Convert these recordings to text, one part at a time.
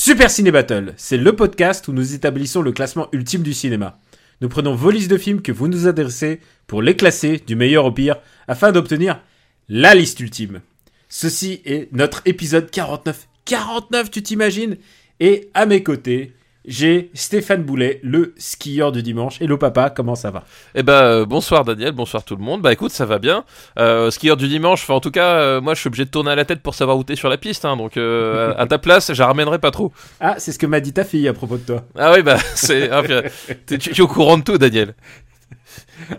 Super Ciné Battle, c'est le podcast où nous établissons le classement ultime du cinéma. Nous prenons vos listes de films que vous nous adressez pour les classer du meilleur au pire afin d'obtenir la liste ultime. Ceci est notre épisode 49. 49, tu t'imagines? Et à mes côtés, j'ai Stéphane Boulet, le skieur du dimanche. Hello papa, comment ça va? Eh ben euh, bonsoir Daniel, bonsoir tout le monde. Bah écoute, ça va bien. Euh, skieur du dimanche, enfin en tout cas, euh, moi je suis obligé de tourner à la tête pour savoir où t'es sur la piste, hein, donc euh, à ta place, je ramènerai pas trop. Ah, c'est ce que m'a dit ta fille à propos de toi. Ah oui bah c'est, ah, tu tu es au courant de tout Daniel.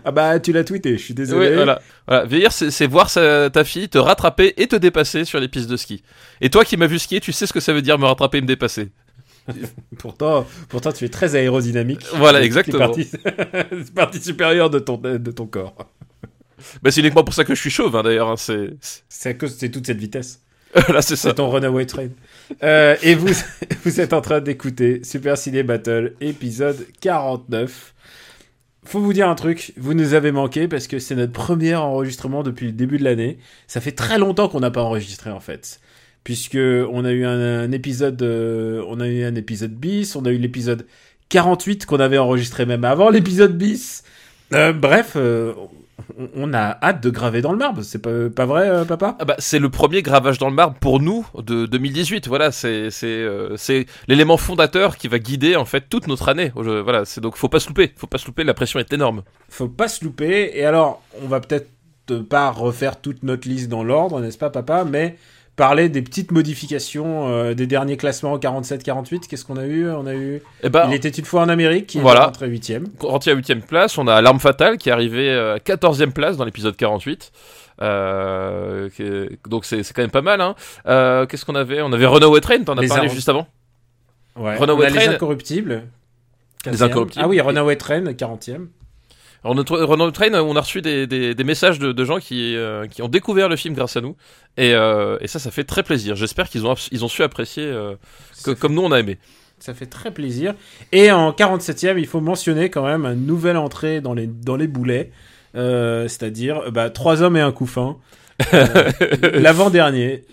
Ah bah, tu l'as tweeté, je suis désolé. Oui, voilà. voilà. Vieillir, c'est c'est voir sa- ta fille te rattraper et te dépasser sur les pistes de ski. Et toi qui m'as vu skier, tu sais ce que ça veut dire me rattraper et me dépasser. Pourtant, pourtant, tu es très aérodynamique. Voilà, exactement. partie, c'est partie supérieure de ton, de ton corps. Bah c'est uniquement pour ça que je suis chauve hein, d'ailleurs. hein, c'est C'est à cause c'est toute cette vitesse. là c'est ça. C'est ton runaway train. Euh, et vous, vous êtes en train d'écouter Super Ciné Battle, épisode 49. Faut vous dire un truc, vous nous avez manqué parce que c'est notre premier enregistrement depuis le début de l'année. Ça fait très longtemps qu'on n'a pas enregistré en fait. Puisque on a eu un, un épisode, euh, on a eu un épisode bis, on a eu l'épisode 48 qu'on avait enregistré même avant l'épisode bis. Euh, bref, euh, on, a hâte de graver dans le marbre. C'est pas, pas vrai, euh, papa? Ah bah, c'est le premier gravage dans le marbre pour nous de 2018. Voilà, c'est l'élément fondateur qui va guider en fait toute notre année. Voilà, c'est donc faut pas se louper, faut pas se louper. La pression est énorme. faut pas se louper. Et alors, on va peut-être pas refaire toute notre liste dans l'ordre, n'est-ce pas, papa? Mais parler des petites modifications euh, des derniers classements 47-48. Qu'est-ce qu'on a eu? On a eu. Et bah, Il était une fois en Amérique, qui Voilà. est rentré huitième. rentré à 8 place, on a l'arme fatale qui est arrivé à 14e place dans l'épisode 48. Euh, donc c'est quand même pas mal. Hein. Euh, Qu'est-ce qu'on avait? On avait Runaway Train, t'en as parlé juste avant. Ouais. Runaway on a les Train. incorruptibles. Les 15e. Incorruptibles. Ah oui, Runaway Train, 40e. Alors notre Runaway Train, on a reçu des, des, des messages de, de gens qui, euh, qui ont découvert le film grâce à nous. Et, euh, et ça, ça fait très plaisir. J'espère qu'ils ont, ils ont su apprécier euh, que- comme nous on a aimé. Ça fait très plaisir. Et en 47e, il faut mentionner quand même une nouvelle entrée dans les, dans les boulets. Euh, C'est-à-dire euh, bah, Trois hommes et un couffin. Euh, L'avant-dernier.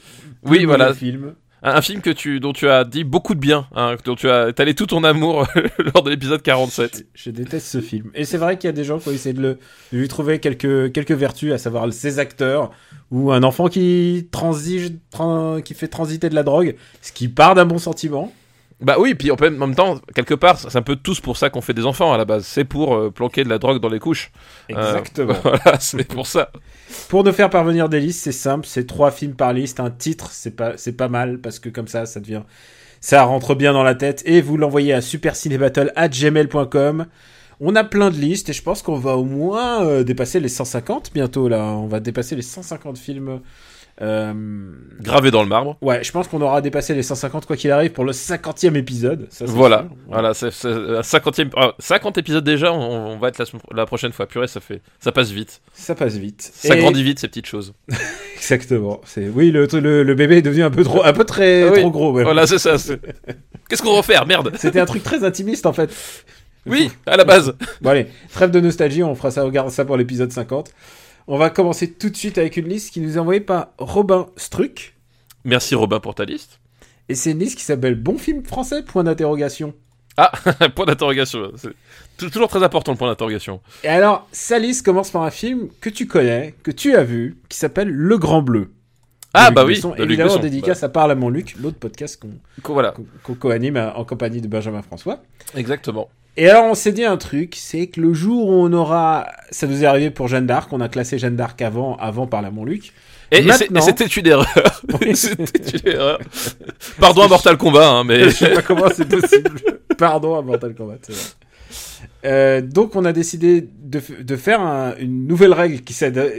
Oui, voilà. Film. Un, film que tu, dont tu as dit beaucoup de bien, hein, dont tu as étalé tout ton amour lors de l'épisode 47. Je, déteste ce film. Et c'est vrai qu'il y a des gens qui ont essayé de, lui trouver quelques, quelques vertus, à savoir ses acteurs, ou un enfant qui transige, tran- qui fait transiter de la drogue, ce qui part d'un bon sentiment. Bah oui, puis en même en même temps, quelque part, c'est un peu tous pour ça qu'on fait des enfants à la base. C'est pour euh, planquer de la drogue dans les couches. Euh, Exactement. voilà, c'est pour ça. Pour nous faire parvenir des listes, c'est simple, c'est trois films par liste, un titre, c'est pas, c'est pas mal, parce que comme ça, ça devient, ça rentre bien dans la tête, et vous l'envoyez à supercinébattle@gmail.com. On a plein de listes, et je pense qu'on va au moins euh, dépasser les 150 bientôt, là. On va dépasser les 150 films. Euh, Gravé dans le marbre. Ouais, je pense qu'on aura dépassé les 150 quoi qu'il arrive pour le 50e épisode. Ça, Voilà, sûr. voilà, c'est c'est- à 50e, ah, 50 épisodes déjà, on, on va être la, prochaine fois. Purée, ça fait, ça passe vite. Ça passe vite. Ça Et- grandit vite ces petites choses. Exactement. C'est oui, le, le, le bébé est devenu un peu trop, un peu très Ah oui. trop gros. même. Voilà, c'est ça. c'est- Qu'est-ce qu'on va faire? Merde. C'était un truc très intimiste en fait. Oui, à la base. Bon allez, trêve de nostalgie, on fera ça, on garde ça pour l'épisode 50. On va commencer tout de suite avec une liste qui nous est envoyée par Robin Struck. Merci Robin pour ta liste. Et c'est une liste qui s'appelle Bon film français Point d'interrogation. Ah, point d'interrogation. C'est tou- toujours très important le point d'interrogation. Et alors, sa liste commence par un film que tu connais, que tu as vu, qui s'appelle Le Grand Bleu. Ah Luc bah oui, Besson. Luc évidemment Besson. dédicace à Parle à mon Luc, l'autre podcast qu'on Bah, voilà, qu'on- qu'on co-anime euh, en compagnie de Benjamin François. exactement. Et alors, on s'est dit un truc, c'est que le jour où on aura, ça nous est arrivé pour Jeanne d'Arc, on a classé Jeanne d'Arc avant, avant Parle à mon Luc. Et, Maintenant- et c'était une erreur. c'était une erreur. Pardon à Mortal Kombat, hein, mais Je sais pas comment c'est possible. Pardon à Mortal Kombat. c'est vrai. Euh, donc on a décidé de, de faire un- une nouvelle règle qui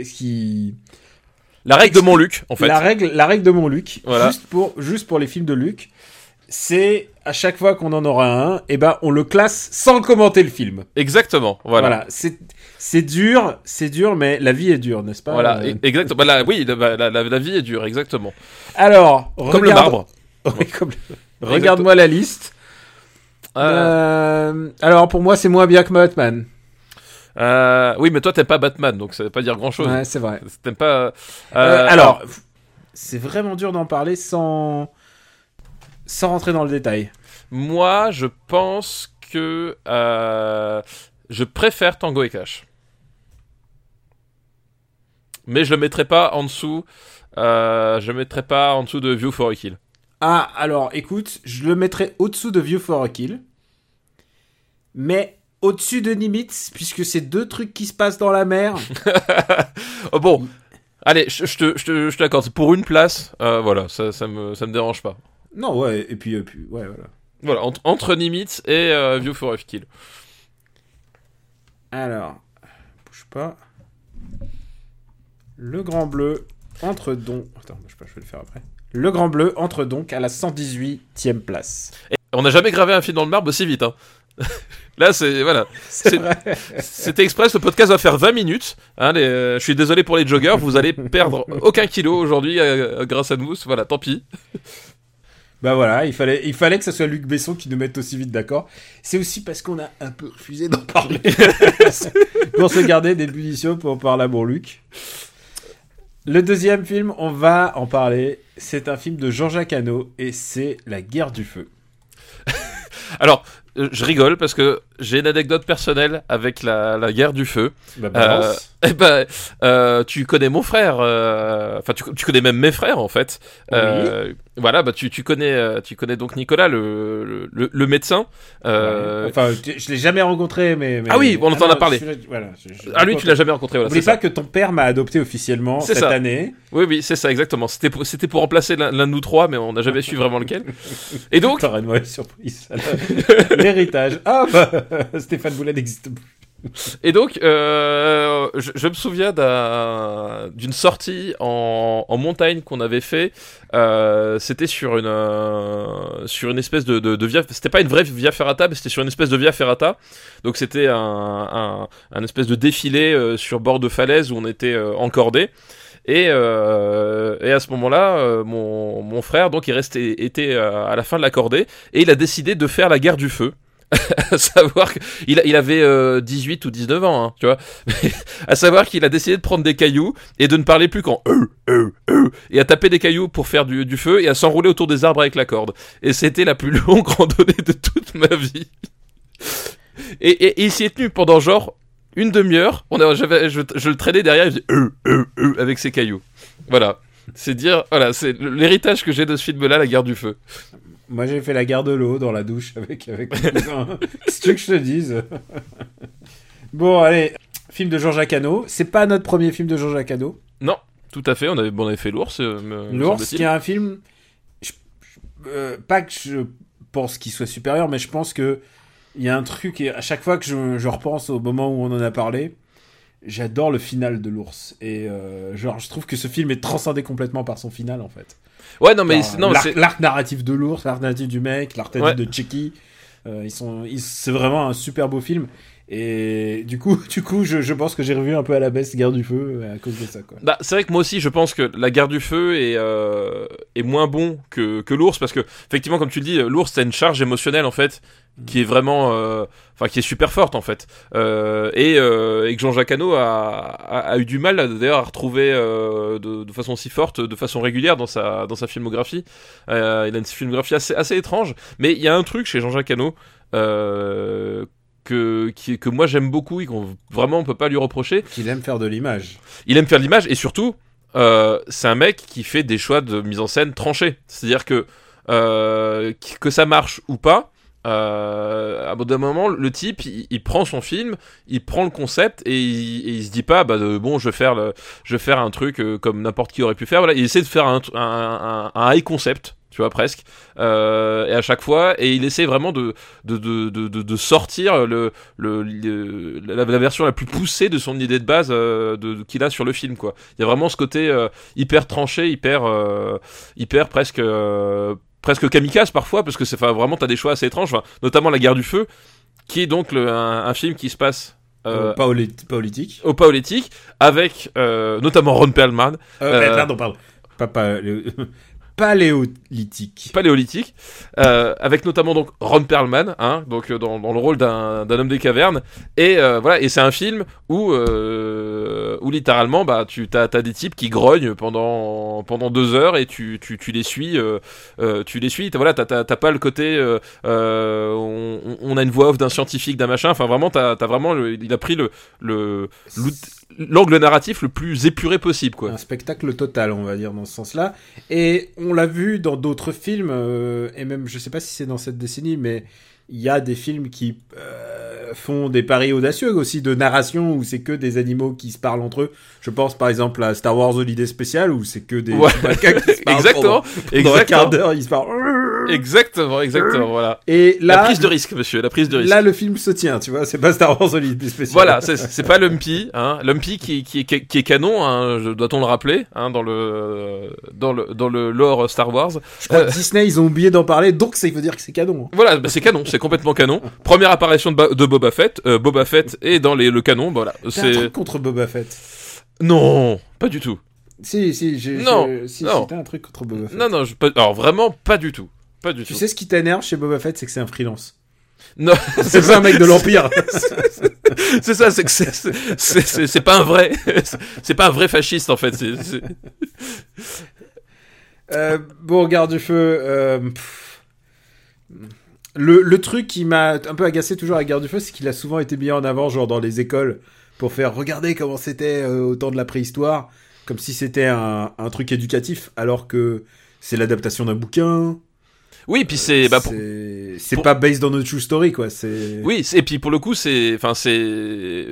qui la règle de mon Luc, en fait. la règle la règle de mon Luc Voilà. juste pour juste pour les films de Luc c'est à chaque fois qu'on en aura un, et ben on le classe sans commenter le film. Exactement, voilà. Voilà, c'est c'est dur, c'est dur, mais la vie est dure, n'est-ce pas Voilà, Euh, exactement. Bah, oui, la, la- vie est dure, exactement. Alors, Comme le regarde- marbre. Oui, comme le- Regarde-moi la liste. Euh, Euh, alors pour moi, c'est moins bien que Batman. euh, oui, mais toi, t'aimes pas Batman, donc ça veut pas dire grand-chose. Ouais, c'est vrai. T'aimes pas. alors, c'est vraiment dur d'en parler sans sans rentrer dans le détail. Moi, je pense que euh, je préfère Tango et Cash. Mais je le mettrai pas en dessous. Euh, je le mettrai pas en dessous de View for a Kill. Ah, alors, écoute, je le mettrais au-dessous de View for a Kill, mais au-dessus de Nimitz, puisque c'est deux trucs qui se passent dans la mer. Oh, bon, allez, je, je te, je je te l'accorde. Pour une place, euh, voilà, ça, ça me, ça me dérange pas. Non, ouais, et puis, et puis ouais, voilà. Voilà, entre, entre Nimitz et euh, View for a Kill. Alors, bouge pas. Le Grand Bleu entre donc. Attends, pas, je vais le faire après. Le Grand Bleu entre donc à la 118e place. On n'a jamais gravé un film dans le marbre aussi vite. Hein. Là, c'est voilà. C'était express, le podcast va faire 20 minutes. Hein, les, euh, je suis désolé pour les joggers, vous allez perdre aucun kilo aujourd'hui euh, grâce à nous. Voilà, tant pis. Bah voilà, il fallait, il fallait que ce soit Luc Besson qui nous mette aussi vite d'accord. C'est aussi parce qu'on a un peu refusé d'en parler. pour se garder des punitions pour en parler à bon Luc. Le deuxième film, on va en parler. C'est un film de Jean-Jacques Hano et c'est La guerre du feu. Alors, euh, je rigole parce que j'ai une anecdote personnelle avec la, la guerre du feu. Bah, Euh, eh ben, euh, tu connais mon frère, euh, enfin tu, tu connais même mes frères en fait. Euh, Voilà, bah tu, tu connais, tu connais donc Nicolas, le, le, le médecin. Ouais. Enfin, je l'ai jamais rencontré, mais. mais- Ah oui, on en a parlé. celui-là, Voilà. je- je- Ah lui, tu l'as jamais rencontré. Voilà, N'oublie c'est pas ça. que ton père m'a adopté officiellement C'est cette ça. année. Oui, oui, c'est ça exactement. C'était pour, c'était pour remplacer l'un de nous trois, mais on n'a jamais su vraiment lequel. Et donc, une mauvaise surprise. L'héritage. Ah bah, Stéphane Boulet n'existe plus. Et donc, euh, je, me souviens d'un- d'une sortie en, montagne qu'on avait fait. Euh, c'était sur une euh, sur une espèce de, de, de via. C'était pas une vraie via ferrata, mais c'était sur une espèce de via ferrata. Donc c'était un, un, espèce de défilé sur bord de falaise où on était encordé. Et, à ce moment-là, mon, frère donc il restait était à la fin de la cordée et il a décidé de faire la guerre du feu. à savoir qu'il il avait euh, 18 ou 19 ans, hein, tu vois. À savoir qu'il a décidé de prendre des cailloux et de ne parler plus qu'en euh, euh, euh, et à taper des cailloux pour faire du, feu et à s'enrouler autour des arbres avec la corde. Et c'était la plus longue randonnée de toute ma vie. Et, et- il s'y est tenu pendant genre une demi-heure. On a, je, je le traînais derrière, il faisait euh, euh, euh, avec ses cailloux. Voilà. C'est dire, voilà, c'est l'héritage que j'ai de ce film-là, La guerre du feu. Moi, j'ai fait la guerre de l'eau dans la douche avec, avec. Qu'est-ce que je te dise? Bon, allez. Film de Jean-Jacques Hano. C'est pas notre premier film de Jean-Jacques Hano. Non, tout à fait. On avait, bon, on avait fait l'ours. euh, L'ours, qui est un film. je- je- euh, pas que je pense qu'il soit supérieur, mais je pense que il y a un truc. Et à chaque fois que je, je repense au moment où on en a parlé, j'adore le final de l'ours. Et euh, genre, je trouve que ce film est transcendé complètement par son final, en fait. Ouais, non, mais non, l'arc, narratif de l'ours, l'arc narratif du mec, l'arc narratif Ouais. de Chucky. Euh, ils sont, ils- c'est vraiment un super beau film. Et du coup, du coup, je, je pense que j'ai revu un peu à la baisse Guerre du Feu à cause de ça, quoi. Bah, c'est vrai que moi aussi, je pense que la guerre du feu est, euh, est moins bon que, que l'ours parce que, effectivement, comme tu le dis, l'ours, c'est une charge émotionnelle en fait qui est vraiment, euh, enfin, qui est super forte en fait. Euh, et, euh, et que Jean-Jacques Hano a, a, a eu du mal d'ailleurs à retrouver euh, de, de façon si forte, de façon régulière dans sa, dans sa filmographie. Euh, il a une filmographie assez, assez étrange, mais il y a un truc chez Jean-Jacques Hano. Euh, que, qui, que moi j'aime beaucoup et qu'on vraiment on peut pas lui reprocher, Qu'il aime faire de l'image. il aime faire l'image et surtout, euh, c'est un mec qui fait des choix de mise en scène tranchés. C'est-à-dire que euh, que ça marche ou pas, euh, à bout d'un moment, le type, il, il prend son film, il prend le concept et il, et il se dit pas, bah de- bon, je vais faire le, je vais faire un truc comme n'importe qui aurait pu faire. Voilà, il essaie de faire un, un, un, un high concept. Tu vois presque, euh, et à chaque fois, et il essaie vraiment de de, de, de, sortir le, le, le- la, la version la plus poussée de son idée de base euh, de, qu'il a sur le film quoi. Il y a vraiment ce côté euh, hyper tranché, hyper hyper presque presque kamikaze parfois, parce que c'est enfin, vraiment, t'as des choix assez étranges, notamment La guerre du feu, qui est donc le, un, un film qui se passe. Euh, politique. au Paolétique, avec euh, notamment Ron Perlman, Euh, pardon. Pas, paléolithique. paléolithique, euh, avec notamment donc Ron Perlman, hein, donc euh, dans, dans le rôle d'un homme des cavernes, et euh, voilà, et c'est un film où euh, où littéralement bah tu t'as as des types qui grognent pendant pendant deux heures et tu tu, tu les suis, euh, euh, tu les suis, t'as- voilà, t'as pas le côté on, on a une voix off d'un scientifique, d'un machin, enfin vraiment t'as as vraiment le- il a pris le le l'angle narratif le plus épuré possible quoi. Un spectacle total, on va dire, dans ce sens-là. Et on l'a vu dans d'autres films, euh, et même, je sais pas si c'est dans cette décennie, mais il y a des films qui euh, font des paris audacieux aussi de narration, où c'est que des animaux qui se parlent entre eux. Je pense par exemple à Star Wars Holiday Special, où c'est que des Ouais. Qui se parlent Exactement, pendant, pendant un quart exactement, d'heure, ils se parlent. Exactement, exactement, voilà. Et là, la prise de risque, monsieur, la prise de risque. là, le film se tient, tu vois, c'est pas Star Wars Holiday Special. Voilà, c'est- pas Lumpy, hein. Lumpy qui, qui, qui, qui est canon, hein, doit-on le rappeler, hein, dans le dans le dans le lore Star Wars. Je crois que Disney, ils ont oublié d'en parler, donc ça veut dire que c'est canon. Voilà, bah, c'est canon, c'est complètement canon. Première apparition de, Ba- de Boba Fett, euh, Boba Fett est dans les, le canon, voilà. T'as un C'est truc contre Boba Fett. non, pas du tout. Si, si, j'ai. Non, si, non. un truc contre Boba Fett. Non, non, je, pas, alors vraiment pas du tout, pas du Tu tout. sais ce qui t'énerve chez Boba Fett, c'est que c'est un freelance. Non, C'est pas un mec de l'Empire. c'est ça, c'est que c'est- pas un vrai, c'est pas un vrai fasciste en fait. euh, bon, garde du feu. euh, le, le truc qui m'a un peu agacé toujours à Garde du Feu, c'est qu'il a souvent été mis en avant, genre dans les écoles, pour faire regarder comment c'était euh, au temps de la préhistoire, comme si c'était un, un truc éducatif, alors que c'est l'adaptation d'un bouquin. Oui, puis c'est bah, pour- c'est pour- pas based on a true story, quoi. C'est Oui, c'est- et puis pour le coup, c'est, enfin, c'est,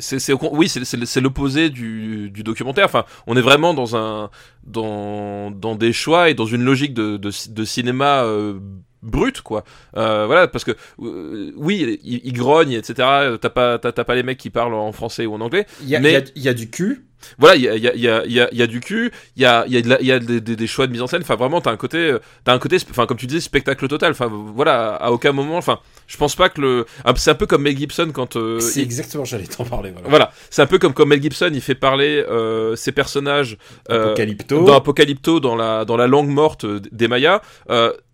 c'est, oui, c'est, c'est, c'est l'opposé du, du documentaire. Enfin, on est vraiment dans un, dans, dans des choix et dans une logique de, de, de cinéma euh, brut, quoi. Euh, voilà, parce que euh, oui, il, il grogne, etc. T'as pas, t'as, t'as pas les mecs qui parlent en français ou en anglais. Il y a, Mais- il y a- y a du cul. Voilà, il y a, il y, a, il y, a, y, a, du cul, il y a, il y a, de la- y a des, des, des choix de mise en scène. Enfin, vraiment, t'as un côté, euh, t'as un côté, enfin, comme tu disais, spectacle total. Enfin, voilà, à aucun moment, enfin, je pense pas que le, ah, c'est un peu comme Mel Gibson quand euh, c'est il- exactement, j'allais t'en parler. Voilà. voilà, c'est un peu comme quand Mel Gibson il fait parler euh, ses personnages euh, Apocalypto. dans Apocalypto dans la dans la langue morte euh, des Mayas.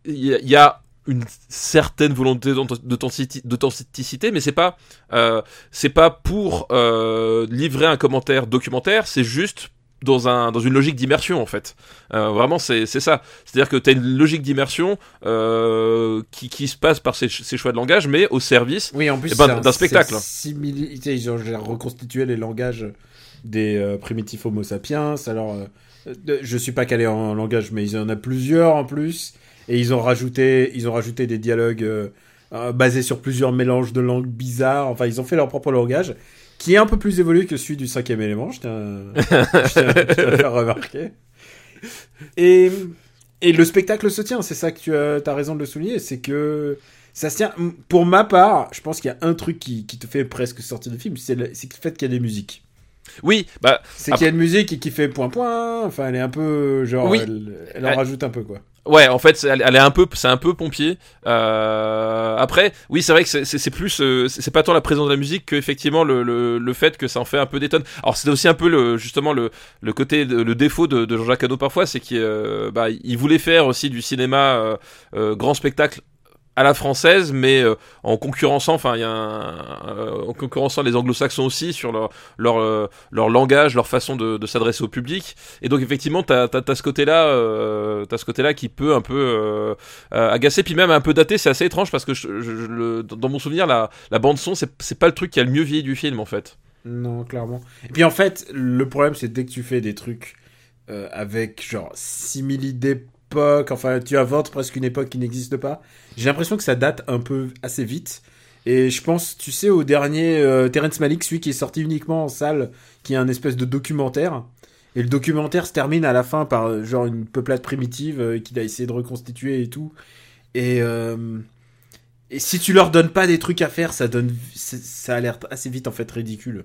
Il y, a- une certaine volonté d'authent- d'authenticité, mais c'est pas euh, c'est pas pour euh, livrer un commentaire documentaire, c'est juste dans un dans une logique d'immersion en fait. Euh, vraiment c'est c'est ça. C'est-à-dire que tu as une logique d'immersion qui qui se passe par ces, ces choix de langage, mais au service Oui, en plus, Eh ben, d'un spectacle. Ils ont reconstitué les langages des primitifs Homo sapiens. Alors, je suis pas calé en langage, mais il y en a plusieurs en plus. Et ils ont rajouté, ils ont rajouté des dialogues euh, euh, basés sur plusieurs mélanges de langues bizarres. Enfin, ils ont fait leur propre langage, qui est un peu plus évolué que celui du cinquième élément. Je tiens, à faire remarquer. Et, et le spectacle se tient, c'est ça que tu as, raison de le souligner, c'est que ça se tient. Pour ma part, je pense qu'il y a un truc qui, te fait presque sortir du film, c'est le fait qu'il y a des musiques. Oui, bah C'est qu'il y a une musique qui fait point point, enfin elle est un peu genre, Oui. elle, elle en rajoute un peu quoi. Ouais, en fait, c'est- elle, elle est un peu, c'est un peu pompier. Euh, après, oui, c'est vrai que c'est- plus, euh, c'est pas tant la présence de la musique que effectivement le, le, le fait que ça en fait un peu des tonnes. Alors c'est aussi un peu le, justement le, le côté, de- le défaut de, de Jean-Jacques Hano parfois, c'est qu'il euh, bah, il voulait faire aussi du cinéma euh, grand spectacle à la française, mais euh, en concurrençant, enfin, il y a un- euh, en concurrençant les anglo-saxons aussi sur leur leur euh, leur langage, leur façon de, s'adresser au public. Et donc effectivement, t'as t'as, t'as ce côté-là, euh, t'as ce côté-là qui peut un peu agacer, puis même un peu daté. C'est assez étrange parce que je, le, dans mon souvenir, la la bande son, c'est c'est pas le truc qui a le mieux vieilli du film en fait. Non, clairement. Et puis en fait, le problème c'est dès que tu fais des trucs avec genre simili d'époque, enfin tu inventes presque une époque qui n'existe pas, j'ai l'impression que ça date un peu assez vite. Et je pense, tu sais, au dernier euh, Terrence Malick, celui qui est sorti uniquement en salle, qui est un espèce de documentaire. Et le documentaire se termine à la fin par euh, genre une peuplade primitive euh, qu'il a essayé de reconstituer et tout. Et, euh, et si tu leur donnes pas des trucs à faire, ça donne, ça a l'air assez vite en fait ridicule.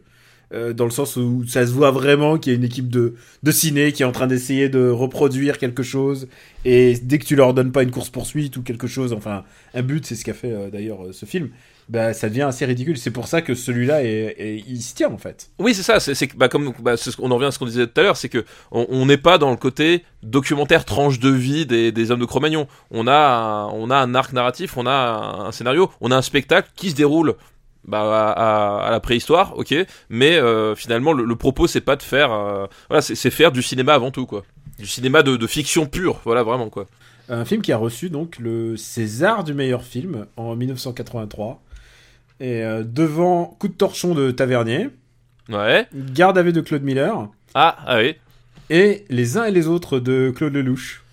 Euh, dans le sens où ça se voit vraiment qu'il y a une équipe de, de ciné qui est en train d'essayer de reproduire quelque chose. Et dès que tu leur donnes pas une course-poursuite ou quelque chose, enfin, un but, c'est ce qu'a fait euh, d'ailleurs euh, ce film, bah, ça devient assez ridicule. C'est pour ça que celui-là, est, il se tient en fait. Oui, c'est ça. C'est bah, comme bah, on en revient à ce qu'on disait tout à l'heure, c'est que on n'est pas dans le côté documentaire tranche de vie des, des hommes de Cro-Magnon. On a un, on a un arc narratif, on a un scénario, on a un spectacle qui se déroule bah, à, la préhistoire, ok. Mais euh, finalement, le, le propos c'est pas de faire, euh, voilà, c'est faire du cinéma avant tout, quoi. Du cinéma de, de fiction pure, voilà, vraiment quoi. Un film qui a reçu donc le César du meilleur film en 1983. Et euh, devant Coup de torchon de Tavernier, Ouais. Garde à vue de Claude Miller Ah, ah oui. et Les uns et les autres de Claude Lelouch.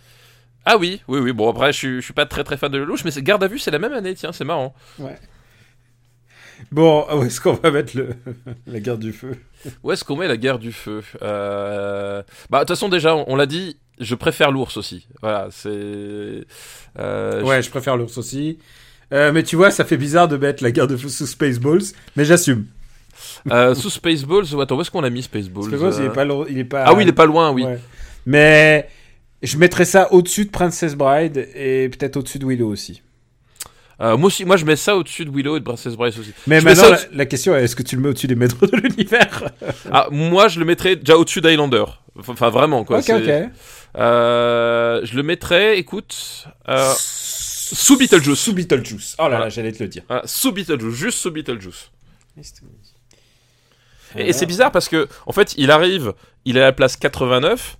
Ah oui, oui, oui. Bon après, je suis, je suis pas très très fan de Lelouch, mais Garde à vue, c'est la même année, tiens, c'est marrant. Bon, où est-ce qu'on va mettre le... la guerre du feu? Où est-ce qu'on met la guerre du feu? Euh... Bah, de toute façon, déjà, on, on l'a dit, je préfère l'ours aussi. Voilà, c'est. Euh, Ouais, je préfère l'ours aussi. Euh, mais tu vois, ça fait bizarre de mettre la guerre de feu sous Spaceballs, mais j'assume. euh, sous Spaceballs, attends, où est-ce qu'on a mis Spaceballs Spaceballs, il est pas, lo- il est pas. Ah oui, il est pas loin, oui. Ouais. Mais je mettrais ça au-dessus de Princess Bride et peut-être au-dessus de Willow aussi. Euh, moi aussi, moi je mets ça au-dessus de Willow et de Princess Bryce aussi. Mais Je maintenant, la, question est est-ce que tu le mets au-dessus des maîtres de l'univers? Ah, moi je le mettrais déjà au-dessus d'Highlander. Enfin, vraiment, quoi. Ok, ok. Euh, je le mettrais, écoute, euh, sous Beetlejuice. Sous Beetlejuice. Oh là là, j'allais te le dire. Voilà, sous Beetlejuice, juste sous Beetlejuice. Et, et c'est bizarre parce que, en fait, il arrive, il est à la place 89,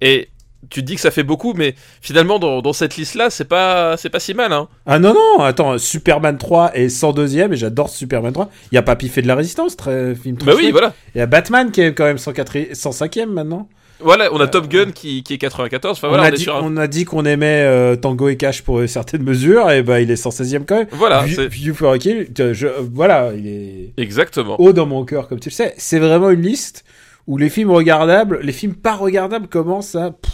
et tu te dis que ça fait beaucoup, mais finalement, dans, dans cette liste-là, c'est pas, c'est pas si mal, hein. Ah non, non, attends, Superman 3 est 102ème et j'adore Superman 3. Il y a Papy fait de la résistance, très, film très Bah oui, voilà. Il y a Batman qui est quand même 104 105ème maintenant. Voilà, on a Top Gun qui, qui est 94. Enfin on, voilà, a on, est dit, un- on a dit qu'on aimait euh, Tango et Cash pour certaines mesures, et bah il est 116ème quand même. Voilà, View, for a Kill, je- je- voilà, il est exactement. haut dans mon cœur, comme tu le sais. C'est vraiment une liste où les films regardables, les films pas regardables commencent à. pff,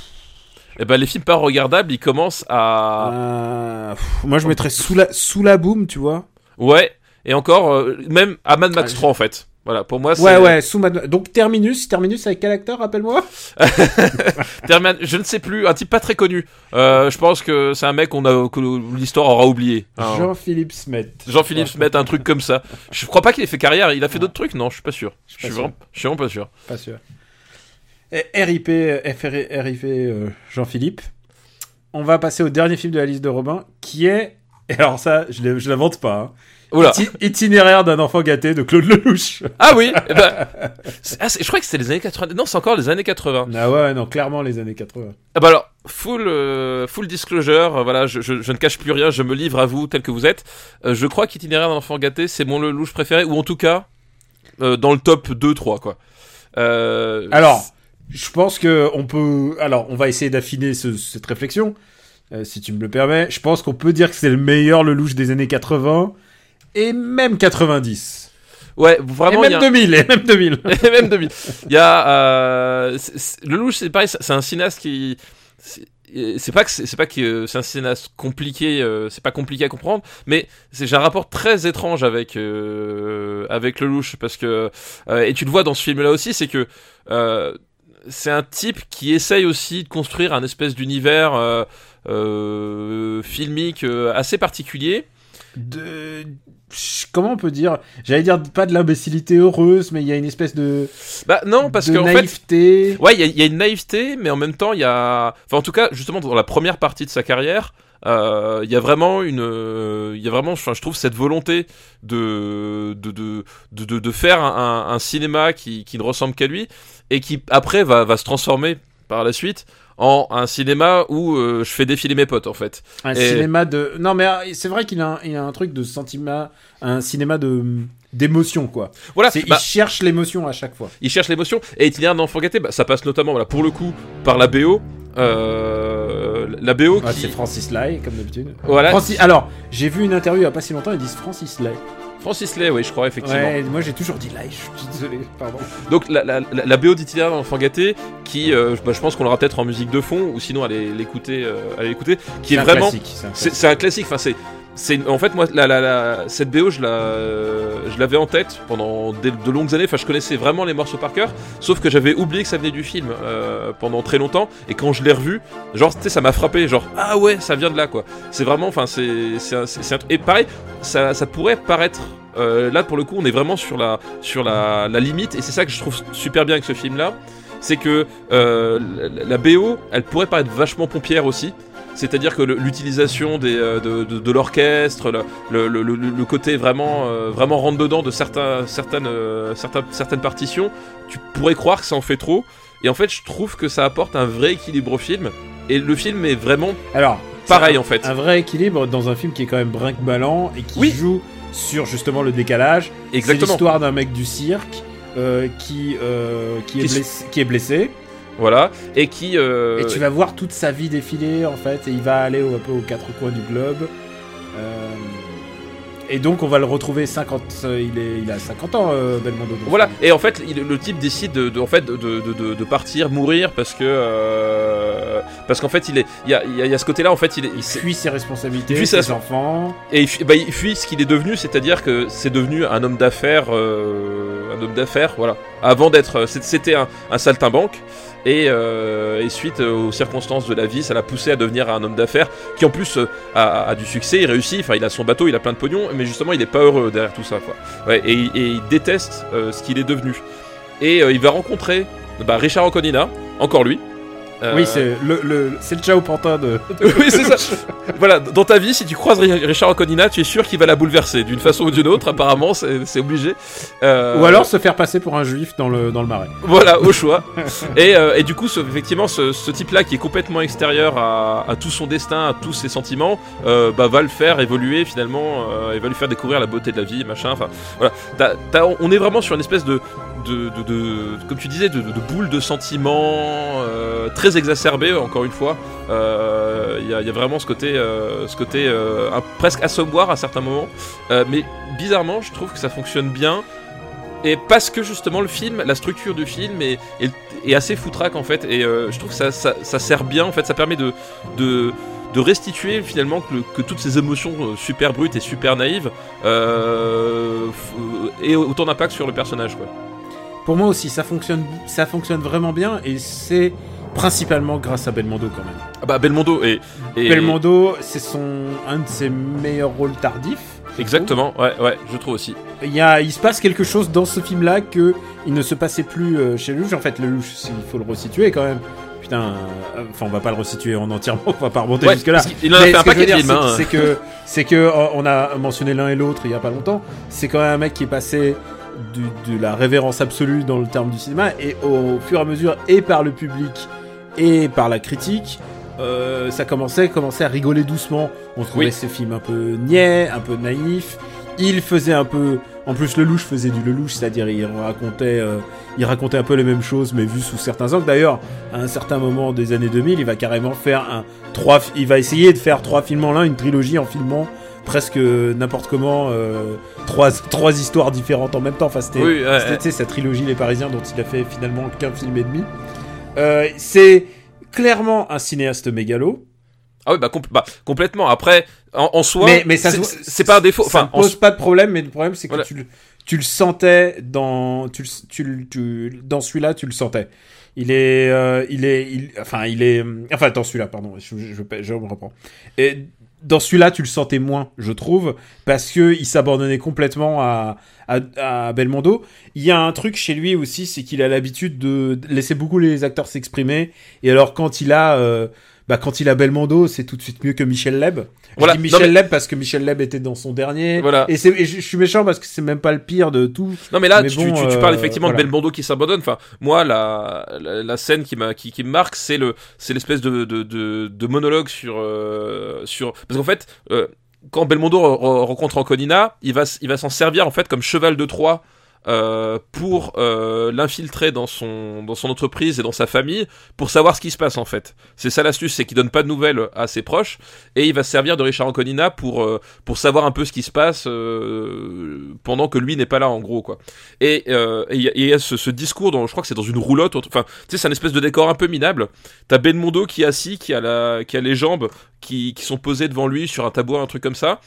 Et ben les films pas regardables, ils commencent à pff, moi je mettrais sous la, sous la boom, tu vois. ouais. Et encore, euh, même à Mad Max Ah, 3 en fait. Voilà, pour moi, c'est Ouais, ouais, sous Mad- Donc Terminus, Terminus avec quel acteur, rappelle-moi? Terman- je ne sais plus, un type pas très connu. Euh, je pense que c'est un mec qu'on a, que l'histoire aura oublié. Hein. Jean-Philippe Smet. Jean-Philippe se met un truc comme ça. Je crois pas qu'il ait fait carrière. Il a fait d'autres trucs Non, je suis pas sûr. Je suis suis pas vraiment, je suis vraiment pas sûr. Pas sûr. RIP, FR, RIP euh, Jean-Philippe. On va passer au dernier film de la liste de Robin, qui est. Et alors ça, je l'invente pas. hein. Oula. Itinéraire d'un enfant gâté de Claude Lelouch. Ah oui. eh ben, c'est- ah, c'est- je crois que c'était les années 80. Non, c'est encore les années 80. Ah ouais, non, clairement les années 80. Ah bah alors, full, euh, full disclosure, euh, voilà, je, je- je ne cache plus rien, je me livre à vous tel que vous êtes. Euh, je crois qu'Itinéraire d'un enfant gâté, c'est mon Lelouch préféré, ou en tout cas, dans le top 2-3, quoi. Alors, je pense que on peut. Alors, on va essayer d'affiner ce- cette réflexion, euh, si tu me le permets. Je pense qu'on peut dire que c'est le meilleur Lelouch des années 80 et même 90. Ouais, vraiment, et y même a un- 2000, et même 2000. Et même 2000. Il y a euh, Lelouch, c'est pareil, c'est un cinéaste qui c'est- pas que c'est pas que c'est un cinéaste compliqué, euh, c'est pas compliqué à comprendre, mais j'ai un rapport très étrange avec euh, avec Lelouch parce que euh, et tu le vois dans ce film-là aussi, c'est que c'est un type qui essaye aussi de construire un espèce d'univers euh, euh, filmique euh, assez particulier. de comment on peut dire? J'allais dire pas de l'imbécilité heureuse mais il y a une espèce de Bah non, parce de qu'en fait naïveté Ouais, il y, a- il y a une naïveté, mais en même temps, il y a. Enfin, en tout cas, justement, dans la première partie de sa carrière, euh, il y a vraiment une. euh, Il y a vraiment, enfin, je trouve, cette volonté de de de de, de, de faire un, un- un cinéma qui, qui ne ressemble qu'à lui et qui après va va se transformer par la suite en un cinéma où euh, je fais défiler mes potes en fait. un Et- cinéma de non mais euh, c'est vrai qu'il a, a un truc de sentiment un cinéma de d'émotion quoi Voilà, bah, il cherche l'émotion à chaque fois il cherche l'émotion et itinéraire d'enfant gâté, bah, ça passe notamment, voilà, pour le coup, par la BO. Euh, la BO Ouais, qui. c'est Francis Lai comme d'habitude Voilà. Francis alors j'ai vu une interview il y a pas si longtemps ils disent Francis Lai Francis Lay, oui, je crois, effectivement. ouais moi j'ai toujours dit Lai je suis désolé pardon Donc la, la, la, la BO d'itinéraire d'enfant gâté, qui, euh, bah, je pense qu'on l'aura peut-être en musique de fond, ou sinon allez l'écouter, euh, allez l'écouter, qui est, C'est un vraiment, classique, c'est un c'est classique. c'est un classique. Enfin, c'est c'est en fait moi cette BO je la je l'avais en tête pendant de longues années. Enfin je connaissais vraiment les morceaux par cœur sauf que j'avais oublié que ça venait du film euh, pendant très longtemps. Et quand je l'ai revu genre tu sais ça m'a frappé genre ah ouais ça vient de là quoi. C'est vraiment enfin c'est c'est un- un et pareil ça, ça pourrait paraître euh, là pour le coup on est vraiment sur la sur la, limite. Et c'est ça que je trouve super bien avec ce film là c'est que euh, la BO elle pourrait paraître vachement pompière aussi c'est-à-dire que l'utilisation euh, de, de, de l'orchestre, le, le, le, le- le côté vraiment, euh, vraiment rentre dedans de certains, certaines, euh, certains, certaines partitions, tu pourrais croire que ça en fait trop. Et en fait, je trouve que ça apporte un vrai équilibre au film. Et le film est vraiment Alors, pareil en fait. un, vrai équilibre dans un film qui est quand même brinque-ballant et qui Oui. joue sur justement le décalage. C'est l'histoire d'un mec du cirque euh, qui, qui, est Qui se- blessé, qui est blessé. Voilà. Et qui. euh, Et tu vas voir toute sa vie défiler en fait, et il va aller au- un peu aux quatre coins du globe. Euh, et donc on va le retrouver 50, euh, il, est, il a 50 ans euh, Belmondo. Voilà, et en fait, il- le type décide de, de- en fait, de, de, de- partir, mourir, parce que. euh, parce qu'en fait, il est. Il y a, il y a- il y a ce côté-là, en fait, il est. il fuit ses responsabilités, Il fuit ses ses- enfants. Et il fuit, bah, il fuit ce qu'il est devenu, c'est-à-dire que c'est devenu un homme d'affaires, un homme d'affaires, voilà. Avant d'être, c'était un, un saltimbanque, et, euh, et suite aux circonstances de la vie, ça l'a poussé à devenir un homme d'affaires qui en plus euh, a, du succès, il réussit, enfin il a son bateau, il a plein de pognon, mais justement il est pas heureux derrière tout ça, et, il- déteste euh, ce qu'il est devenu. Et il va rencontrer bah, Richard Anconina, encore lui. Euh, Oui, c'est le, le, c'est le Ciao Pantin de. oui, c'est ça. voilà, dans ta vie, si tu croises Ri- Richard Anconina, tu es sûr qu'il va la bouleverser d'une façon ou d'une autre. Apparemment, c'est obligé. Euh, Ou alors se faire passer pour un juif dans le, dans le marais. voilà, au choix. et, euh, et du coup, ce- effectivement, ce, ce type-là qui est complètement extérieur à, à tout son destin, à tous ses sentiments, bah, va le faire évoluer finalement et va lui faire découvrir la beauté de la vie, machin. Enfin, voilà. On est vraiment sur une espèce de, de, de, de- comme tu disais, de, de, de sentiments euh, très exacerbée, encore une fois. Euh, Il y, a, vraiment ce côté, euh, ce côté un- presque assommoir à certains moments. Mais bizarrement, je trouve que ça fonctionne bien. Et parce que justement le film, la structure du film est, assez foutraque en fait, et je trouve que ça, ça, sert bien en fait, ça permet de, de, restituer finalement que, toutes ces émotions super brutes et super naïves euh, aient autant d'impact sur le personnage. Pour moi aussi, ça fonctionne, ça fonctionne vraiment bien et c'est principalement grâce à Belmondo quand même. Ah bah Belmondo et, et Belmondo, c'est son un de ses meilleurs rôles tardifs. exactement, ouais ouais, je trouve aussi. Il y a, il se passe quelque chose dans ce film-là que il ne se passait plus euh, chez Lelouch. En fait, Lelouch, il faut le resituer quand même. Putain, euh, enfin, on va pas le resituer en entièrement, on va pas remonter Ouais, jusque là. parce qu'il en a fait un paquet de dire, films. c'est- hein. Que, c'est que, euh, on a mentionné l'un et l'autre il y a pas longtemps. C'est quand même un mec qui est passé du- de la révérence absolue dans le terme du cinéma et au fur et à mesure et par le public et par la critique. euh, ça commençait, commençait à rigoler doucement. On trouvait Oui. ces films un peu niais, un peu naïfs. Il faisait un peu, en plus Lelouch faisait du Lelouch, c'est-à-dire il racontait, euh, il racontait un peu les mêmes choses, mais vu sous certains angles. D'ailleurs, à un certain moment des années 2000, il va carrément faire un trois, il va essayer de faire trois films en l'un, une trilogie en filmant presque n'importe comment euh, trois trois histoires différentes en même temps. Enfin, c'était Oui, ouais, sa trilogie Les Parisiens dont il a fait finalement qu'un film et demi. Euh, c'est clairement un cinéaste mégalo. Ah oui bah, compl- bah, complètement. Après en, en soi, mais, mais ça c'est- pas un défaut. Ça Enfin, ne en pose pas de problème, mais le problème c'est que Voilà. tu, le- tu le sentais dans tu, le- tu, le- tu- dans celui-là, tu le sentais. Il est, euh, il est, il, enfin, il est, enfin, dans celui-là, pardon, je, je, je, je me reprends. Et dans celui-là, tu le sentais moins, je trouve, parce que il s'abandonnait complètement à, Belmondo. Il y a un truc chez lui aussi, c'est qu'il a l'habitude de laisser beaucoup les acteurs s'exprimer. Et alors, quand il a, euh, bah, quand il a Belmondo, c'est tout de suite mieux que Michel Leb. Voilà. Je dis Non, Michel mais- Leb parce que Michel Leb était dans son dernier. Voilà. Et, c'est, et je, je suis méchant parce que c'est même pas le pire de tout. Non mais là Mais tu, bon, tu, tu euh, parles effectivement voilà. de Belmondo qui s'abandonne. Enfin moi la, la, la scène qui m'a qui, qui me marque c'est le c'est l'espèce de, de, de, de monologue sur euh, sur parce qu'en fait euh, quand Belmondo re- re- rencontre Anconina il va il va s'en servir en fait comme cheval de Troie. Euh, pour euh, l'infiltrer dans son dans son entreprise et dans sa famille pour savoir ce qui se passe en fait. C'est ça l'astuce, c'est qu'il donne pas de nouvelles à ses proches et il va se servir de Richard Anconina pour euh, pour savoir un peu ce qui se passe pendant que lui n'est pas là en gros quoi. Et il y a, ce, discours dont je crois que c'est dans une roulotte, enfin tu sais c'est un espèce de décor un peu minable. T'as Belmondo qui est assis, qui a la qui a les jambes qui, qui sont posées devant lui sur un tabouret, un truc comme ça.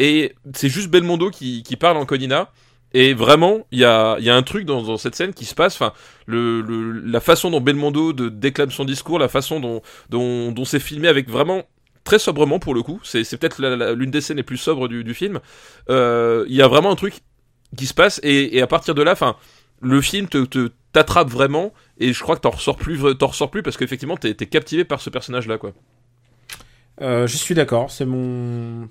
et c'est juste Belmondo qui, qui parle en Conina. Et vraiment, il y a, un truc dans, cette scène qui se passe. Enfin, la façon dont Belmondo de, déclame son discours, la façon dont, c'est filmé avec vraiment très sobrement pour le coup. C'est, peut-être l'une des scènes les plus sobres du, film. Euh, Il y a vraiment un truc qui se passe et, à partir de là, enfin, le film te, t'attrape vraiment et je crois que t'en ressors plus, t'en ressors plus parce qu'effectivement t'es, t'es captivé par ce personnage-là, quoi. Euh, je suis d'accord, c'est mon.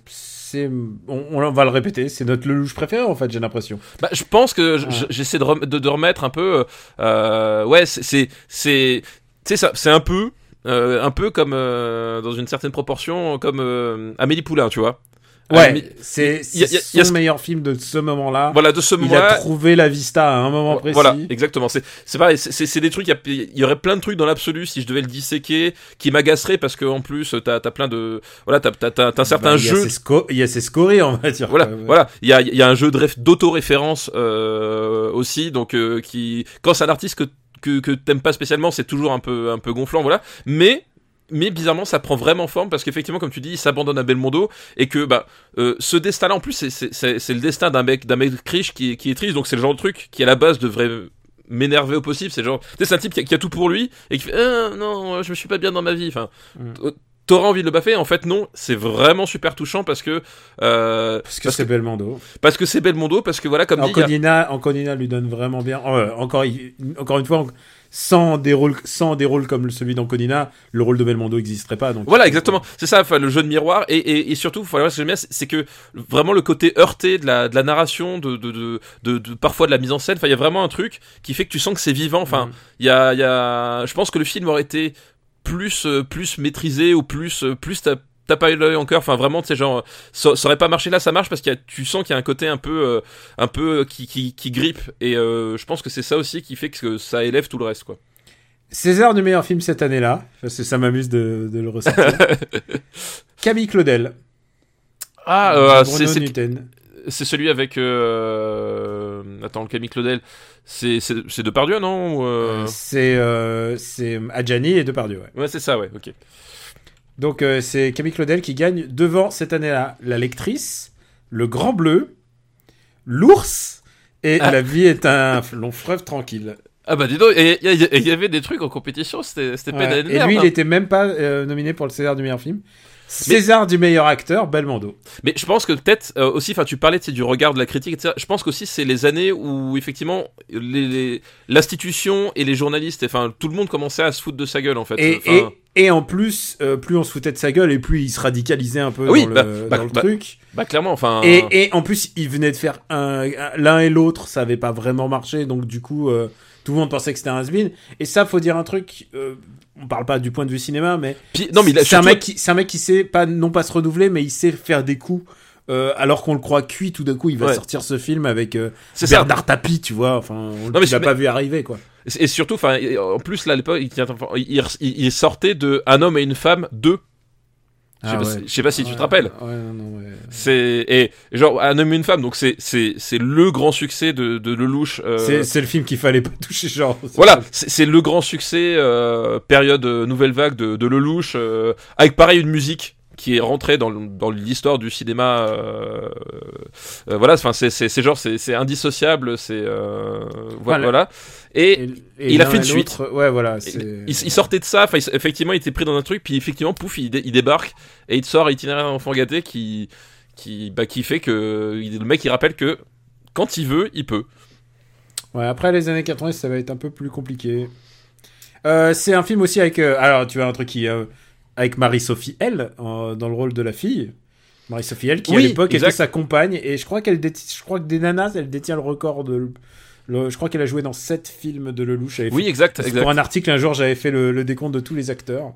C'est... On, on va le répéter, c'est notre Lelouch préféré en fait, j'ai l'impression. Bah, je pense que j'essaie de, rem- de, de remettre un peu. Euh, ouais, c'est c'est c'est tu sais ça, c'est un peu euh, un peu comme euh, dans une certaine proportion comme euh, Amélie Poulain, tu vois. Ouais, c'est, il y a- son meilleur film de ce moment-là. Voilà, de ce Il a moment-là. trouvé la vista à un moment précis. Voilà, exactement. C'est c'est pareil, c'est- c'est c'est des trucs. Il y y, aurait plein de trucs dans l'absolu si je devais le disséquer qui m'agaceraient parce que en plus t'as as plein de voilà t'as t'as t'as un certain Bah, il y a jeu. Il y a ses scories, on va dire. Voilà, ouais. voilà. Il y a, il y a un jeu d'auto-référence euh, aussi, donc euh, qui, quand c'est un artiste que que, que t'aimes pas spécialement, c'est toujours un peu un peu gonflant, voilà. Mais mais bizarrement, ça prend vraiment forme parce qu'effectivement, comme tu dis, il s'abandonne à Belmondo et que bah euh, ce destin-là, en plus, c'est- le destin d'un mec d'un mec riche qui est, qui est triste, donc c'est le genre de truc qui à la base devrait m'énerver au possible. C'est genre, c'est un type qui a, qui a tout pour lui et qui fait Ah, non, je me suis pas bien dans ma vie. Enfin, Mm. t'auras envie de le baffer. En fait, non, c'est vraiment super touchant parce que euh, Parce que c'est Belmondo. parce que c'est Belmondo, parce que voilà, comme dit, il y a- Anconina, Anconina lui donne vraiment bien. euh, encore, une fois, sans des rôles, sans des rôles comme celui d'Anconina, le rôle de Belmondo n'existerait pas. Donc Voilà, exactement. C'est ça, enfin, le jeu de miroir. Et, et, et surtout, voilà, ce que j'aime bien, c'est- que vraiment le côté heurté de la, de la narration, de, de, de, de, de- parfois de la mise en scène. Enfin, il y a vraiment un truc qui fait que tu sens que c'est vivant. Enfin, Mhm. il y a, il y a, je pense que le film aurait été plus, euh, plus maîtrisé ou plus, euh, plus t'as pas eu l'œil en cœur. Enfin, vraiment, tu sais, genre, ça, ça aurait pas marché là, ça marche parce que tu sens qu'il y a un côté un peu, euh, un peu euh, qui, qui, qui grippe. Et euh, je pense que c'est ça aussi qui fait que ça élève tout le reste, quoi. César du meilleur film cette année-là, parce que ça m'amuse de, de le ressortir. Camille Claudel. Ah, euh, c'est c'est- celui avec. Euh... Attends, le Camille Claudel. C'est c'est Depardieu, non euh, C'est euh, c'est Adjani et Depardieu. Ouais. Ouais, c'est ça, ouais, ok. Donc euh, c'est Camille Claudel qui gagne devant cette année-là la lectrice, le Grand Bleu, l'ours et Ah. la vie est un long fleuve tranquille. Ah bah dis donc, et il y, avait des trucs en compétition, c'était Ouais. Et lui, hein. il était même pas euh, nominé pour le César du meilleur film. César du meilleur acteur, Belmondo. Mais je pense que peut-être euh, aussi, enfin tu parlais tu sais, du regard de la critique, etc. Je pense qu'aussi c'est les années où effectivement les- les- l'institution et les journalistes, enfin tout le monde commençait à se foutre de sa gueule en fait. Et, Enfin, et, et en plus, euh, plus on se foutait de sa gueule et plus il se radicalisait un peu Oui, dans, bah, le, bah, dans le bah, truc. Bah clairement, enfin. Et, et en plus, il venait de faire un, un- l'un et l'autre, ça avait pas vraiment marché, donc du coup, euh, tout le monde pensait que c'était un has Et ça, faut dire un truc. euh, on parle pas du point de vue cinéma, mais Puis- non mais c'est un mec qui, c'est un mec qui sait pas non pas se renouveler, mais il sait faire des coups. euh, alors qu'on le croit cuit, tout d'un coup, il va Ouais. sortir ce film avec euh. Bernard Tapie, tu vois. Enfin, on mais l'a pas vu arriver, quoi. Et surtout, enfin, en plus là à l'époque, il, il, il- il sortait de un homme et une femme deux. Je sais Ah pas, ouais. si- je sais pas si tu te rappelles. Ouais. C'est et genre un homme et une femme, donc c'est c'est c'est le grand succès de de Lelouch. euh, C'est, le film qu'il fallait pas toucher, genre. Voilà, c'est c'est le grand succès euh, période euh, nouvelle vague de, de Lelouch, euh, avec pareil une musique qui est rentrée dans, l'histoire du cinéma. euh, euh, voilà, enfin c'est genre c'est indissociable, c'est euh, voilà. Et, il a fait une suite. Ouais, voilà. il, sortait de ça, il- effectivement il était pris dans un truc, puis effectivement pouf il, dé- il débarque et il sort itinéraire enfant gâté qui qui bah qui fait que le mec il rappelle que quand il veut il peut. Ouais, après les années 80, ça va être un peu plus compliqué. C'est un film aussi avec. alors, tu as un truc qui. Avec Marie-Sophie L dans le rôle de la fille. Marie-Sophie L qui Oui, à l'époque était sa compagne et je crois qu'elle je crois que des nanas elle détient le record de le- je crois qu'elle a joué dans 7 films de Lelouch Oui fait- exact, exact. pour un article un jour j'avais fait le, le décompte de tous les acteurs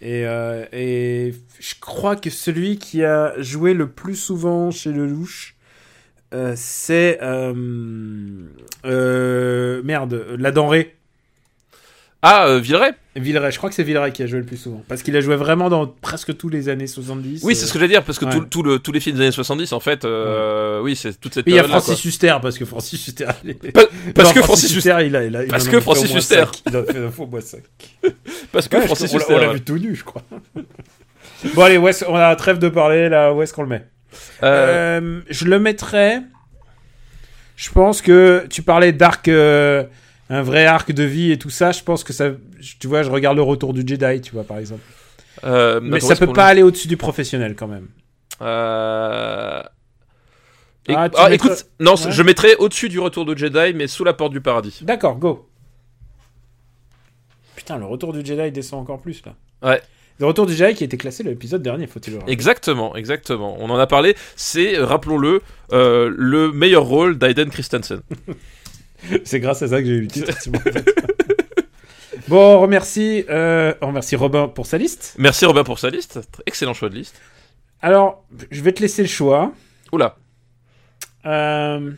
et, euh, et je crois que celui qui a joué le plus souvent chez Lelouch euh, c'est euh, euh, merde la denrée Ah euh, Villeray. Villeray je crois que c'est Villeray qui a joué le plus souvent parce qu'il a joué vraiment dans presque tous les années 70 Oui, c'est ce que j'allais dire, parce que ouais. tout, tout le, tous les films des années 70, en fait, euh, oui, c'est toute cette Et il y a. Francis Huster parce que Francis Huster est-. Pa- Parce Non, que Francis Huster. il a, il a- il Parce que Francis Huster. Il a fait un faux moins 5. Parce que Ouais, Francis je- on l'a- Huster. On l'a vu tout nu, je crois. bon, allez, est-ce- on a trêve de parler, là, où est-ce qu'on le met Euh, Euh, je le mettrais. Je pense que tu parlais d'arc, euh, un vrai arc de vie et tout ça. Je pense que ça, tu vois, je regarde le retour du Jedi, tu vois, par exemple. euh, Mais attends, ça peut pas le- aller au-dessus du professionnel quand même. Euh... Ah, ah, mettrais- écoute, non, Ouais. je mettrais au-dessus du retour de Jedi, mais sous la porte du paradis. D'accord, go. Putain, le retour du Jedi descend encore plus là. Ouais. Le retour du Jedi qui a été classé l'épisode dernier, faut-il le rappeler. Exactement, exactement. On en a parlé. C'est, rappelons-le, euh, le meilleur rôle d'Aiden Christensen. C'est grâce à ça que j'ai eu le titre. bon, on remercie, euh, on remercie Robin pour sa liste. Merci Robin pour sa liste. Excellent choix de liste. Alors, je vais te laisser le choix. Oula. Euh,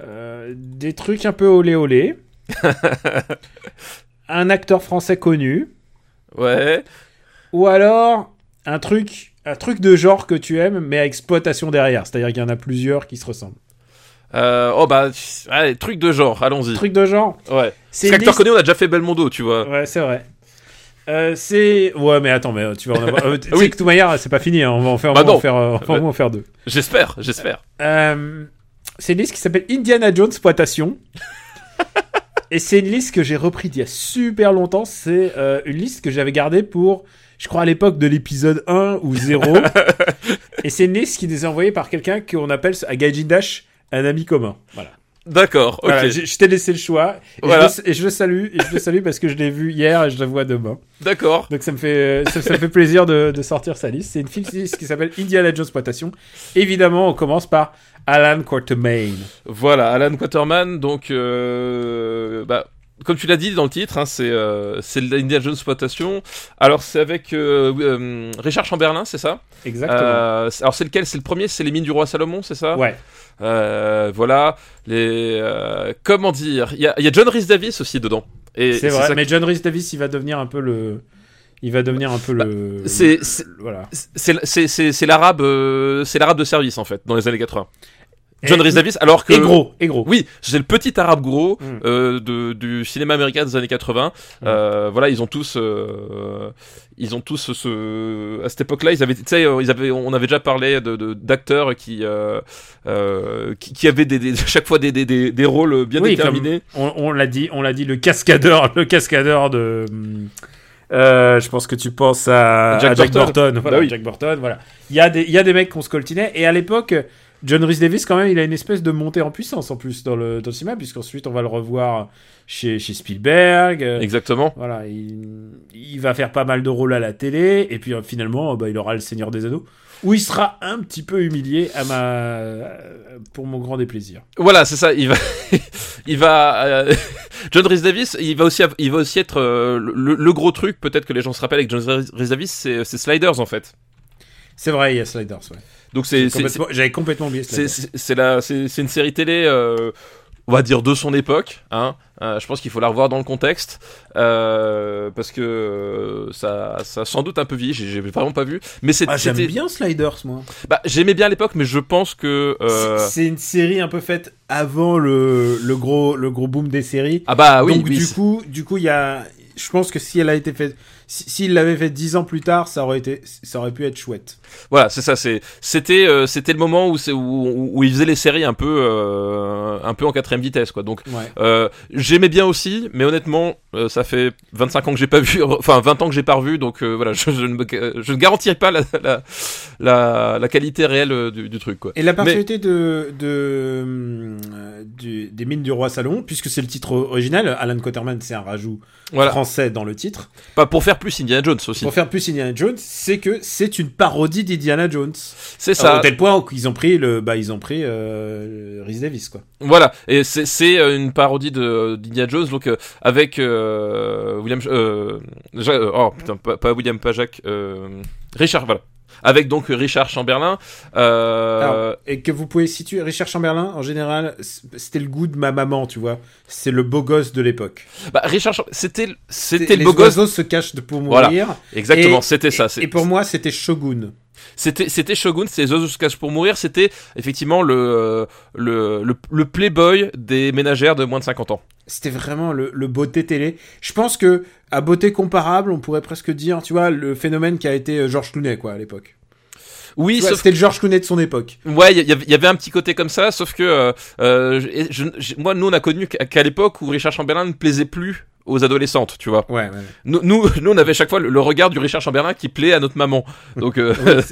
euh, des trucs un peu olé olé. un acteur français connu. Ouais. Ou alors un truc, un truc de genre que tu aimes, mais à exploitation derrière. C'est-à-dire qu'il y en a plusieurs qui se ressemblent. Euh, oh bah, allez, truc de genre, allons-y. Truc de genre. Ouais. C'est liste- connu, on a déjà fait Belmondo, tu vois. Ouais, c'est vrai. Euh, c'est ouais mais attends mais euh, tu vas en avoir euh, Oui. que manière c'est pas fini hein. on va en faire Bah en faire euh, en faire deux J'espère, j'espère. C'est une liste qui s'appelle Indiana Jones Exploitation. Et c'est une liste que j'ai repris d'il y a super longtemps. C'est une liste que j'avais gardée pour, je crois, à l'époque de l'épisode 1 ou 0. et c'est une liste qui nous est envoyée par quelqu'un qu'on appelle à Gaijin Dash un ami commun. Voilà. D'accord, ok. Voilà, je t'ai laissé le choix. Et, Voilà. je le, et je le salue. Et je le salue parce que je l'ai vu hier et je le vois demain. D'accord. Donc ça me fait, ça, ça me fait plaisir de, de sortir sa liste. C'est une film- qui s'appelle Indiana Jones Exploitation. Évidemment, on commence par Alan Quatermain. Voilà, Alan Quaterman, donc, euh, bah, comme tu l'as dit dans le titre, hein, c'est euh, c'est l'Indiana Jones exploitation. Alors c'est avec euh, euh, Richard Chamberlain, c'est ça? Exactement. Euh, Alors c'est lequel? C'est le premier? C'est les mines du roi Salomon, c'est ça? Ouais. Euh, Voilà. Les euh, comment dire? Il y a, y a John Rhys Davis aussi dedans. Et C'est vrai. Mais John Rhys Davis, il va devenir un peu le. Il va devenir un peu le. Bah, c'est- c'est- le- Voilà. c'est c'est c'est c'est l'arabe euh, c'est l'arabe de service en fait dans les années 80. John Rhys Davis alors que Et gros. Et gros. Oui, c'est le petit arabe gros Mm. euh, de, du cinéma américain des années 80. Mm. Euh, voilà, ils ont tous, euh, ils ont tous ce, à cette époque-là, ils avaient, tu sais, euh, ils avaient, on avait déjà parlé de d'acteurs qui, euh, euh, qui, qui avaient des, des- chaque fois des, des, des, des rôles bien Oui, déterminés. On, on l'a dit, on l'a dit, le cascadeur, le cascadeur de. euh, je pense que tu penses à Jack à Jack, Burton. Burton. Voilà, Bah oui. Jack Burton, voilà. Il y a des, il y a des mecs qu'on se coltinait. Et à l'époque, John Rhys Davis, quand même, il a une espèce de montée en puissance en plus dans le, dans le cinéma, puisqu'ensuite on va le revoir chez, chez Spielberg. euh, Exactement. Voilà, il, il va faire pas mal de rôles à la télé, et puis euh, finalement, euh, bah, il aura le Seigneur des Anneaux, où il sera un petit peu humilié à ma, pour mon grand déplaisir. Voilà, c'est ça. Il va, il va. euh, John Rhys Davis, il va aussi, il va aussi être euh, le, le gros truc. Peut-être que les gens se rappellent avec John Rhys Davis, c'est c'est Sliders en fait. C'est vrai, il y a Sliders, ouais. Donc c'est J'avais complètement oublié C'est- la, c'est une série télé, euh, on va dire de son époque. Hein. Euh, je pense qu'il faut la revoir dans le contexte euh, parce que ça, ça a sans doute un peu vieilli. J'ai vraiment pas vu, mais c'est- Ah, j'aime c'était. bien Sliders, moi. Bah, j'aimais bien à l'époque, mais je pense que. C'est une série un peu faite avant le, le gros le gros boom des séries. Ah bah oui. Donc oui, du coup, du coup, il y a. Je pense que si elle a été faite, si- s'il l'avait fait dix ans plus tard, ça aurait été, ça aurait pu être chouette. Voilà, c'est ça. C'était euh, c'était le moment où où, où, où il faisait les séries un peu euh, un peu en quatrième vitesse quoi. Donc Ouais. Euh, J'aimais bien aussi, mais honnêtement, ça fait 25 ans que j'ai pas vu, enfin 20 ans que j'ai pas revu, donc voilà, je, je ne, je ne garantis pas la, la, la, la qualité réelle du, du truc, quoi. Et la particularité de, de, du- des mines du roi Salomon, puisque c'est le titre original, Alan Quaterman, c'est un rajout Voilà, français dans le titre. pas pour faire plus Indiana Jones aussi. Pour faire plus Indiana Jones, c'est que c'est une parodie d'Indiana Jones. C'est Ça. ça. Au tel point qu'ils ont pris le, bah ils ont pris euh, Rhys Davis quoi. Voilà, et c'est euh, une parodie de d'Indiana Jones, donc euh, avec euh, William, euh, euh, oh putain, pas, pas William, pas Jacques, euh, Richard, voilà. Avec donc Richard Chamberlain. Euh, Alors, et que vous pouvez situer Richard Chamberlain en général, c'était le goût de ma maman, tu vois. C'est le beau gosse de l'époque. bah, Richard, c'était c'était le les beau gosse. oiseaux se cachent pour Voilà. mourir. Exactement, Et- c'était ça. Et pour moi, c'était Shogun. C'était c'était Shogun, c'était les oiseaux se cachent pour mourir, c'était effectivement le, le le le playboy des ménagères de moins de 50 ans. C'était vraiment le, le beauté télé. Je pense que à beauté comparable, on pourrait presque dire, tu vois, le phénomène qui a été euh, Georges Clooney quoi à l'époque. Oui, sauf C'était le George Clooney de son époque. Ouais, il y, avait- il y avait un petit côté comme ça, sauf que euh, euh, je- je- je- moi, nous, on a connu qu'à qu'à l'époque où Richard Chamberlain ne plaisait plus aux adolescentes, tu vois. Ouais, ouais. Nous, nous, nous, on avait chaque fois le, le regard du Richard Chamberlain qui plaît à notre maman. Donc, euh,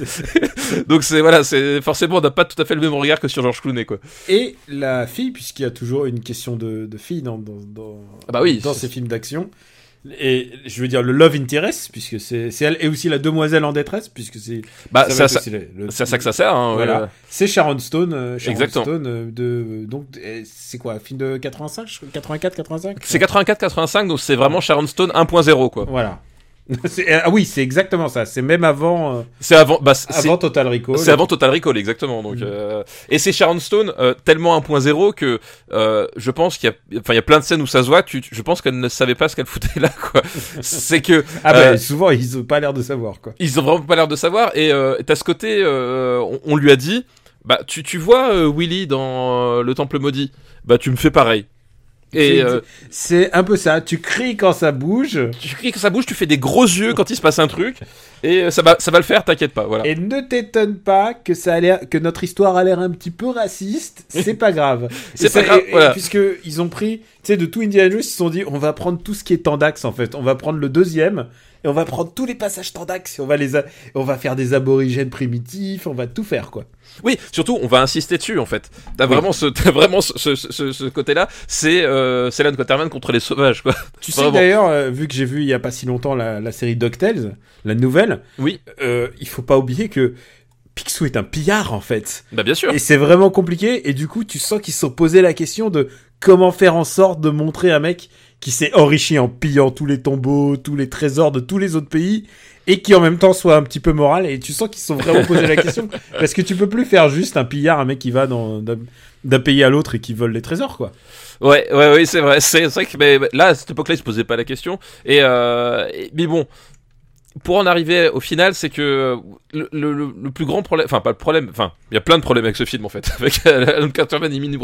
donc c'est voilà, c'est forcément, on n'a pas tout à fait le même regard que sur George Clooney, quoi. Et la fille, puisqu'il y a toujours une question de, de fille dans, dans, dans, Ah bah oui, dans ces films d'action. Et je veux dire le love interest, puisque c'est elle, et aussi la demoiselle en détresse, puisque c'est Bah, ça ça, ça, c'est ça que ça sert. Hein, Voilà. euh, C'est Sharon Stone. euh, Sharon Exactement. Stone euh, de donc c'est quoi, film de 85, je crois, 84, 85. C'est 84-85, donc c'est vraiment Sharon Stone 1.0, quoi. Voilà. Ah oui, c'est exactement ça. C'est même avant, euh, C'est avant, bah, c'est- avant Total Recall. C'est avant Total Recall, exactement. Donc, Mm. euh, et c'est Sharon Stone euh, tellement 1.0 que euh, je pense qu'il y a, enfin, il y a plein de scènes où ça se voit. Tu, je pense qu'elle ne savait pas ce qu'elle foutait là, quoi. c'est que Ah bah euh, souvent ils ont pas l'air de savoir quoi. ils ont vraiment pas l'air de savoir. Et euh, t'as ce côté, euh, on, on lui a dit, bah, tu, tu vois euh, Willy dans le Temple maudit, bah, tu me fais pareil. Et C'est- euh, C'est un peu ça. Tu cries quand ça bouge. tu cries que ça bouge, tu fais des gros yeux quand il se passe un truc, et euh, ça va, ça va le faire, t'inquiète pas. Voilà. Et ne t'étonne pas que ça a l'air, que notre histoire a l'air un petit peu raciste. C'est pas grave. C'est pas grave, voilà. Puisque ils ont pris, tu sais, de tout Indiana Jones, ils se sont dit, on va prendre tout ce qui est Tandax en fait. On va prendre le deuxième et on va prendre tous les passages Tandax et on va les, a- on va faire des aborigènes primitifs. On va tout faire quoi. Oui, surtout, on va insister dessus en fait. T'as Oui. vraiment ce, vraiment ce, ce, ce, ce côté-là. C'est euh, c'est Alan Quaterman contre les sauvages, quoi. Tu sais d'ailleurs, euh, vu que j'ai vu il y a pas si longtemps la, la série DuckTales, la nouvelle, Oui, euh, il faut pas oublier que Picsou est un pillard en fait. bah bien sûr. Et c'est vraiment compliqué. Et du coup, tu sens qu'ils se sont posé la question de comment faire en sorte de montrer un mec qui s'est enrichi en pillant tous les tombeaux, tous les trésors de tous les autres pays, et qui en même temps soit un petit peu moral. Et tu sens qu'ils se sont vraiment posé la question parce que tu peux plus faire juste un pillard, un mec qui va dans d'un pays à l'autre et qui vole les trésors, quoi. Ouais, ouais, ouais, c'est vrai. C'est vrai que mais, là, à cette époque-là, il se posait pas la question. Et, euh, et- mais bon. Pour en arriver au final, c'est que le, le, le- le plus grand problème, enfin pas le problème, enfin il y a plein de problèmes avec ce film en fait, avec Alan Quaterman et Minnie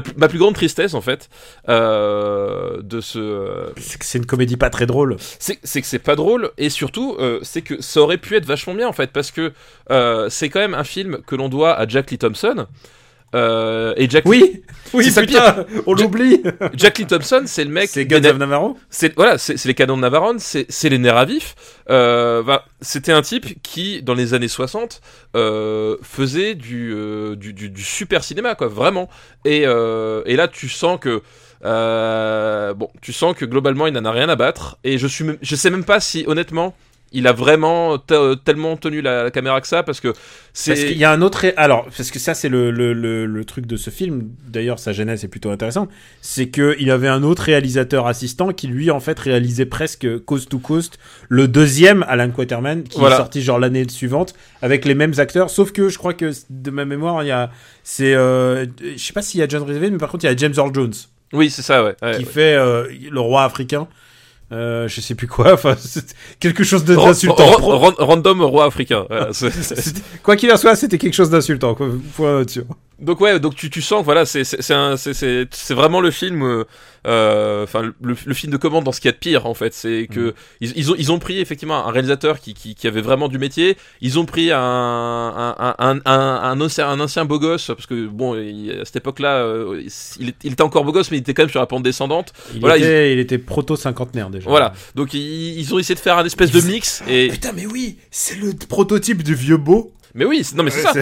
plus- ma plus grande tristesse en fait euh, de ce, euh, C'est que c'est une comédie pas très drôle. c'est c'est que c'est pas drôle et surtout euh, c'est que ça aurait pu être vachement bien en fait parce que euh, c'est quand même un film que l'on doit à Jack Lee Thompson euh, et Jack Oui, oui, ça putain, on l'oublie. Jack Lee Thompson c'est le mec C'est Guns of Navarro. c'est voilà c'est les canons de Navarone c'est c'est les nerfs à vif. Euh, bah, c'était un type qui dans les années 60 euh, faisait du, du, du du super cinéma quoi vraiment. Et et là tu sens que bon tu sens que globalement il n'en a rien à battre. Et je suis je sais même pas si honnêtement il a vraiment te- tellement tenu la, la caméra que ça parce que c'est Parce qu'il y a un autre. Alors, parce que ça, c'est le, le, le, le truc de ce film. D'ailleurs, sa genèse est plutôt intéressante. C'est qu'il avait un autre réalisateur assistant qui, lui, en fait, réalisait presque Coast to Coast, le deuxième Alan Quaterman, qui Voilà. est sorti genre l'année suivante, avec les mêmes acteurs. Sauf que je crois que, de ma mémoire, il y a. C'est. Euh, je sais pas s'il y a John Rhys-Davies, mais par contre, il y a James Earl Jones, oui c'est ça ouais, ouais. qui fait euh, le roi africain. Euh, je sais plus quoi. Enfin, c'est quelque chose d'insultant. ran- ran- random roi africain voilà, Quoi qu'il en soit, c'était quelque chose d'insultant. quoi. Point là-dessus. Donc ouais, donc tu, tu sens que voilà, c'est vraiment le film, euh, enfin le, le film de commande dans ce qu'il y a de pire en fait, c'est que ils, ils ont ils ont pris effectivement un réalisateur qui, qui qui avait vraiment du métier, ils ont pris un un un un, ancien un ancien beau gosse parce que bon il- à cette époque-là euh, il, il était encore beau gosse mais il était quand même sur la pente descendante. Il, Voilà, était, il... était proto cinquantenaire déjà. Voilà, donc ils, ils ont essayé de faire un espèce de mix et Putain, mais oui, c'est le prototype du vieux beau. Mais oui, non mais c'est ça.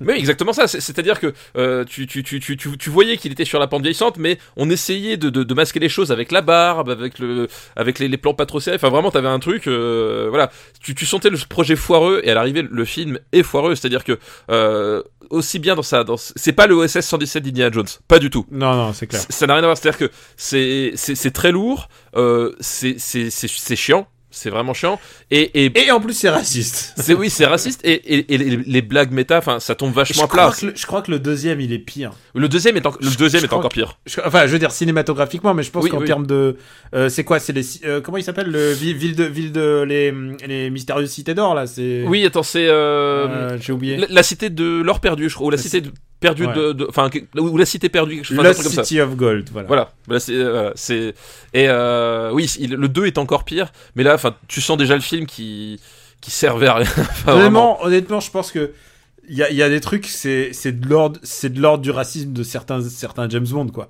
Mais oui, exactement ça. C'est- C'est-à-dire que euh, tu, tu, tu, tu, tu, tu voyais qu'il était sur la pente vieillissante, mais on essayait de, de, de masquer les choses avec la barbe, avec le, avec les, les plans pas trop serrés. Enfin, vraiment, t'avais un truc. euh, voilà, tu, tu sentais le projet foireux et à l'arrivée, le film est foireux. C'est-à-dire que euh, aussi bien dans ça, dans, c'est pas le OSS 117 d'Indiana Jones, pas du tout. Non, non, c'est clair. Ça n'a rien à voir. C'est-à-dire que c'est, c'est, c'est très lourd. Euh, c'est, c'est chiant. C'est vraiment chiant. Et, et, Et en plus, c'est raciste. c'est oui, c'est raciste. Et, et, et les, les blagues méta, enfin, ça tombe Je vachement à crois, plat. que le, je crois que le deuxième, il est pire. Le deuxième est, en- le Je- deuxième je est crois encore que- pire. Je- enfin, je veux dire cinématographiquement, mais je pense Oui, qu'en oui. termes de, euh, c'est quoi, c'est les, euh, comment il s'appelle le ville, ville de, ville de les, les mystérieuses cités d'or là, c'est. Oui, attends, c'est euh, Euh, j'ai oublié. la, la cité de l'or perdu, je crois, ou la La cité de- perdue Ouais. de, enfin, ou la cité perdue, quelque chose, truc comme ça. City of Gold, voilà. Voilà, Voilà, c'est, euh, et euh, oui, il- le 2 est encore pire, mais là, enfin, tu sens déjà le film qui qui servait à rien. Honnêtement, honnêtement, je pense que il y a, y a des trucs, c'est c'est de l'ordre, c'est de l'ordre du racisme de certains certains James Bond quoi.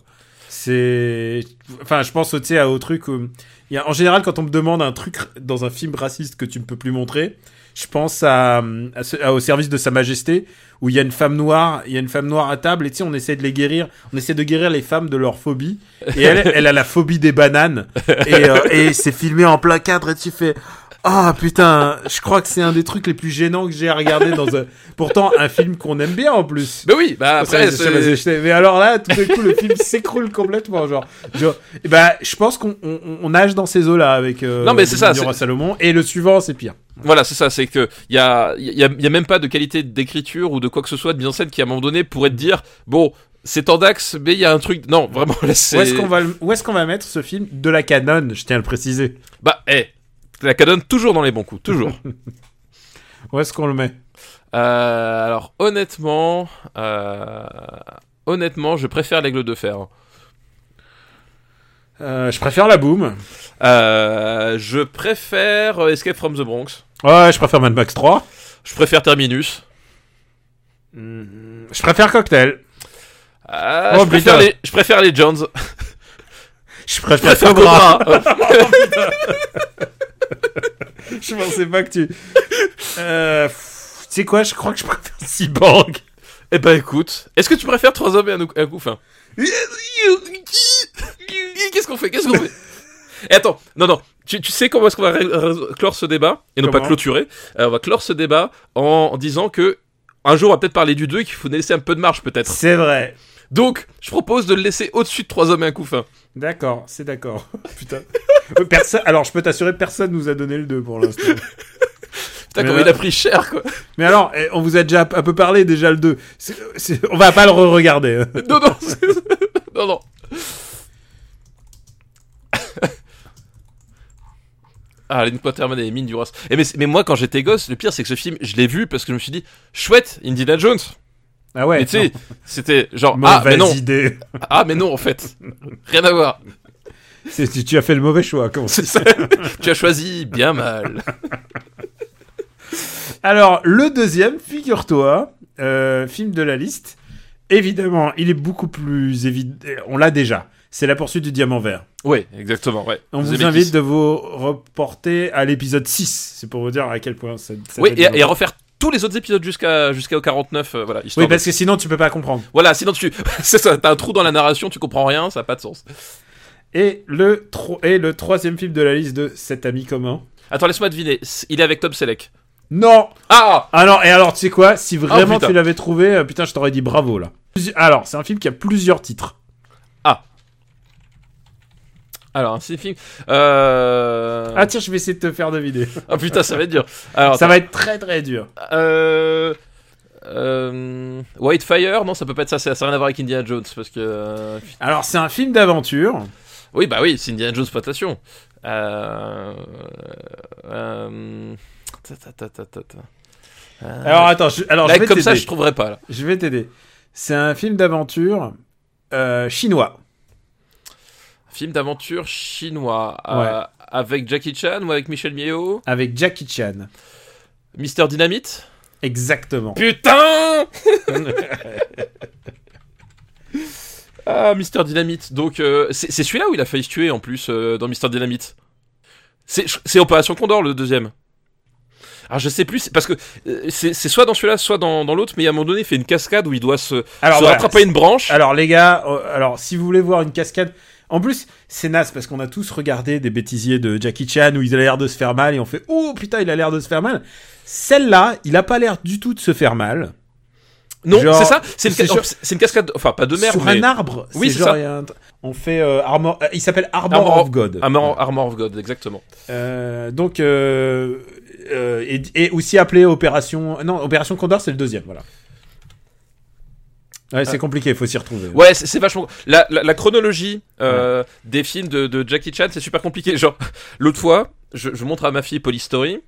C'est, enfin, je pense tu sais à au truc. où- il y a, en général, quand on me demande un truc dans un film raciste que tu ne peux plus montrer, je pense au service de Sa Majesté où il y a une femme noire, il y a une femme noire à table et tu sais, on essaie de les guérir, on essaie de guérir les femmes de leur phobie. Et elle, elle a la phobie des bananes. Et, euh, et c'est filmé en plein cadre et tu fais ah putain, je crois que c'est un des trucs les plus gênants que j'ai à regarder dans un pourtant un film qu'on aime bien en plus. Mais oui, bah après, c'est- Mais alors là, tout d'un coup, le film s'écroule complètement, genre. genre et ben, je pense qu'on on, on nage dans ces eaux-là avec. Euh, Non, mais c'est ça, c'est- Salomon. Et le suivant, c'est pire. Voilà, c'est ça, c'est que il y a, y, a, y a même pas de qualité d'écriture ou de quoi que ce soit de mise en scène qui à un moment donné pourrait te dire bon, c'est en dax, mais il y a un truc. Non, vraiment, là, c'est. Où est-ce qu'on va, où est-ce qu'on va mettre ce film de la canon? Je tiens à le préciser. Bah, eh, la cadonne toujours dans les bons coups, toujours. Où est-ce qu'on le met? Euh, alors, honnêtement, euh, honnêtement, je préfère l'aigle de fer. Euh, Je préfère la boom. Je préfère Escape from the Bronx. Ouais, je préfère Mad Max 3. Je préfère Terminus. Je préfère Cocktail. Ah, Oh, je, préfère les, je préfère les Jones. Je préfère préfère Cobra. Cobra. je pensais pas que tu. Euh, pff, tu sais quoi Je crois que je préfère Cyborg. Eh ben écoute, est-ce que tu préfères trois hommes et un, un couffin Qu'est-ce qu'on fait? Qu'est-ce qu'on fait? Et attends, non, non. Tu, tu sais comment est-ce qu'on va clore ce débat Et non pas clôturer? Euh, on va clore ce débat en, en disant que un jour on va peut-être parler du 2 et qu'il faut laisser un peu de marge peut-être. C'est vrai. Donc, je propose de le laisser au-dessus de trois hommes et un couffin. D'accord, c'est d'accord. Putain. Euh, Personne. Alors, je peux t'assurer, personne nous a donné le 2 pour l'instant. Putain, comment là- il a pris cher quoi. Mais alors, eh, on vous a déjà un peu parlé déjà le 2. C'est- c'est- on va pas le re-regarder. hein. Non, non, c'est- non, non. Ah, Alan Quaterman et les mines du Ross. Et mais, mais moi, quand j'étais gosse, le pire, c'est que ce film, je l'ai vu parce que je me suis dit, chouette, Indiana Jones. Ah ouais. mais tu sais, c'était genre, non. ah, mais non, Mauvaise idée. ah, mais non, en fait. Rien à voir. Tu, tu as fait le mauvais choix. Comment C'est ça. tu as choisi bien mal. Alors, le deuxième, figure-toi, euh, film de la liste. Évidemment, il est beaucoup plus évident. On l'a déjà. C'est la poursuite du diamant vert. Oui, exactement, ouais. On vous, aimez invite de vous reporter à l'épisode 6. C'est pour vous dire à quel point ça. ça Oui, et, et refaire tous les autres épisodes jusqu'à jusqu'au 49, euh, voilà. Oui, de- parce que sinon tu peux pas comprendre. Voilà, sinon tu, c'est ça, t'as un trou dans la narration, tu comprends rien, ça a pas de sens. Et le, tro- et le troisième film de la liste de cet ami commun. Attends, laisse-moi deviner, il est avec Tom Selleck. Non Ah Alors, et alors, tu sais quoi? Si vraiment putain. tu l'avais trouvé, euh, putain, je t'aurais dit bravo là. Alors, c'est un film qui a plusieurs titres. Alors, un film. Euh... Ah, tiens, je vais essayer de te faire deviner. Ah putain, ça va être dur. Alors, Ça va être très très dur. Euh... Euh... Whitefire Non, ça peut pas être ça, ça n'a rien à voir avec Indiana Jones parce que. euh, Alors, c'est un film d'aventure. Oui, bah oui, c'est Indiana Jones Plantation. Euh... Euh... Euh, Alors, attends, je, alors, là, je vais comme ça, je trouverais pas là. Je vais t'aider. C'est un film d'aventure chinois. Film d'aventure chinois euh, avec Jackie Chan ou avec Michel Mieo Avec Jackie Chan. Mister Dynamite Exactement. Putain Ah, Mister Dynamite. Donc, euh, c'est celui-là où il a failli se tuer en plus euh, dans Mister Dynamite. C'est Opération Condor le deuxième. Alors je sais plus, parce que euh, c'est soit dans celui-là, soit dans, dans l'autre, mais à un moment donné, il fait une cascade où il doit se, Alors, se voilà. rattraper une branche. Alors les gars, euh, alors si vous voulez voir une cascade, en plus c'est naze parce qu'on a tous regardé des bêtisiers de Jackie Chan où il a l'air de se faire mal et on fait oh putain il a l'air de se faire mal. Celle-là, il a pas l'air du tout de se faire mal. non, c'est ça, c'est une, sur- cascade, enfin pas de merde, Sur mais un arbre. Oui, c'est ça. un On fait euh, Armor, euh, il s'appelle Armor, Armor of God. Armor, Armor of God, exactement. Euh, donc euh, et, et aussi appelé Opération non Opération Condor c'est le deuxième voilà. Ouais, c'est compliqué, il faut s'y retrouver. Ouais, c'est vachement. La, la, la chronologie euh, des films de, de Jackie Chan, c'est super compliqué. Genre, l'autre fois, je, je montre à ma fille Polystory.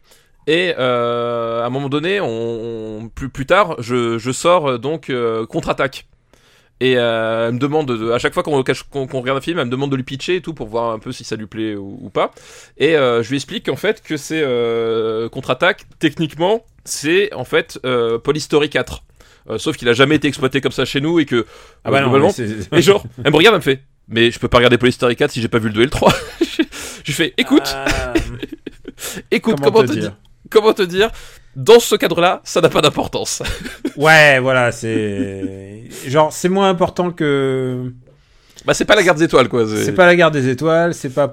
Et euh, à un moment donné, on, on- plus, plus tard, je, je sors euh, donc euh, contre-attaque. Et elle me demande, de, à chaque fois qu'on regarde un film, elle me demande de lui pitcher et tout pour voir un peu si ça lui plaît ou, ou pas. Et je lui explique en fait que c'est contre-attaque. Techniquement, c'est en fait Police Story 4. Euh, sauf qu'il a jamais été exploité comme ça chez nous et que Ah bah euh, non, globalement, mais c'est- et genre, elle me regarde, elle me fait, mais je peux pas regarder Police Story 4 si j'ai pas vu le 2 et le 3. je lui fais, écoute, Ah, écoute, comment comment, te dire dire Comment te dire Dans ce cadre-là, ça n'a pas d'importance. Ouais, voilà, c'est genre c'est moins important que bah, c'est pas la garde des étoiles, quoi. c'est pas la guerre des étoiles, c'est pas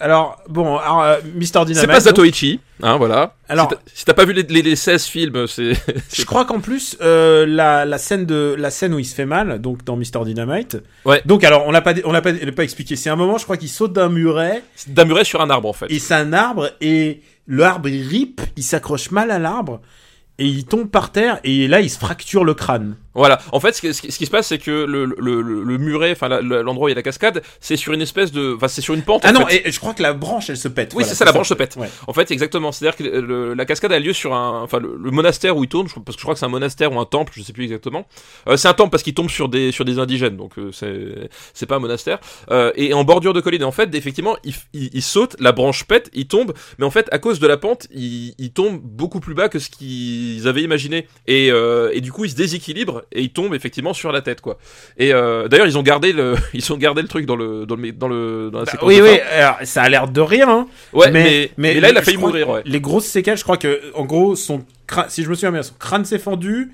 alors bon, alors, euh, Mister Dynamite. C'est pas Zatoichi, hein, voilà. Alors- si t'as- si pas vu les, les, les 16 films, c'est. Je crois qu'en plus euh, la, la scène de la scène où il se fait mal, donc dans Mister Dynamite. Ouais. Donc alors on l'a pas on l'a pas, pas expliqué. C'est un moment, je crois qu'il saute d'un muret d'un muret sur un arbre, en fait. et c'est un arbre et l'arbre il rip, il s'accroche mal à l'arbre et il tombe par terre et là il se fracture le crâne. Voilà. En fait, ce qui, ce qui- ce qui se passe, c'est que le, le, muret, enfin, l'endroit où il y a la cascade, c'est sur une espèce de. Enfin, c'est sur une pente. Ah en non, fait. et, je crois que la branche elle se pète. Oui, Voilà, c'est ça, la branche se pète. Ouais. En fait, exactement. C'est-à-dire que le- la cascade a lieu sur un, enfin, le, monastère où il tourne, parce que je crois que c'est un monastère ou un temple, je sais plus exactement. Euh, c'est un temple parce qu'il tombe sur des, sur des indigènes, donc euh, c'est, c'est pas un monastère. Euh, et en bordure de colline, en fait, effectivement, il, il, il saute, la branche pète, il tombe, mais en fait, à cause de la pente, il, il tombe beaucoup plus bas que ce qu'ils avaient imaginé. Et, euh, et du coup, il se déséquilibre et il tombe effectivement sur la tête, quoi. Et euh, d'ailleurs, ils ont gardé le, ils ont gardé le truc dans le, dans le, dans le, dans la Bah, séquence oui, oui, alors, ça a l'air de rien, hein. Ouais, mais, mais, là, il a failli mourir, ouais. Les grosses séquelles, je crois que, en gros, son crâne, si je me souviens bien, son crâne s'est fendu.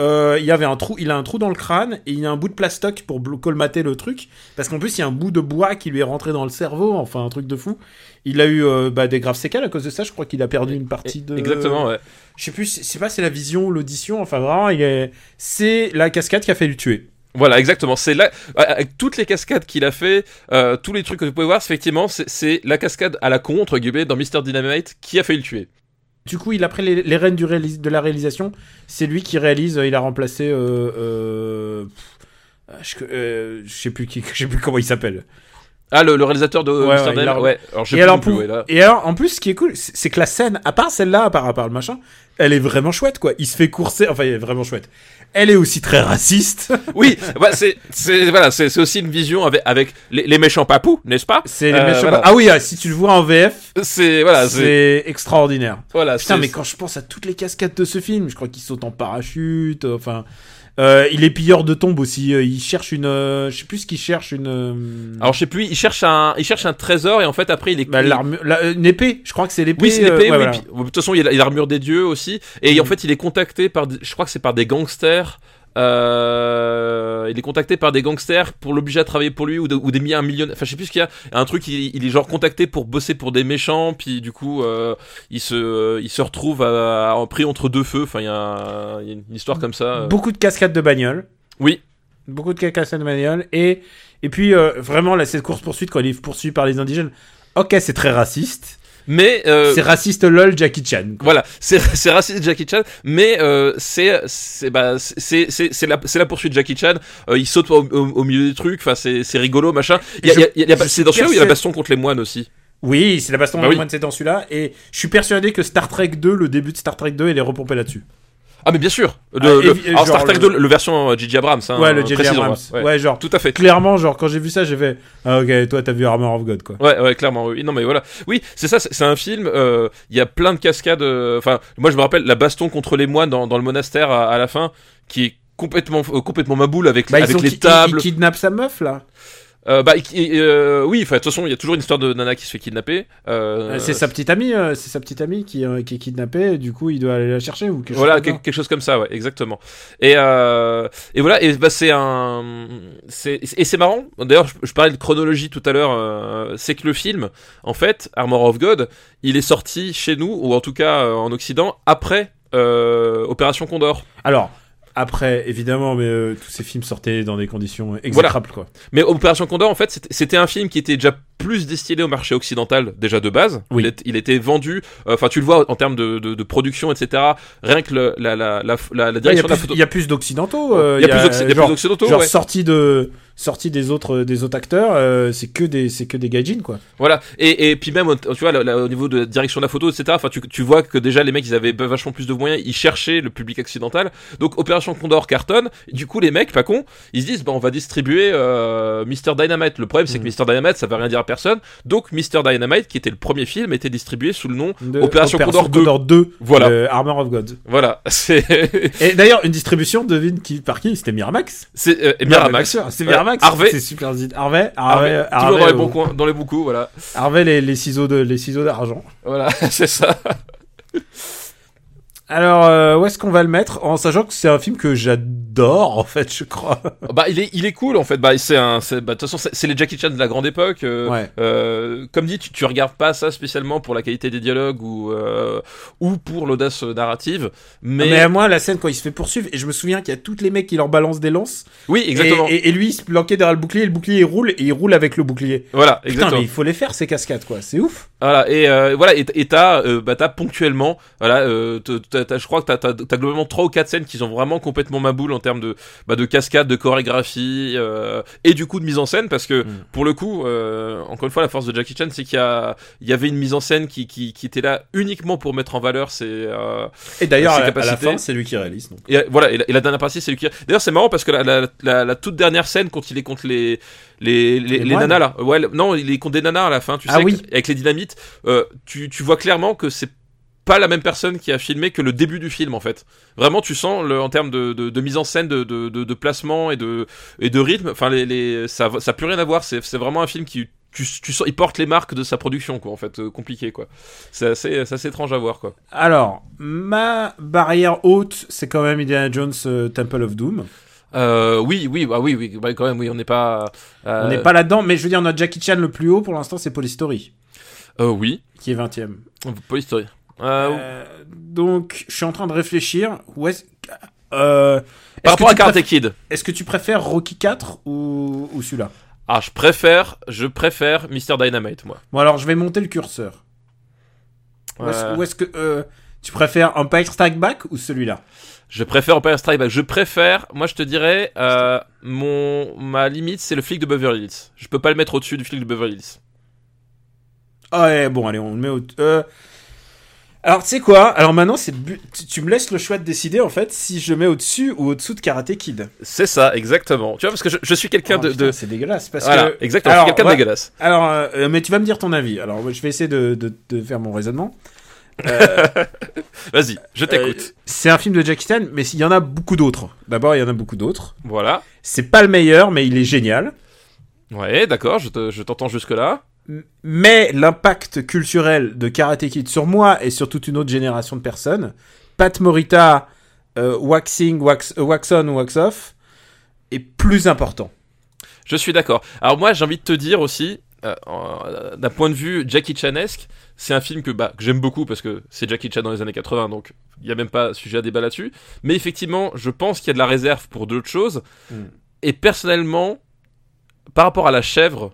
Euh, il y avait un trou, il a un trou dans le crâne et il y a un bout de plastoc pour colmater le truc. Parce qu'en plus, il y a un bout de bois qui lui est rentré dans le cerveau, enfin un truc de fou. Il a eu euh, bah, des graves séquelles à cause de ça. Je crois qu'il a perdu une partie de. Exactement, ouais. Je sais plus, je sais pas, c'est la vision ou l'audition. Enfin vraiment, il est. C'est la cascade qui a fait le tuer. Voilà, exactement. C'est là, avec toutes les cascades qu'il a fait, euh, tous les trucs que vous pouvez voir, c'est effectivement, c'est- c'est la cascade à la con, entre guillemets, dans Mr. Dynamite, qui a fait le tuer. Du coup, il a pris les, les rênes du réalis- de la réalisation. C'est lui qui réalise. euh, Il a remplacé. Euh, euh, je, euh, je sais plus qui, je sais plus comment il s'appelle. Ah, le, le réalisateur de Ouais, Mr. ouais, a- Dynamite, ouais. Alors, je sais Et plus alors, plus, ouais, là. et alors, en plus, ce qui est cool, c'est que la scène, à part celle-là, par rapport à le machin, elle est vraiment chouette, quoi. Il se fait courser, enfin, elle est vraiment chouette. Elle est aussi très raciste. Oui, bah, c'est, c'est, voilà, c'est, aussi une vision avec, avec les, les méchants papous, n'est-ce pas? C'est les Euh, méchants. voilà. Ah oui, ah, si tu le vois en VF, C'est, voilà, c'est, c'est extraordinaire. voilà, Putain, mais quand je pense à toutes les cascades de ce film, je crois qu'il saute en parachute, enfin. euh, il est pilleur de tombes aussi. euh, il cherche une. euh, je sais plus ce qu'il cherche, une. euh, Alors, je sais plus, il cherche un, il cherche un trésor et en fait, après, il est, bah, l'armure- la- une épée, je crois que c'est l'épée. Oui, c'est euh, l'épée, ouais, oui. voilà. puis, de toute façon, il a il y a l'armure des dieux aussi. Et en fait, il est contacté par, des- je crois que c'est par des gangsters. Euh, il est contacté par des gangsters pour l'obliger à travailler pour lui ou, de- ou des milliers, un million. Enfin, je sais plus ce qu'il y a. Un truc, il, il est genre contacté pour bosser pour des méchants. Puis du coup, euh, il se, il se retrouve à, à- pris entre deux feux. Enfin, il y, a un- il y a une histoire comme ça. euh. Beaucoup de cascades de bagnole. Oui. Beaucoup de cascades de bagnole. Et, et puis, euh, vraiment, là, cette course-poursuite, quand il est poursuivi par les indigènes. Ok, c'est très raciste. Mais euh, C'est raciste lol Jackie Chan. quoi. Voilà, c'est raciste Jackie Chan, mais euh, c'est c'est bah c'est c'est la c'est la poursuite de Jackie Chan. Euh, il saute au, au, au milieu des trucs, enfin c'est c'est rigolo machin. Il y a, y c'est dans celui-là où il y a la baston contre les moines aussi. Oui, c'est la baston Bah au oui. moins de c'est dans celui-là. Et je suis persuadé que Star Trek 2, le début de Star Trek 2, il est repompé là-dessus. Ah mais bien sûr. Le, Ah, le- alors Star Trek le- 2, le version euh, J.J. Abrams. Hein, ouais, le J.J. Abrams. ouais. Ouais. genre. Tout à fait. Clairement, genre, quand j'ai vu ça, j'ai fait. Ah, ok, toi, t'as vu Armor of God, quoi. Ouais, ouais, clairement. Oui, non, mais voilà. Oui, c'est ça. C'est un film. euh, Il y a plein de cascades. euh, Enfin, moi, je me rappelle la baston contre les moines dans, dans le monastère à, à la fin, qui est complètement euh, complètement maboule avec Bah, avec les tables. Ils, ils kidnappent sa meuf, là. Euh, bah, euh, oui. Enfin, de toute façon, il y a toujours une histoire de nana qui se fait kidnapper. Euh, c'est sa petite amie, euh, c'est sa petite amie qui, euh, qui est kidnappée, et du coup, il doit aller la chercher ou quelque Voilà, chose comme ça. quelque chose comme ça, ouais, exactement. Et euh, et voilà, et bah c'est un, c'est et c'est marrant. D'ailleurs, je, je parlais de chronologie tout à l'heure. euh, c'est que le film, en fait, Armor of God, il est sorti chez nous ou en tout cas euh, en Occident après euh, Opération Condor. Alors, après, évidemment, mais euh, tous ces films sortaient dans des conditions exécrables, quoi. Mais Opération Condor, en fait, c'était- un film qui était déjà plus destiné au marché occidental déjà de base. Oui. Il, est- il était vendu. euh, Enfin, tu le vois en termes de, de, de production, etc. Rien que le- la, la, la, la, y, a direction de la plus- photo. il y a plus d'occidentaux. euh, Il y a plus d'occ- il y a plus genre- d'occidentaux, Genre ouais. sorti de sorti des autres des autres acteurs, euh, c'est que des c'est que des gaijins quoi. Voilà. Et, et puis même, tu vois, là, là, au niveau de la direction de la photo, etc. Enfin, tu, tu vois que déjà les mecs, ils avaient vachement plus de moyens. Ils cherchaient le public accidental. Donc Opération Condor cartonne. Du coup, les mecs, pas cons, ils se disent, bah, on va distribuer euh, Mr Dynamite. Le problème, c'est que Mr Dynamite, ça veut rien dire à personne. Donc Mr Dynamite, qui était le premier film, était distribué sous le nom De- Opération Condor 2. 2. Voilà. euh, Armor of God. Voilà. C'est Et d'ailleurs, une distribution, devine qui par qui? C'était Miramax. c'est euh, Miramax. sûr, C'est Ouais. Miramax. Harvey. C'est super zit. Harvey. Harvey, Harvey. toujours dans les Harvey, bons coins, dans les bons coups, voilà. Harvey, les, les ciseaux de les ciseaux d'argent. Voilà, c'est ça. Alors, euh, où est-ce qu'on va le mettre En sachant que c'est un film que j'adore, en fait, je crois. Bah, il est, il est cool en fait. Bah, c'est un, bah, de toute façon, c'est les Jackie Chan de la grande époque. euh, Ouais. euh, comme dit, tu, tu regardes pas ça spécialement pour la qualité des dialogues ou euh, ou pour l'audace narrative, mais, Mais, à moi, la scène quand il se fait poursuivre, et je me souviens qu'il y a toutes les mecs qui leur balancent des lances. oui, exactement. Et, et- et lui, il se planquait derrière le bouclier, et le bouclier il roule, et il roule avec le bouclier. Voilà, Putain, exactement. mais il faut les faire ces cascades, quoi. C'est ouf. Voilà et euh, voilà et t'as bah t'as ponctuellement voilà euh, t'as- je crois que t'as t'as t'as globalement trois ou quatre scènes qui sont vraiment complètement maboule en termes de bah de cascade de chorégraphie euh, et du coup de mise en scène parce que Mm. pour le coup euh, encore une fois la force de Jackie Chan c'est qu'il y a il y avait une mise en scène qui qui, qui était là uniquement pour mettre en valeur ses euh, Et d'ailleurs, Ses à, à la fin, c'est lui qui réalise. Donc. et voilà, et la, et la dernière partie, c'est lui qui. D'ailleurs, c'est marrant parce que la, la, la, la toute dernière scène, quand il est contre les les, les, Les les moines nanas là, ouais, non, il est contre des nanas à la fin, tu Ah sais, oui. avec les dynamites, euh, tu tu vois clairement que c'est pas la même personne qui a filmé que le début du film en fait. Vraiment, tu sens le, en termes de, de, de mise en scène, de, de, de, de placement et de et de rythme. Enfin, les, les ça ça a plus rien à voir. C'est c'est vraiment un film qui tu, tu sens, il porte les marques de sa production quoi en fait, euh, compliqué quoi. C'est assez c'est assez étrange à voir quoi. Alors, ma barrière haute, c'est quand même Indiana Jones euh, Temple of Doom. Euh, oui, oui, bah oui, oui, bah, quand même, oui, on n'est pas. euh, On n'est pas là-dedans, mais je veux dire, notre Jackie Chan le plus haut pour l'instant, c'est Polystory, Euh, oui. qui est 20ème. Police Story. Euh, Euh, donc, je suis en train de réfléchir. Où est-ce euh, est-ce par rapport à Karate Kid, Est-ce que tu préfères Rocky 4 ou, ou celui-là? Ah, je préfère, je préfère Mr Dynamite, moi. Bon, alors, je vais monter le curseur. Où est-ce Euh, que tu préfères Empire Strike Back ou celui-là? Je préfère Empire Strike Back. Je préfère, moi, je te dirais, mon ma limite, c'est le flic de Beverly Hills. Je peux pas le mettre au-dessus du flic de Beverly Hills. Ah ouais, bon, allez, on le met au... Euh... Alors, tu sais quoi? Alors maintenant, c'est bu- tu, tu me laisses le choix de décider, en fait, si je mets au-dessus ou au-dessous de Karate Kid. C'est ça, exactement. Tu vois, parce que je, je suis quelqu'un Oh, de, de- C'est dégueulasse, parce voilà, que... exactement. Alors, je suis quelqu'un ouais. de dégueulasse. Alors, euh, mais tu vas me dire ton avis. Alors, je vais essayer de, de, de faire mon raisonnement. Vas-y, je t'écoute. Euh, c'est un film de Jackie Chan, mais il y en a beaucoup d'autres. D'abord, il y en a beaucoup d'autres. Voilà. C'est pas le meilleur, mais il est génial. Ouais, d'accord. Je te- je t'entends jusque là. Mais l'impact culturel de Karate Kid sur moi et sur toute une autre génération de personnes, Pat Morita, euh, waxing, wax, euh, wax on, wax off, est plus important. Je suis d'accord. Alors moi, j'ai envie de te dire aussi, euh, euh, d'un point de vue Jackie Chanesque, c'est un film que, bah, que j'aime beaucoup parce que c'est Jackie Chan dans les années 80, donc il n'y a même pas sujet à débat là-dessus. Mais effectivement, je pense qu'il y a de la réserve pour d'autres choses. Mm. Et personnellement, par rapport à la chèvre,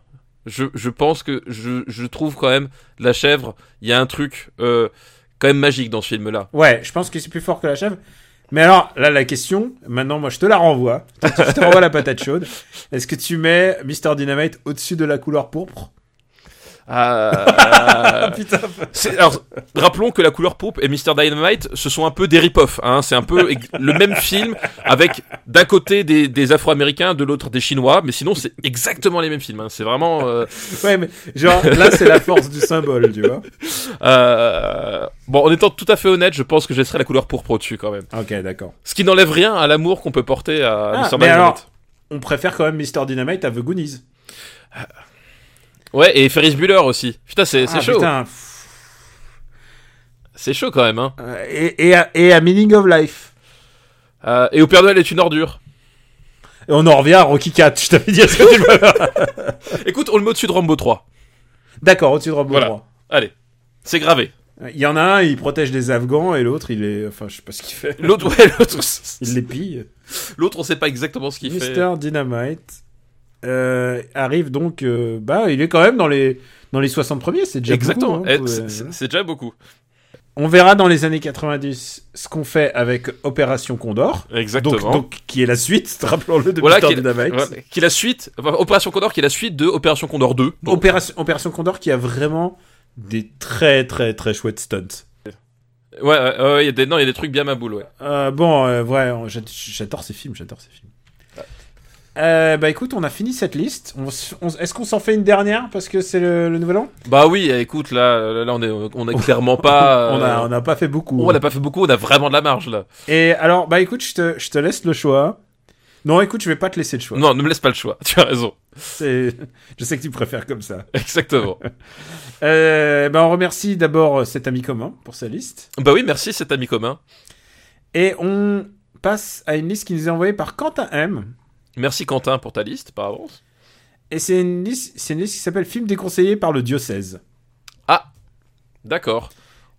je, pense que je, trouve quand même la chèvre, il y a un truc euh, quand même magique dans ce film-là. Ouais, je pense que c'est plus fort que la chèvre. Mais alors, là, la question, maintenant, moi, je te la renvoie. je te renvoie la patate chaude. Est-ce que tu mets Mr. Dynamite au-dessus de la couleur pourpre? Ah, Putain. Alors, rappelons que la couleur pourpre et Mr Dynamite, ce sont un peu des rip-off. Hein. C'est un peu le même film avec d'un côté des, des Afro-Américains, de l'autre des Chinois, mais sinon c'est exactement les mêmes films. Hein. C'est vraiment. euh, Ouais, mais genre, là, c'est la force du symbole, tu vois. euh, Bon, en étant tout à fait honnête, je pense que je laisserai la couleur pourpre au-dessus quand même. Ok, d'accord. Ce qui n'enlève rien à l'amour qu'on peut porter à Ah, Mr mais Dynamite. alors- On préfère quand même Mr. Dynamite à The Goonies. Ouais, et Ferris Bueller aussi. Putain, c'est Ah, chaud. C'est chaud quand même. Hein. Euh, Et, et, à, et à Meaning of Life. Euh, et au Père Noël est une ordure. Et on en revient à Rocky 4, je t'avais dit. est-ce que tu le- Écoute, on le met au-dessus de Rambo 3. D'accord, au-dessus de Rambo Voilà. 3. Allez, c'est gravé. Il y en a un, il protège des Afghans, et l'autre, il est... Enfin, je sais pas ce qu'il fait. L'autre, ouais, l'autre, Il les pille. l'autre, on sait pas exactement ce qu'il fait. Mr. Dynamite euh, arrive donc... euh, bah, il est quand même dans les, dans les 60 premiers, c'est déjà Exactement. beaucoup, hein, Eh, c'est- déjà beaucoup. On verra dans les années 90 ce qu'on fait avec Opération Condor. Exactement. Donc, donc, qui est la suite, rappelons-le, de Voilà, qui est, Dynamite. voilà, qui est la suite, enfin, Opération Condor, qui est la suite de Opération Condor 2. Donc, Opération, Opération Condor qui a vraiment des très très très chouettes stunts. ouais, ouais, ouais, il y a des, non, il y a des trucs bien ma boule, ouais. Euh, bon, ouais, j'adore ces films, j'adore ces films. Euh, bah écoute, on a fini cette liste. Est-ce qu'on s'en fait une dernière parce que c'est le, le nouvel an? Bah oui, écoute, là, là, on est, on est clairement pas. On a euh, on n'a pas fait beaucoup. on n'a pas fait beaucoup, on a vraiment de la marge là. Et alors, bah écoute, je te, je te laisse le choix. Non, écoute, je vais pas te laisser le choix. Non, ne me laisse pas le choix. Tu as raison. Je sais que tu préfères comme ça. Exactement. Euh, bah on remercie d'abord cet ami commun pour sa liste. bah oui, merci cet ami commun. Et on passe à une liste qui nous est envoyée par Quentin M. Merci Quentin pour ta liste par avance. Et c'est une liste, c'est une liste qui s'appelle Film déconseillé par le diocèse. D'accord.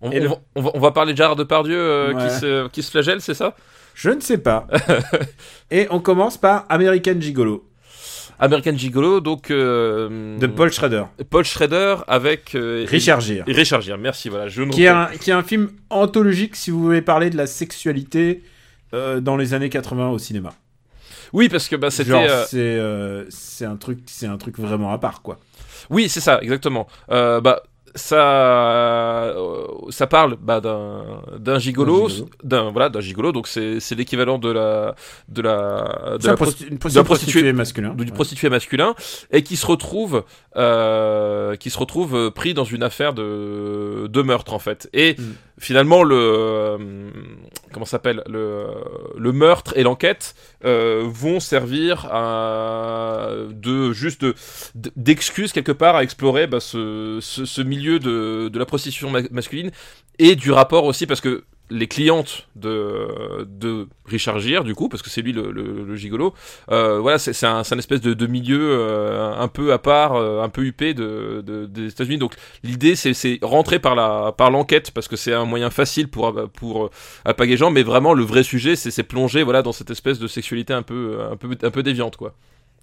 On, Et on le- va, on, va, on va parler de Gérard Depardieu euh, Ouais. qui, se, qui se flagelle, c'est ça? Je ne sais pas. Et on commence par American Gigolo American Gigolo, donc. euh, de Paul Schrader. Paul Schrader avec. euh, Richard Gere. Richard Gere, merci, voilà. Je Qui est, un, qui est un film anthologique si vous voulez parler de la sexualité euh, dans les années 80 au cinéma. Oui, parce que bah, c'était. Euh, c'est euh, c'est un truc c'est un truc vraiment à part quoi. Oui, c'est ça, exactement. Euh, bah, ça, euh, ça parle bah, d'un d'un gigolo, D'un voilà, d'un gigolo. Donc c'est c'est l'équivalent de la de la de la prosti- une prosti- d'un prostitué, prostitué- masculin. du Ouais. prostitué masculin et qui se retrouve euh, qui se retrouve pris dans une affaire de de meurtre en fait. Et Mm. finalement le euh, comment s'appelle le le meurtre et l'enquête euh, vont servir à de juste d'excuses quelque part à explorer bah, ce, ce, milieu de, de la prostitution ma- masculine et du rapport aussi parce que les clientes de, de Richard Gere, du coup, parce que c'est lui le, le, le gigolo, euh, voilà, c'est c'est un, c'est un espèce de, de milieu euh, un peu à part, euh, un peu huppé de, de- des États-Unis. Donc l'idée, c'est c'est rentrer par la par l'enquête parce que c'est un moyen facile pour pour appaguer les gens, mais vraiment le vrai sujet, c'est c'est plonger voilà dans cette espèce de sexualité un peu un peu un peu déviante quoi.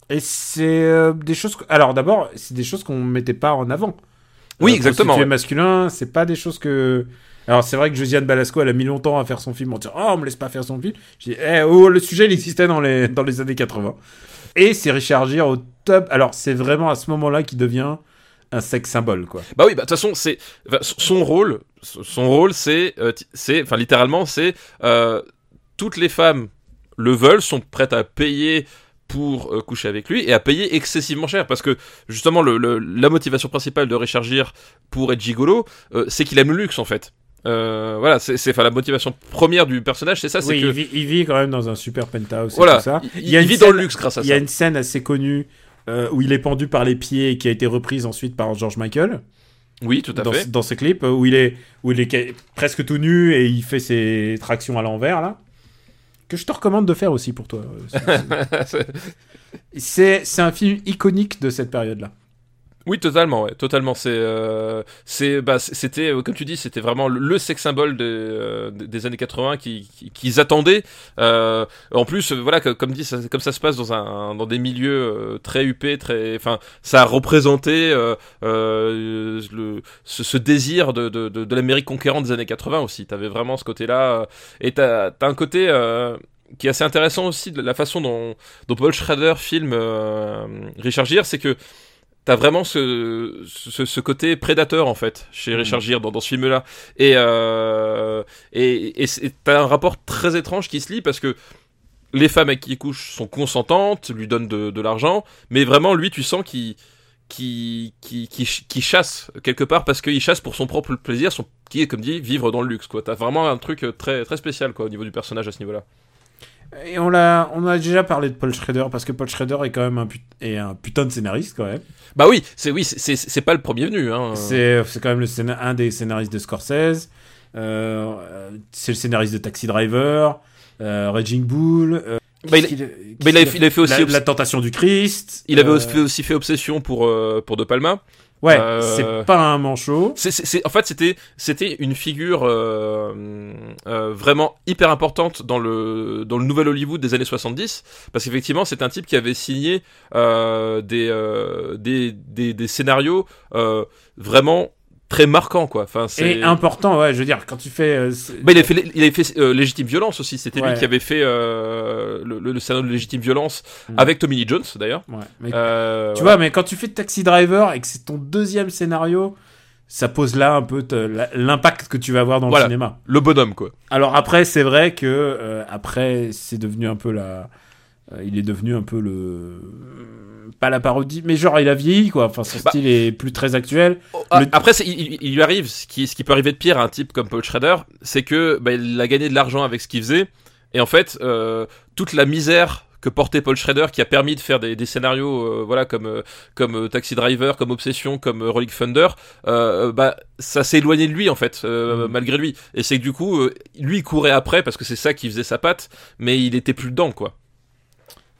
Et c'est des choses. Alors d'abord, c'est des choses qu'on mettait pas en avant. Oui, exactement, prostitué ouais. masculin, c'est pas des choses que. Alors c'est vrai que Josiane Balasco, elle a mis longtemps à faire son film en disant oh on me laisse pas faire son film. J'ai dit eh, oh le sujet il existait dans les dans les années 80. Et c'est Richard Gere au top. Alors c'est vraiment à ce moment-là qu'il devient un sex symbole quoi. Bah oui, bah de toute façon, c'est enfin, son rôle, son rôle, c'est, euh, enfin littéralement, c'est euh, toutes les femmes le veulent, sont prêtes à payer pour euh, coucher avec lui et à payer excessivement cher parce que justement la motivation principale de Richard Gere pour être gigolo, c'est qu'il aime le luxe en fait. Euh, voilà, c'est, la motivation première du personnage, c'est ça, c'est oui, que il, vit, il vit quand même dans un super penthouse voilà, tout ça. il, vit dans le luxe grâce à Il y ça. a une scène assez connue euh, où il est pendu par les pieds et qui a été reprise ensuite par George Michael. Oui, tout à dans, fait. dans ce clip euh, où il est où il est presque tout nu et il fait ses tractions à l'envers là que je te recommande de faire aussi pour toi. c'est- un film iconique de cette période là. Oui, totalement, ouais, totalement. C'est, euh, c'est, bah, c'était, euh, comme tu dis, c'était vraiment le- sex symbole des, euh, des années 80 qui, qui- qu'ils attendaient. Euh, en plus, euh, voilà, comme dit, ça, comme ça se passe dans un, dans des milieux très huppés, très, enfin, ça a représenté le, ce, ce désir de, de, de, de l'Amérique conquérante des années 80 aussi. T'avais vraiment ce côté-là, et t'as, t'as un côté. qui est assez intéressant aussi de la façon dont, dont Paul Schrader filme Richard Gere, c'est que t'as vraiment ce, ce, ce côté prédateur en fait chez Richard Gere dans, dans ce film-là et euh, et, et t'as un rapport très étrange qui se lie parce que les femmes avec qui il couche sont consentantes, lui donnent de, de l'argent, mais vraiment lui tu sens qu'il qui, qui, qui, ch- qui chasse quelque part parce qu'il chasse pour son propre plaisir, son, qui est comme dit vivre dans le luxe quoi. T'as vraiment un truc très très spécial quoi au niveau du personnage à ce niveau-là. Et on l'a on a déjà parlé de Paul Schrader parce que Paul Schrader est quand même un, put- est un putain de scénariste quand même. Bah oui, c'est oui, c'est- pas le premier venu hein. C'est quand même le un des scénaristes de Scorsese. Euh, euh, c'est le scénariste de Taxi Driver, euh, Raging Bull. euh, Bah, il- a- bah, il a- il a fait aussi la, tentation du Christ. Il avait euh, aussi fait, aussi fait Obsession pour euh, pour De Palma. Ouais, Euh, c'est pas un manchot. C'est, c'est- c'est- en fait, c'était, c'était une figure euh, euh, vraiment hyper importante dans le, dans le nouvel Hollywood des années 70, parce qu'effectivement, c'est un type qui avait signé euh, des, euh, des, des, des scénarios euh, vraiment très marquant quoi. Enfin, c'est. Et important, ouais, je veux dire, quand tu fais. euh, Bah, il a fait, il avait fait euh, Légitime Violence aussi. C'était Ouais. lui qui avait fait euh, le, le, le scénario de Légitime Violence Mm. avec Tommy Lee Jones d'ailleurs. ouais, mais Euh, tu vois, mais quand tu fais Taxi Driver et que c'est ton deuxième scénario, ça pose là un peu te- l'impact que tu vas avoir dans Voilà. le cinéma. le bonhomme quoi. Alors après, c'est vrai que euh, après, c'est devenu un peu la. Euh, il est devenu un peu le. Pas la parodie, mais genre il a vieilli quoi. Enfin, son Bah. style est plus très actuel. Ah, Le- Après, il, lui arrive ce qui, ce qui peut arriver de pire à un type comme Paul Schrader, c'est que bah, il a gagné de l'argent avec ce qu'il faisait, et en fait, euh, toute la misère que portait Paul Schrader, qui a permis de faire des, des scénarios, euh, voilà, comme euh, comme Taxi Driver, comme Obsession, comme Rolling Thunder, bah ça s'est éloigné de lui en fait, euh, Mm. malgré lui. Et c'est que du coup, lui il courait après parce que c'est ça qui faisait sa patte, mais il était plus dedans quoi.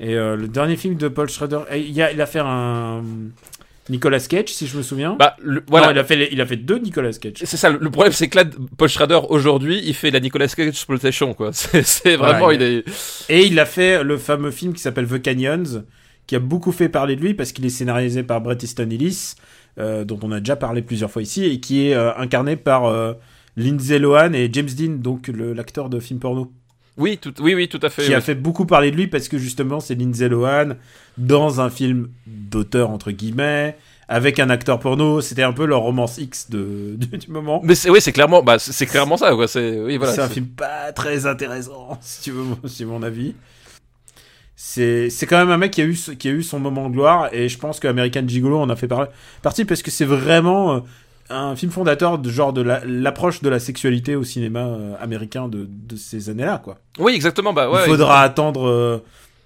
Et euh, le dernier film de Paul Schrader, il, a, il a fait un Nicolas Cage, si je me souviens. Bah le- voilà. Non, il a fait les- il a fait deux Nicolas Cage. C'est ça, le problème c'est que là, Paul Schrader aujourd'hui, il fait la Nicolas Cage exploitation quoi. C'est Voilà, vraiment, il il est... Et il a fait le fameux film qui s'appelle The Canyons, qui a beaucoup fait parler de lui parce qu'il est scénarisé par Bret Easton Ellis, euh, dont on a déjà parlé plusieurs fois ici, et qui est euh, incarné par euh, Lindsay Lohan et James Dean, donc l'acteur de film porno, Oui, tout, oui, oui, tout à fait. qui a fait beaucoup parler de lui parce que justement c'est Lindsay Lohan dans un film d'auteur entre guillemets, avec un acteur porno, c'était un peu leur romance X de, du, du moment. Mais c'est, oui, c'est clairement, bah, c'est clairement ça, quoi. C'est, oui, voilà. c'est un film pas très intéressant, si tu veux, si mon avis. C'est, c'est quand même un mec qui a, eu, qui a eu son moment de gloire, et je pense que American Gigolo en a fait par- partie parce que c'est vraiment euh, un film fondateur de genre de la- l'approche de la sexualité au cinéma euh, américain de, de ces années-là, quoi. Oui, exactement. Bah, ouais. Il faudra attendre, euh,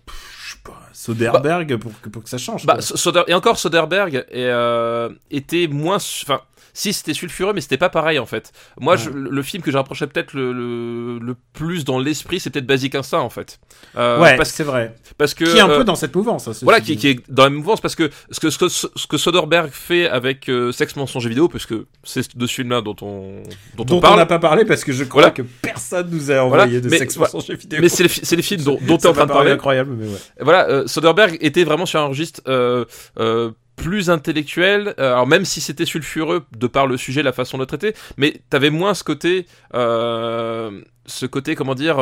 pff, je sais pas, Soderbergh pour, que, pour que ça change. Bah, Soder- et encore Soderbergh est, euh, était moins, enfin, si c'était sulfureux, mais c'était pas pareil en fait. Moi, Ouais. je- le le film que je rapprochais peut-être le, le, le plus dans l'esprit, c'est peut-être Basic Instinct en fait. Euh, ouais, parce, c'est vrai. parce que Qui est un euh, peu dans cette mouvance. hein, Voilà, qui, qui est dans la mouvance parce que ce que, ce que, ce que Soderbergh fait avec euh, Sex Mensonge et Vidéo, parce que c'est de ce film-là dont on, dont, dont on on parle. n'a pas parlé parce que je crois Voilà. que personne nous a envoyé Voilà, de mais- voilà. mensonge et vidéo. mais c'est les, fi- c'est les films dont, dont tu es Ça en train de parler. incroyable, mais ouais. Voilà, euh, Soderbergh était vraiment sur un registre euh, euh, plus intellectuel, euh, alors même si c'était sulfureux de par le sujet, la façon de le traiter, mais t'avais moins ce côté, euh, ce côté comment dire,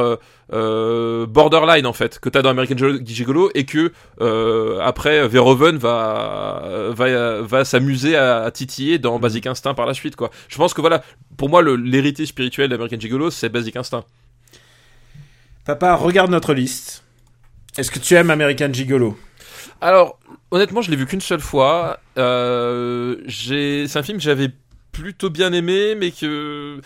euh, borderline en fait, que t'as dans American Gigolo- et que euh, après Verhoeven va va va s'amuser à, à titiller dans Basic Instinct par la suite quoi. Je pense que voilà, pour moi l'héritier spirituel d'American Gigolo c'est Basic Instinct. Papa, regarde notre liste. Est-ce que tu aimes American Gigolo? Alors, honnêtement, je l'ai vu qu'une seule fois. Euh, c'est un film que j'avais plutôt bien aimé, mais que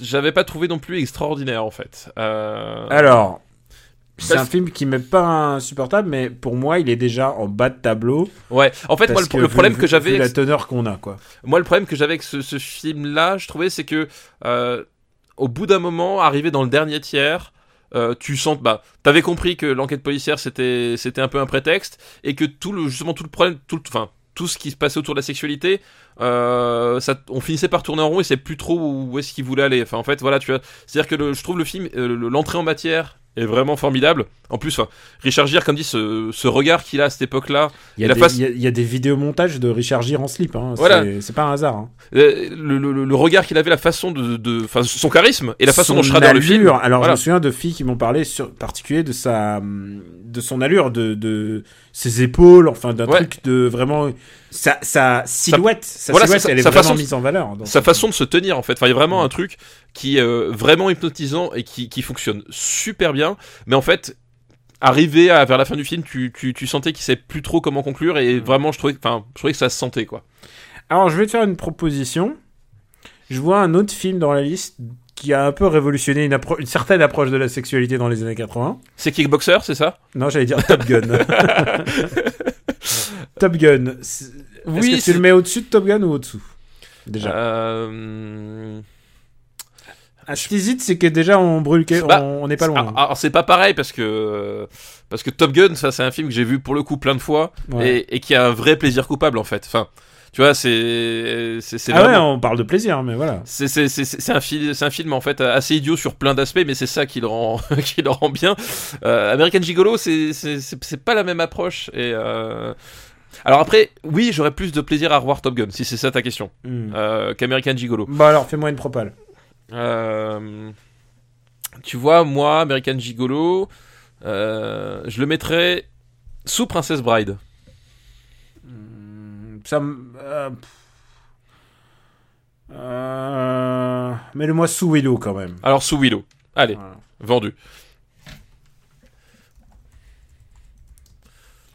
j'avais pas trouvé non plus extraordinaire en fait. Euh, Alors, c'est un film qui m'est pas insupportable, mais pour moi, il est déjà en bas de tableau. ouais. En fait, moi, le, problème vu- que j'avais, la avec- teneur qu'on a, quoi. moi, le problème que j'avais avec ce, ce film-là, je trouvais, c'est que euh, au bout d'un moment, arrivé dans le dernier tiers. Euh, tu sens, bah, t'avais compris que l'enquête policière c'était, c'était un peu un prétexte et que tout le, justement tout le problème, tout, le- enfin, tout ce qui se passait autour de la sexualité, euh, ça, on finissait par tourner en rond et c'est plus trop où est-ce qu'il voulait aller. Enfin, en fait, voilà, tu vois, c'est-à-dire que le- je trouve le film, euh, le- l'entrée en matière est vraiment formidable. En plus, enfin, Richard Gere, comme dit, ce, ce regard qu'il a à cette époque-là, Il y, a des, face- y a- y a des vidéomontages de Richard Gere en slip. Hein. Voilà. C'est- pas un hasard. hein. euh, le, le- le regard qu'il avait, la façon de, de, enfin, son charisme et la façon dont Son Schrader le film. allure. Alors, Voilà. je me souviens de filles qui m'ont parlé sur particulier de sa, de son allure, de, de ses épaules, enfin d'un Ouais. truc de vraiment sa, sa silhouette. Sa, voilà, silhouette, sa- elle est vraiment façon- mise en valeur. sa ce façon de se tenir en fait. Enfin, il y a vraiment un truc qui est euh, vraiment hypnotisant et qui, qui fonctionne super bien. Mais en fait, arrivé à, vers la fin du film, tu, tu, tu sentais qu'il savait plus trop comment conclure et vraiment, je trouvais, enfin, je trouvais que ça se sentait quoi. Alors, je vais te faire une proposition. Je vois un autre film dans la liste qui a un peu révolutionné une, certaine approche de la sexualité dans les années 80. C'est Kickboxer, c'est ça? Non, j'allais dire Top Gun. Top Gun. Est-ce Oui, que tu le mets au-dessus de Top Gun ou au-dessous? Déjà. Euh... Ah, ce qui hésite, c'est que déjà on brûle, on, Bah, on n'est pas loin. Alors, alors, c'est pas pareil parce que parce que Top Gun, ça c'est un film que j'ai vu pour le coup plein de fois Ouais. et, et qui a un vrai plaisir coupable en fait. Enfin, tu vois, c'est c'est ah ouais, on parle de plaisir, mais voilà. C'est c'est- c'est- c'est un, film, c'est un film en fait assez idiot sur plein d'aspects, mais c'est ça qui le rend, qui le rend bien. Euh, American Gigolo, c'est c'est- c'est- c'est pas la même approche et euh, Alors après, oui, j'aurais plus de plaisir à revoir Top Gun, si c'est ça ta question, Hmm. euh, qu'American Gigolo. Bah alors, fais-moi une propale. Euh, tu vois, moi, American Gigolo, euh, je le mettrais sous Princess Bride. Ça me. euh. Euh, Mets-le-moi sous Willow quand même. Alors sous Willow. Allez, Voilà. vendu.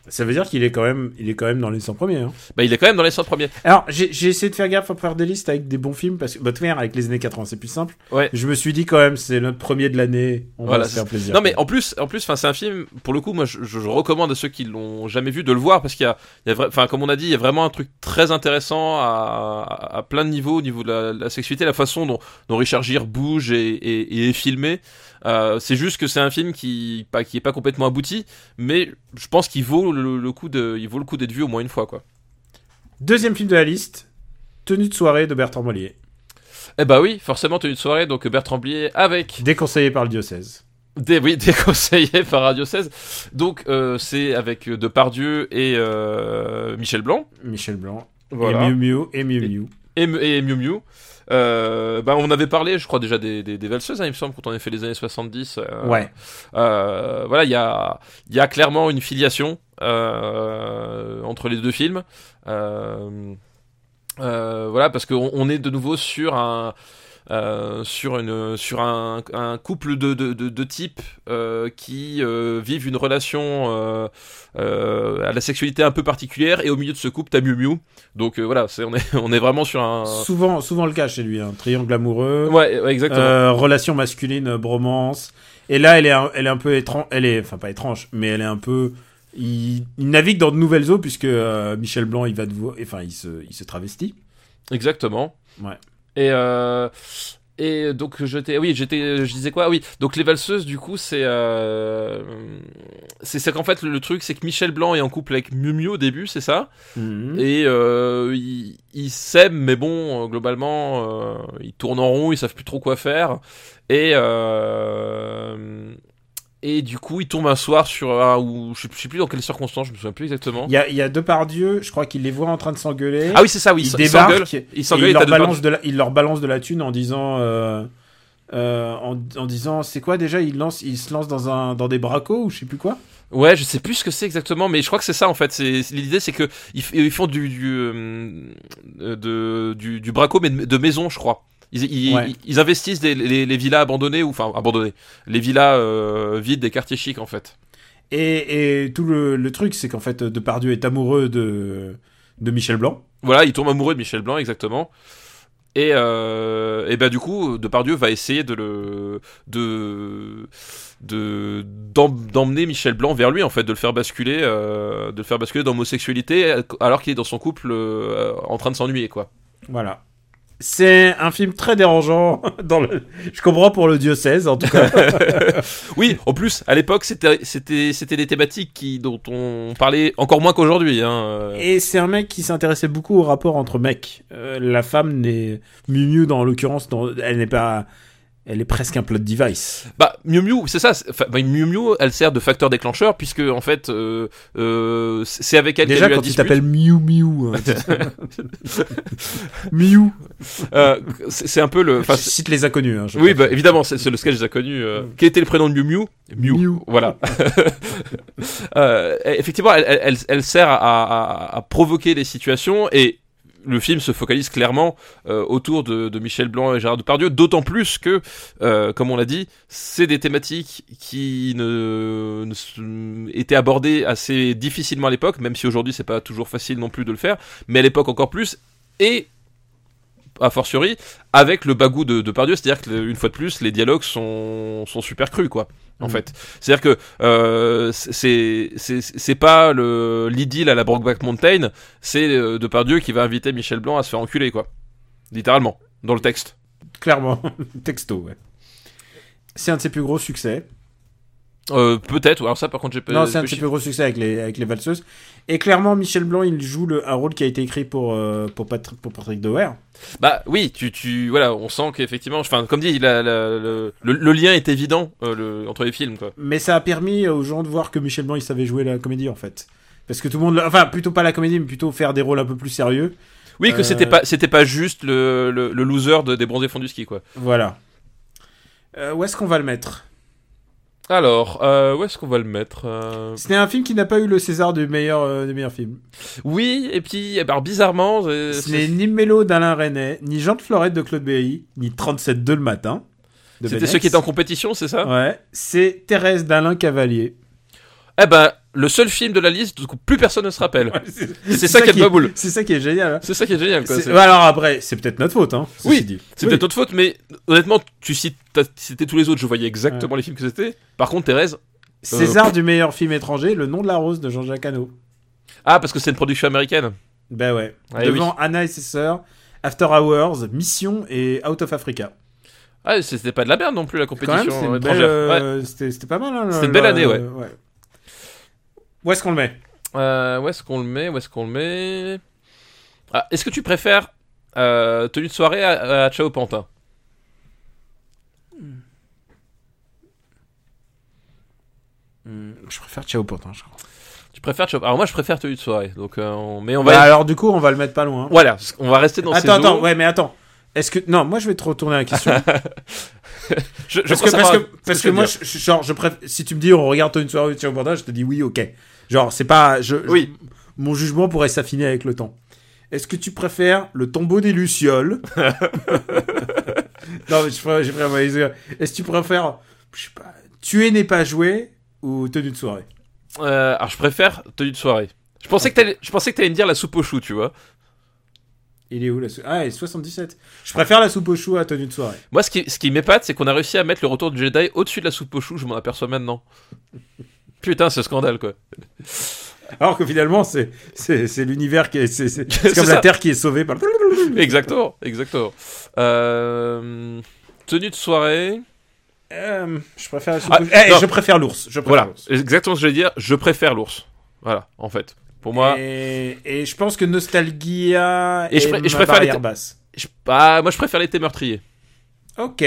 Ça veut dire qu'il est quand même, il est quand même dans les 100 premiers. hein. Bah, il est quand même dans les 100 premiers. Alors, j'ai essayé de faire gaffe à faire des listes avec des bons films parce que, bah, manière, avec les années 80, c'est plus simple. Ouais. Je me suis dit quand même, c'est notre premier de l'année. On Voilà, va se faire plaisir. Non mais en plus, en plus, enfin c'est un film. Pour le coup, moi, je, je recommande à ceux qui l'ont jamais vu de le voir parce qu'il y a, il y a vra- enfin comme on a dit, il y a vraiment un truc très intéressant à, à, à plein de niveaux au niveau de la, la sexualité, la façon dont, dont Richard Gere bouge et, et, et est filmé. Euh, c'est juste que c'est un film qui, pas, qui est pas complètement abouti, mais je pense qu'il vaut le, le coup de, il vaut le coup d'être vu au moins une fois quoi. Deuxième film de la liste, Tenue de soirée de Bertrand Mollier, Eh bah oui, forcément tenue de soirée, donc Bertrand Blier avec déconseillé par le diocèse. Des, oui, déconseillé par Radio 16. Donc, euh, c'est avec euh, Depardieu et euh, Michel Blanc. Michel Blanc. Voilà. Et Miu Miu et Miu Miu. Et, et Miu Miu. Euh, bah, on avait parlé, je crois, déjà des, des, des valseuses, hein, il me semble, quand on avait fait les années 70. euh, Ouais. euh, voilà, il y a, il y a clairement une filiation euh, entre les deux films. Euh, euh, voilà, parce qu'on on est de nouveau sur un. Euh, sur une sur un, un couple de, de, de, de types euh, qui euh, vivent une relation à la sexualité un peu particulière et au milieu de ce couple t'as Miu Miu donc voilà c'est on est on est vraiment sur un Souvent, souvent le cas chez lui. Un triangle amoureux. ouais, ouais, exactement relation masculine, bromance. Et là, elle est, un- elle est un peu étrange. Elle est, enfin pas étrange, mais elle est un peu. Il, il navigue dans de nouvelles eaux puisque euh, Michel Blanc, il va de enfin, il se, il se travestit. Exactement. Ouais. Et euh, et donc j'étais oui j'étais je disais quoi? Oui donc les valseuses du coup c'est euh, c'est c'est qu'en fait le, truc c'est que Michel Blanc est en couple avec Miu Miu au début c'est ça? Mhm. et euh, ils ils s'aiment mais bon euh, globalement euh, ils tournent en rond ils savent plus trop quoi faire. Et euh, et du coup ils tombent un soir sur un ou je sais, plus dans quelles circonstances je me souviens plus exactement Il y a, il y a deux par Dieu. Je crois qu'il les voit en train de s'engueuler. ah oui c'est ça oui il débarque. ils et s'engueulent il leur balance de la, il leur balance de la thune en disant. euh, euh, en, en disant c'est quoi déjà il lance il se lance dans un dans des bracos ou je sais plus quoi? Ouais, je sais plus ce que c'est exactement, mais je crois que c'est ça en fait. C'est l'idée, c'est que ils, font du du, euh, de, du du braco mais de, de maison, je crois. Ils, ils, Ouais. ils- ils investissent des- les, les villas abandonnées ou enfin abandonnées, les villas euh, vides des quartiers chics en fait. et, et tout le, le truc c'est qu'en fait Depardieu est amoureux de de Michel Blanc Voilà, ils tombent amoureux de Michel Blanc exactement. Et, euh, et ben du coup, Depardieu va essayer de le de de d'em- d'emmener Michel Blanc vers lui en fait, de le faire basculer, euh, de le faire basculer dans l'homosexualité alors qu'il est dans son couple euh, en train de s'ennuyer quoi. Voilà. C'est un film très dérangeant. Dans le... Je comprends pour le diocèse, en tout cas. Oui, en plus à l'époque c'était des thématiques qui dont on parlait encore moins qu'aujourd'hui. Hein. euh. Et c'est un mec qui s'intéressait beaucoup au rapport entre mecs. Euh, la femme n'est Miu Miu, dans l'occurrence, dans- elle n'est pas. Elle est presque un plot device. Bah Miu Miu, c'est ça. bah, Miu Miu, elle sert de facteur déclencheur puisque en fait euh, euh, c'est avec elle Déjà, quand il dispute. t'appelle Miu Miu. hein. Miu. Euh, c'est un peu le. Je cite les inconnus. Hein, je Oui, bah, évidemment, c'est le sketch des inconnus. Euh, Quel était le prénom de Miu Miu Miu. Miu. Voilà. euh, effectivement, elle, elle, elle- sert à, à- à provoquer les situations et le film se focalise clairement euh, autour de, Michel Blanc et Gérard Depardieu, d'autant plus que, euh, comme on l'a dit, c'est des thématiques qui ne, ne étaient abordées assez difficilement à l'époque, même si aujourd'hui c'est pas toujours facile non plus de le faire, mais à l'époque encore plus. Et a fortiori avec le bagou de, de Pardieu, c'est-à-dire que une fois de plus, les dialogues sont, sont super crus, quoi. En Mhm. fait, c'est-à-dire que euh, c'est c'est c'est pas le l'idylle à la Brokeback Mountain, c'est euh, Depardieu qui va inviter Michel Blanc à se faire enculer, quoi. Littéralement, dans le texte. Clairement. Texto, ouais. C'est un de ses plus gros succès. Euh, Peut-être. Alors ça, par contre, j'ai pas. non, c'est un ses plus gros succès avec les, avec les valseuses. Et clairement, Michel Blanc, il joue le, un rôle qui a été écrit pour, euh, pour, Patrick, pour Patrick Dower. Bah oui, tu, tu, voilà, on sent qu'effectivement, enfin, comme dit, la- la- le, le, lien est évident euh, le, entre les films, quoi. Mais ça a permis aux gens de voir que Michel Blanc, il savait jouer la comédie, en fait. Parce que tout le monde, enfin plutôt pas la comédie, mais plutôt faire des rôles un peu plus sérieux. Oui, que c'était pas, pas juste le, le, le loser de, des bronzés fonds du ski, quoi. Voilà. Où est-ce qu'on va le mettre? Alors, euh, où est-ce qu'on va le mettre euh, C'était un film qui n'a pas eu le César du meilleur, euh, du meilleur film. Oui, et puis, eh ben, alors, bizarrement, euh, Ce n'est ni Mélo d'Alain René, ni Jean de Florette de Claude Berry, ni 37 de le matin. c'était ceux qui étaient en compétition, c'est ça? Ouais, c'est Thérèse d'Alain Cavalier. Eh ben, le seul film de la liste, où plus personne ne se rappelle. C'est ça qui est pas boule. C'est ça qui est génial. hein. C'est ça qui est génial, quoi. Ouais, alors après, c'est peut-être notre faute, hein. Oui, c'est Oui. peut-être notre faute, mais honnêtement, tu cites, cité tous les autres, je voyais exactement les films que c'était. Par contre, Thérèse, César du meilleur film étranger, Le nom de la rose de Jean-Jacques Hano. ah, parce que c'est une production américaine. Ben ouais. Ouais, Devant Anna et ses sœurs, After Hours, Mission et Out of Africa. Ah, c'était pas de la merde non plus la compétition étrangère. euh, c'était c'était pas mal. Hein, C'était une belle le- année, ouais. Où est-ce qu'on le met. Euh, où est-ce qu'on le met Où est-ce qu'on le met ah, Est-ce que tu préfères euh, tenue de soirée à, à Ciao Pantin Je préfère Ciao pourtant, je crois. Tu préfères Ciao Alors moi, je préfère tenue de soirée. Donc, euh, on- mais on va. Bah, alors du coup, on va le mettre pas loin. Voilà, on va rester dans ces attends, attends, eaux. ouais, mais attends. Est-ce que non, moi je vais te retourner la question. Je, je parce que, parce parce moi, je, genre, je préfère. Si tu me dis on regarde une soirée de Ciao Pantin, je te dis oui, ok. Genre, c'est pas. Je, je- Oui. mon jugement pourrait s'affiner avec le temps. Est-ce que tu préfères le tombeau des lucioles? Non, mais je préfère. Est-ce que tu préfères, je sais pas, tuer n'est pas joué ou tenue de soirée? Euh, alors, je préfère tenue de soirée. Je pensais que t'allais, je pensais que t'allais me dire la soupe aux choux, tu vois. Il est où la soupe Ah, il est 77. Je préfère la soupe aux choux à tenue de soirée. Moi, ce qui, ce qui m'épate, c'est qu'on a réussi à mettre le retour du Jedi au-dessus de la soupe aux choux. Je m'en aperçois maintenant. Putain, ce scandale, quoi. Alors que finalement, c'est c'est c'est l'univers qui est c'est c'est- comme ça. la Terre qui est sauvée par. Exactement, exactement. Euh, tenue de soirée. Euh, je préfère Ah. Eh, je préfère l'ours. Je préfère Voilà, l'ours. exactement ce que je vais dire. Je préfère l'ours. Voilà, en fait. Pour moi, Et, et je pense que Nostalgia Et je et préfère les basse. je, ah, moi je préfère l'été meurtrier. Ok.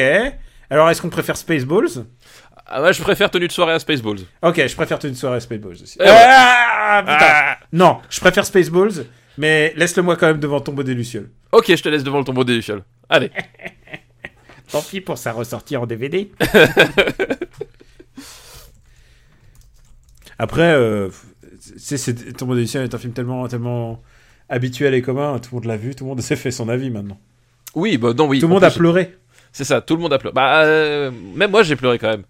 Alors, est-ce qu'on préfère Spaceballs? Ah, moi je préfère tenue de soirée à Spaceballs. Ok, je préfère une soirée à Spaceballs aussi. Eh ouais. Ah, putain. Non, je préfère Spaceballs, mais laisse-le moi quand même devant Tombeau des Lucioles. Ok, je te laisse devant le tombeau des Lucioles. Allez. Tant pis pour sa ressortie en DVD. Après, euh, c'est, Tombeau des Lucioles est un film tellement, tellement habituel et commun. Tout le monde l'a vu, tout le monde s'est fait son avis maintenant. Oui, bah non, oui. tout le monde a pleuré. C'est ça, tout le monde a pleuré. Bah, euh, même moi j'ai pleuré quand même.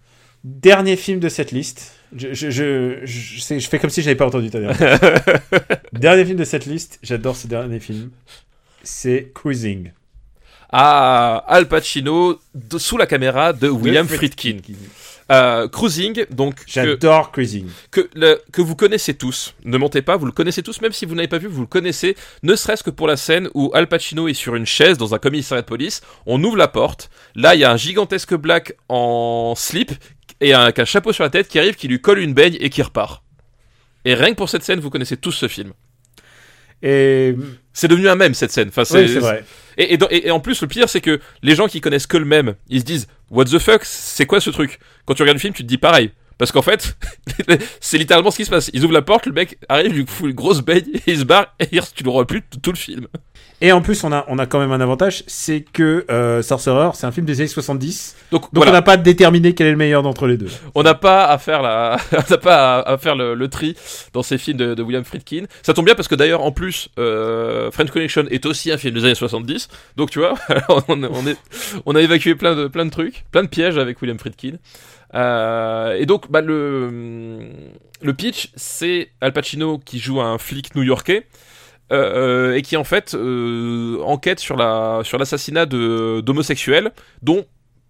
Dernier film de cette liste. Je, je, je, je, je fais comme si j'avais pas entendu ta dernière. dernier film de cette liste. J'adore ce dernier film. C'est Cruising. Ah, Al Pacino de- sous la caméra de William Friedkin. Euh, Cruising, donc que, J'adore Cruising. que, le- que vous connaissez tous. Ne montez pas, vous le connaissez tous, même si vous n'avez pas vu, vous le connaissez. Ne serait-ce que pour la scène où Al Pacino est sur une chaise dans un commissariat de police. On ouvre la porte. Là, il y a un gigantesque black en slip et un, avec un chapeau sur la tête qui arrive, qui lui colle une baigne et qui repart. Et rien que pour cette scène, vous connaissez tous ce film. Et C'est devenu un mème cette scène. Enfin, oui, c'est vrai. Et, et, dans- et- et en plus, le pire, c'est que les gens qui connaissent que le même, ils se disent What the fuck, c'est quoi ce truc? Quand tu regardes le film, tu te dis pareil. Parce qu'en fait, c'est littéralement ce qui se passe. Ils ouvrent la porte, le mec arrive, lui fout une grosse baigne, et il se barre, et tu le vois plus tout le film. Et en plus, on a, on a quand même un avantage, c'est que euh, Sorcerer, c'est un film des années 70. Donc, Donc voilà, on n'a pas déterminé quel est le meilleur d'entre les deux. on n'a pas à faire la, on pas à, à faire le, le tri dans ces films de, de William Friedkin. Ça tombe bien parce que d'ailleurs, en plus, euh, French Connection est aussi un film des années 70. Donc tu vois, on, on est, on a évacué plein de, plein de trucs, plein de pièges avec William Friedkin. Euh, et donc, bah, le, le pitch, c'est Al Pacino qui joue un flic new-yorkais. Euh, et qui en fait euh, enquête sur la sur l'assassinat de d'homosexuels dont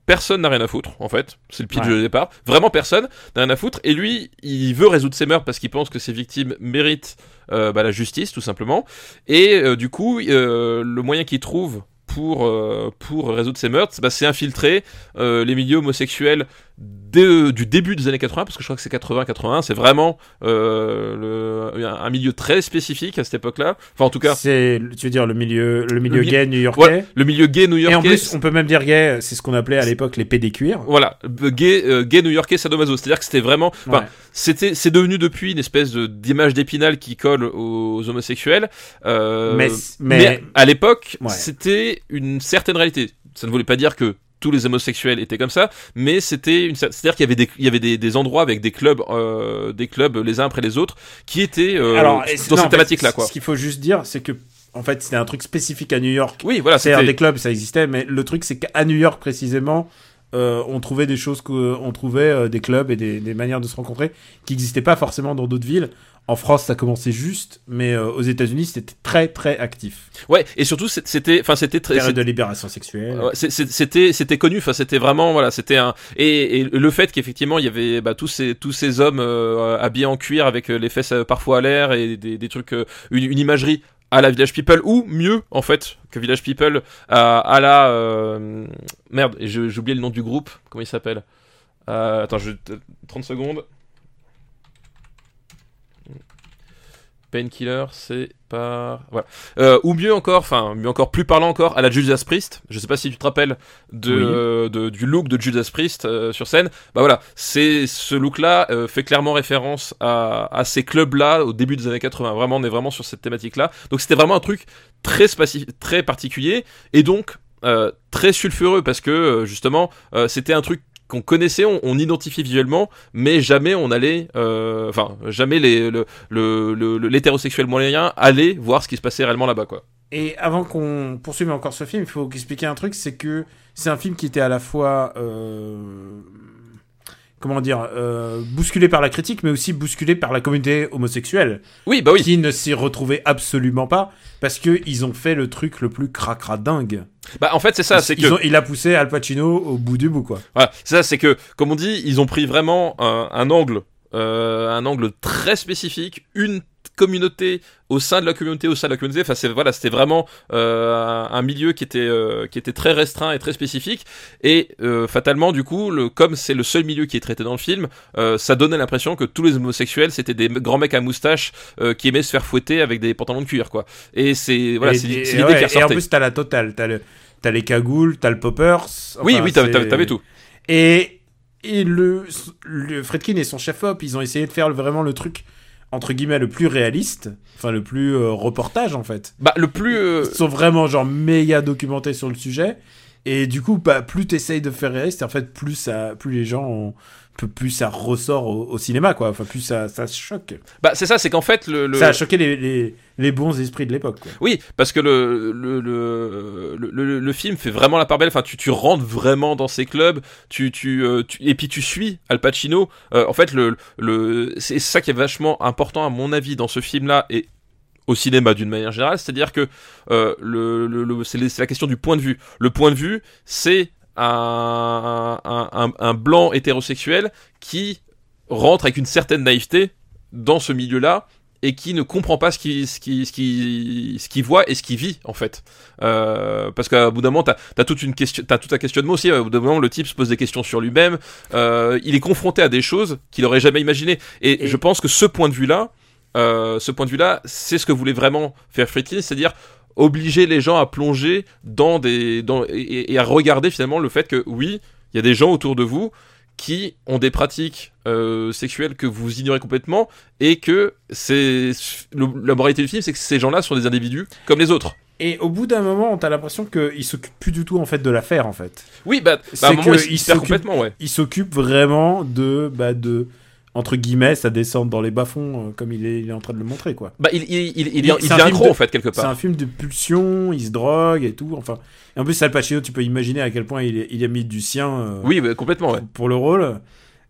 personne n'a rien à foutre en fait. C'est le pitch Ouais. de départ. Vraiment personne n'a rien à foutre. Et lui il veut résoudre ses meurtres parce qu'il pense que ses victimes méritent euh, bah, la justice tout simplement. Et euh, du coup euh, le moyen qu'il trouve pour, euh, pour résoudre ces meurtres, bah, c'est infiltrer euh, les milieux homosexuels de- du début des années 80, parce que je crois que c'est 80-81, c'est vraiment euh, le, un, milieu très spécifique à cette époque-là. Enfin, en tout cas, C'est, tu veux dire, le milieu, le milieu Le gay new-yorkais? voilà, le milieu gay new-yorkais. Et en plus, on peut même dire gay, c'est ce qu'on appelait à l'époque les pédécuires. Voilà, euh, gay, euh, gay new-yorkais sadomaso. C'est-à-dire que c'était vraiment, enfin, Ouais. c'était, c'est devenu depuis une espèce de, d'image d'épinal qui colle aux homosexuels. Euh, Mais- mais, mais- à l'époque, Ouais. c'était une certaine réalité. Ça ne voulait pas dire que tous les homosexuels étaient comme ça, mais c'était une, c'est-à-dire qu'il y avait des, il y avait des, des endroits avec des clubs, euh, des clubs les uns après les autres, qui étaient euh, Alors, c'est- dans non, cette thématique-là, quoi. Ce qu'il faut juste dire, c'est que, en fait, c'était un truc spécifique à New York. Oui, voilà, C'est-à-dire c'était. des clubs, ça existait, mais le truc, c'est qu'à New York précisément, euh, on trouvait des choses que, on trouvait euh, des clubs et des, des manières de se rencontrer qui n'existaient pas forcément dans d'autres villes. En France, ça commençait juste, mais euh, aux États-Unis, c'était très très actif. Ouais, et surtout c'était, enfin c'était très, Période de libération sexuelle. Ouais, c'était c'était connu enfin c'était vraiment voilà c'était un et, et le fait qu'effectivement il y avait bah, tous ces tous ces hommes euh, habillés en cuir avec euh, les fesses euh, parfois à l'air et des, des trucs une, une imagerie à la Village People ou mieux en fait que Village People à, la euh, merde j'ai oublié le nom du groupe comment il s'appelle? Euh, attends je 30 secondes Painkiller, c'est par voilà. Euh, ou mieux encore, enfin mieux encore, plus parlant encore, à la Judas Priest. Je sais pas si tu te rappelles de, Oui. euh, de- du look de Judas Priest euh, sur scène. Bah voilà, c'est ce look-là euh, fait clairement référence à, à ces clubs-là au début des années 80. Vraiment, on est vraiment sur cette thématique-là. Donc c'était vraiment un truc très spécifique, très particulier, et donc euh, très sulfureux parce que euh, justement euh, c'était un truc qu'on connaissait, on, on identifiait visuellement, mais jamais on allait, euh, enfin jamais les, le, le, le- l'hétérosexuel moyen allait voir ce qui se passait réellement là-bas, quoi. Et avant qu'on poursuive encore ce film, il faut expliquer un truc, c'est que c'est un film qui était à la fois, euh, comment dire, euh, bousculé par la critique, mais aussi bousculé par la communauté homosexuelle, Oui, bah oui. qui ne s'y retrouvait absolument pas, parce que ils ont fait le truc le plus cracra dingue. Bah en fait c'est ça, c'est que ont- il a poussé Al Pacino au bout du bout, quoi. voilà, c'est ça, c'est que comme on dit, ils ont pris vraiment un, un angle, euh, un angle très spécifique, une communauté au sein de la communauté au sein de la communauté enfin c'est voilà c'était vraiment euh, un, milieu qui était euh, qui était très restreint et très spécifique et euh, fatalement du coup le comme c'est le seul milieu qui est traité dans le film ça donnait l'impression que tous les homosexuels c'était des grands mecs à moustache qui aimaient se faire fouetter avec des pantalons de cuir quoi et c'est voilà c'est l'idée ouais, qui Et en plus, t'as la totale. T'as le, t'as les cagoules, t'as le poppers. oui enfin, oui t'avais c'est- t'avais- tout Et, et le, le Fredkin et son chef-op, ils ont essayé de faire vraiment le truc, entre guillemets, le plus réaliste. Enfin, le plus euh, reportage, en fait. bah le plus euh, Ils sont vraiment, genre, méga documentés sur le sujet. Et du coup, bah, plus t'essayes de faire réaliste, en fait, plus ça, plus les gens ont, plus ça ressort au, au cinéma, quoi. Enfin, plus ça, ça choque. bah c'est ça c'est qu'en fait le, le... Ça a choqué les, les, les bons esprits de l'époque, quoi. Oui, parce que le le, le, le, film fait vraiment la part belle. Enfin, tu, tu rentres vraiment dans ces clubs, tu, tu, euh, tu- et puis tu suis Al Pacino. Euh, en fait, le, le, c'est ça qui est vachement important à mon avis dans ce film-là et au cinéma d'une manière générale, c'est-à-dire que euh, le, le, c'est la question du point de vue. Le point de vue, c'est un, un, un, un blanc hétérosexuel qui rentre avec une certaine naïveté dans ce milieu-là et qui ne comprend pas ce qu'il ce qui, ce qui, ce qu'il voit et ce qu'il vit en fait. Euh, parce qu'à bout d'un moment, t'as as toute une question, t'as tout un questionnement aussi. À bout d'un moment, le type se pose des questions sur lui-même. Euh, il est confronté à des choses qu'il aurait jamais imaginées. Et, Et- je pense que ce point de vue-là, euh, ce point de vue-là, c'est ce que voulait vraiment faire Friedkin, c'est-à-dire obliger les gens à plonger dans des, dans, et, et à regarder finalement le fait que oui, il y a des gens autour de vous qui ont des pratiques euh, sexuelles que vous ignorez complètement et que c'est la moralité du film c'est que ces gens-là sont des individus comme les autres. Et au bout d'un moment, t'as l'impression qu'il s'occupe plus du tout, en fait, de l'affaire, en fait. Oui, bah, bah, C'est à un moment que il, il se perd s'occupe- complètement, ouais. il s'occupe vraiment de, bah, de, entre guillemets, sa descente dans les bas-fonds, euh, comme il est, il est en train de le montrer, quoi. Bah, il, il, il, il, il, c'est devient film accro de- en fait quelque C'est part. un film de pulsion, il se drogue et tout, enfin. Et en plus, Al Pacino, tu peux imaginer à quel point il, il a mis du sien euh, Oui, bah, complètement, ouais. pour le rôle.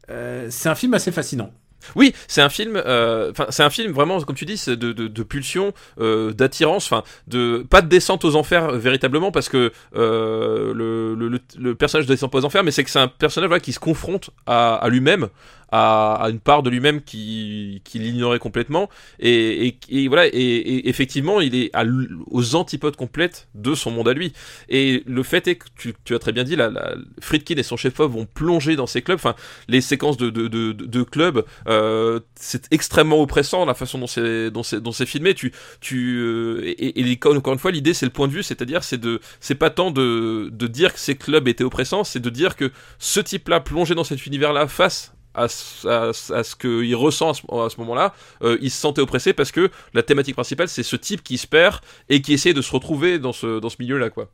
Euh, c'est un film assez fascinant. Oui, c'est un film. euh, Enfin, c'est un film vraiment, comme tu dis, c'est de, de, de pulsion, euh, d'attirance. Enfin, de pas de descente aux enfers euh, véritablement, parce que le, le, le, personnage de descend pas aux enfers, mais c'est que c'est un personnage voilà, qui se confronte à, à lui-même, à, à une part de lui-même qui, qui l'ignorait complètement. Et, et, et voilà, et, et effectivement, il est à aux antipodes complètes de son monde à lui. Et le fait est que tu, tu as très bien dit, la, la, Friedkin et son chef-op vont plonger dans ces clubs. Enfin, les séquences de, de, de, de, clubs, euh, c'est extrêmement oppressant la façon dont c'est dont c'est filmé. Tu tu euh, et, et encore une fois, l'idée c'est le point de vue, c'est-à-dire c'est de c'est pas tant de de dire que ces clubs étaient oppressants, c'est de dire que ce type-là plongé dans cet univers-là face à, ce- à, à ce qu'il ressent à ce, moment-là, euh, il se sentait oppressé parce que la thématique principale c'est ce type qui se perd et qui essaie de se retrouver dans ce dans ce milieu-là quoi.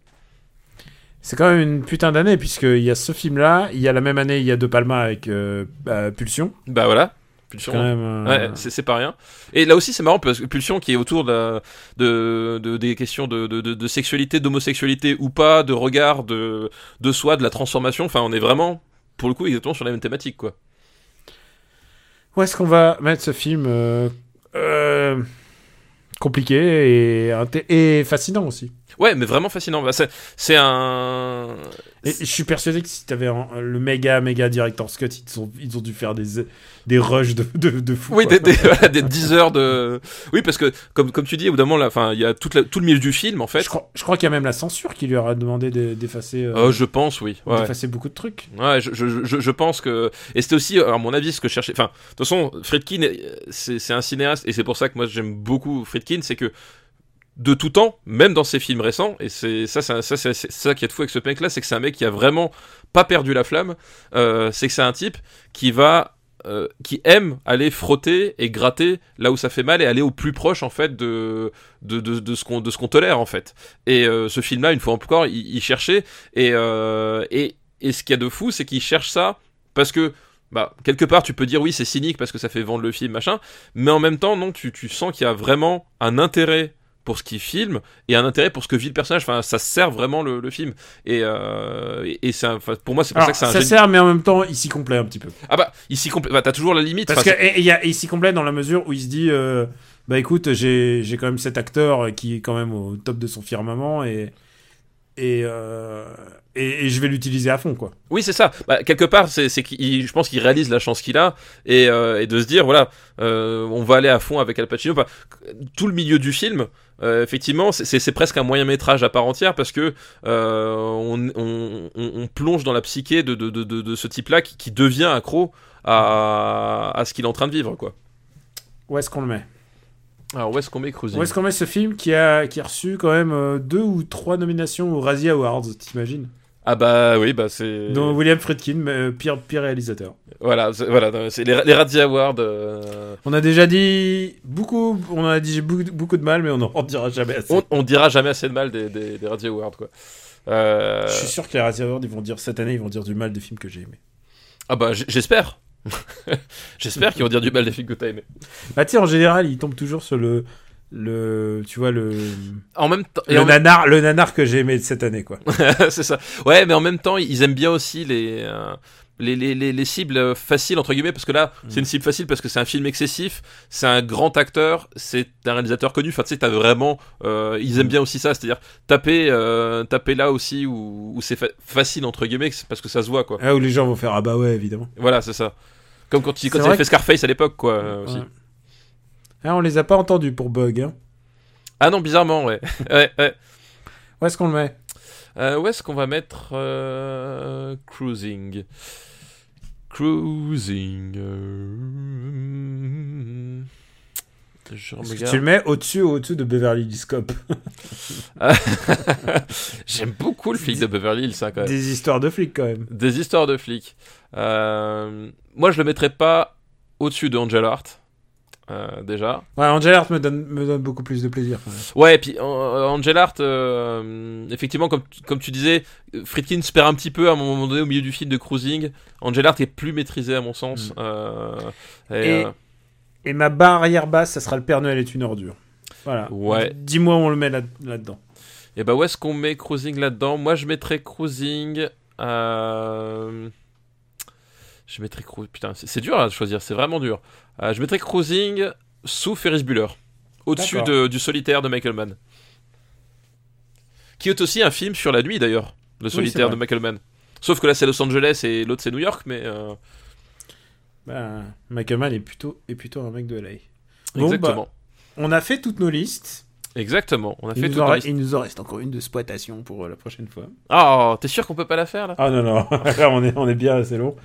C'est quand même une putain d'année, puisqu'il y a ce film-là, il y a la même année, il y a De Palma avec euh, bah, Pulsion. Bah voilà. Pulsion. Quand même, euh, Ouais, c'est pas rien. Et là aussi, c'est marrant parce que Pulsion qui est autour de, la- de, de- des questions de, de, de, de sexualité, d'homosexualité ou pas, de regard, de, de soi, de la transformation. Enfin, on est vraiment, pour le coup, exactement sur la même thématique, quoi. Où est-ce qu'on va mettre ce film euh, euh, compliqué et, fascinant aussi Ouais, mais vraiment fascinant. Bah, c'est un. Et je suis persuadé que si t'avais le méga méga director's cut, ils ont, ils ont dû faire des, des rushs de, de, de fou. Oui, quoi. des, des, voilà, des 10 heures de. Oui, parce que, comme, comme tu dis, au bout d'un moment, enfin, il y a toute la- tout le milieu du film, en fait. Je crois, je crois qu'il y a même la censure qui lui aura demandé d'e- d'effacer euh, Euh, je pense, oui. Ouais. d'effacer beaucoup de trucs. Ouais, je, je, je, je pense que et c'était aussi à mon avis ce que je cherchais. Enfin, de toute façon, Friedkin, euh, c'est c'est un cinéaste et c'est pour ça que moi j'aime beaucoup Friedkin, c'est que de tout temps, même dans ses films récents, et c'est ça, ça, c'est c'est ça qui est fou avec ce mec-là, c'est que c'est un mec qui a vraiment pas perdu la flamme. Euh, c'est que c'est un type qui va euh, qui aime aller frotter et gratter là où ça fait mal et aller au plus proche en fait de de, de, de ce qu'on de ce qu'on tolère en fait. Et euh, ce film-là, une fois encore, il, il cherchait et, euh, et et ce qu'il y a de fou, c'est qu'il cherche ça parce que bah quelque part tu peux dire oui c'est cynique parce que ça fait vendre le film machin, mais en même temps non tu tu sens qu'il y a vraiment un intérêt pour ce qu'il filme et un intérêt pour ce que vit le personnage. Enfin, ça sert vraiment le, le film. Et, euh, et, et c'est un- pour moi, c'est pour Alors, ça que c'est un ça sert, mais en même temps, il s'y complaît un petit peu. Ah bah, ici, complè- bah, t'as toujours la limite. Parce que et- et il et il s'y complaît dans la mesure où il se dit euh, bah écoute j'ai j'ai quand même cet acteur qui est quand même au top de son firmament et et euh, et, et je vais l'utiliser à fond quoi. Oui, c'est ça. Bah, quelque part, c'est, je pense qu'il réalise la chance qu'il a et, euh, et de se dire, voilà, euh, on va aller à fond avec Al Pacino. Enfin, tout le milieu du film, effectivement, c'est, presque un moyen métrage à part entière parce que on, on, on, on plonge dans la psyché de, de, de, de, de ce type-là qui, qui devient accro à, à ce qu'il est en train de vivre, quoi. Où est-ce qu'on le met? Alors, où est-ce qu'on met Cruising Où est-ce qu'on met ce film qui a qui a reçu quand même euh, deux ou trois nominations aux Razzie Awards t'imagines? Ah bah oui, bah c'est. Dont William Friedkin euh, pire pire réalisateur. Voilà, c'est, voilà, c'est les, les Razzie Awards. euh, On a déjà dit beaucoup on a dit beaucoup, beaucoup de mal mais on n'en dira jamais assez. on, on dira jamais assez de mal des, des, des Razzie Awards, quoi. Euh, Je suis sûr que les Razzie Awards ils vont dire cette année ils vont dire du mal des films que j'ai aimés. Ah bah j'espère. j'espère qu'ils vont dire du mal des films que t'as aimé. Bah tu sais en général ils tombent toujours sur le le tu vois le En même temps, le en nanar le nanar que j'ai aimé de cette année quoi. c'est ça. Ouais, mais en même temps, ils aiment bien aussi les euh, les, les, les, les cibles faciles entre guillemets parce que là, c'est une cible facile parce que c'est un film excessif, c'est un grand acteur, c'est un réalisateur connu. Enfin, tu sais, t'as vraiment, euh, ils aiment bien aussi ça, c'est-à-dire taper euh, taper là aussi où, où c'est fa- facile entre guillemets parce que ça se voit quoi. Ah où les gens vont faire ah bah ouais évidemment. Voilà, c'est ça. Comme quand ils quand C'est ils fait Scarface à l'époque quoi euh, aussi. Ouais. Ah on les a pas entendus pour Bug hein. Ah non, bizarrement, ouais. ouais, ouais. Où est-ce qu'on le met? Euh, où est-ce qu'on va mettre euh, Cruising? Cruising. euh, Je tu le mets au-dessus ou au-dessous de Beverly Hills Cop? J'aime beaucoup le flic de Beverly Hills, ça, quand même. Des histoires de flics quand même. Des histoires de flics. Moi, je le mettrais pas au-dessus de Angel Art. Euh, déjà. Ouais, Angel Art me donne, me donne beaucoup plus de plaisir. Ouais, et puis euh, Angel Art, euh, effectivement, comme, comme tu disais, Friedkin se perd un petit peu à un moment donné au milieu du film de Cruising. Angel Art est plus maîtrisé à mon sens. Mm. Euh, et, Et- euh, Et ma barrière basse, ça sera le Père Noël est une ordure. Voilà. Ouais. Dis-moi où on le met là- là-dedans. Et bah où est-ce qu'on met Cruising là-dedans? Moi je mettrais Cruising. Euh... Je mettrais Cruising. Putain, c'est dur à choisir, c'est vraiment dur. Euh, je mettrais Cruising sous Ferris Bueller. Au-dessus de- du solitaire de Michael Mann. Qui est aussi un film sur la nuit d'ailleurs, le solitaire de Michael Mann. Sauf que là c'est Los Angeles et l'autre c'est New York, mais. euh, Ben, Michael Mann est plutôt, est plutôt un mec de LA. Bon, Exactement. bah, on a fait toutes nos listes. Exactement. On a Il fait nous, tout il nous en reste encore une de exploitation pour euh, la prochaine fois. Ah, t'es sûr qu'on peut pas la faire là? Ah non, non, là on est, on est bien, c'est long.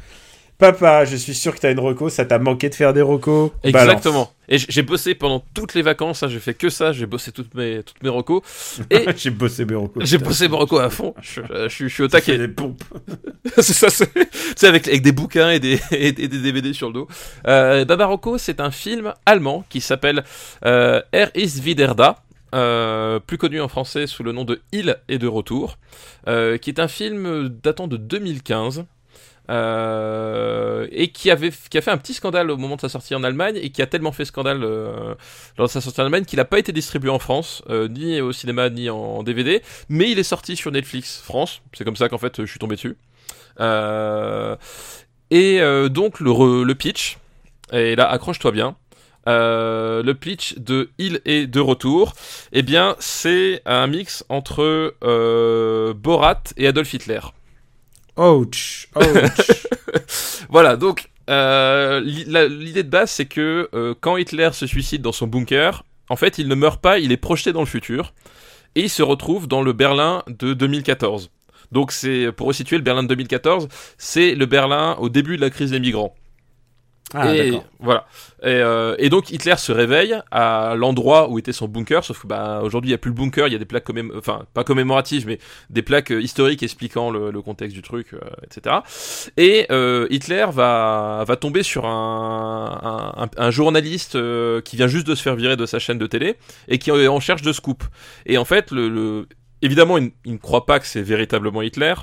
Papa, je suis sûr que t'as une reco, ça t'a manqué de faire des Balance. Exactement. Et j'ai bossé pendant toutes les vacances, hein, j'ai fait que ça, j'ai bossé toutes mes, toutes mes recos. Et J'ai bossé mes recos. j'ai bossé mes recos à fond. Je, euh, je suis- je suis au taquet. des pompes. c'est ça, c'est tu sais, avec, avec des bouquins et des, et des DVD sur le dos. Euh, Baba Rocco, c'est un film allemand qui s'appelle euh, Er ist wieder da. euh, plus connu en français sous le nom de Il est de retour, euh, qui est un film datant de 2015 euh, et qui a fait un petit scandale au moment de sa sortie en Allemagne et qui a tellement fait scandale euh, lors de sa sortie en Allemagne qu'il n'a pas été distribué en France, euh, ni au cinéma ni en DVD, mais il est sorti sur Netflix France. C'est comme ça qu'en fait je suis tombé dessus. Et donc le, pitch, et là accroche-toi bien, le pitch de Il est de retour, eh bien c'est un mix entre Borat et Adolf Hitler. Ouch, ouch. Voilà, donc euh, l'idée de base c'est que euh, quand Hitler se suicide dans son bunker, en fait il ne meurt pas, il est projeté dans le futur, et il se retrouve dans le Berlin de 2014. Donc c'est pour resituer le Berlin de 2014, c'est le Berlin au début de la crise des migrants. Ah, et voilà. Et, euh, et donc Hitler se réveille à l'endroit où était son bunker, sauf que bah, aujourd'hui il n'y a plus le bunker, il y a des plaques commém- enfin pas commémoratives, mais des plaques euh, historiques expliquant le, le contexte du truc, euh, etc. Et euh, Hitler va va tomber sur un, un, un- un journaliste qui vient juste de se faire virer de sa chaîne de télé et qui est en cherche de scoop. Et en fait, le, le- évidemment, il, ne croit pas que c'est véritablement Hitler.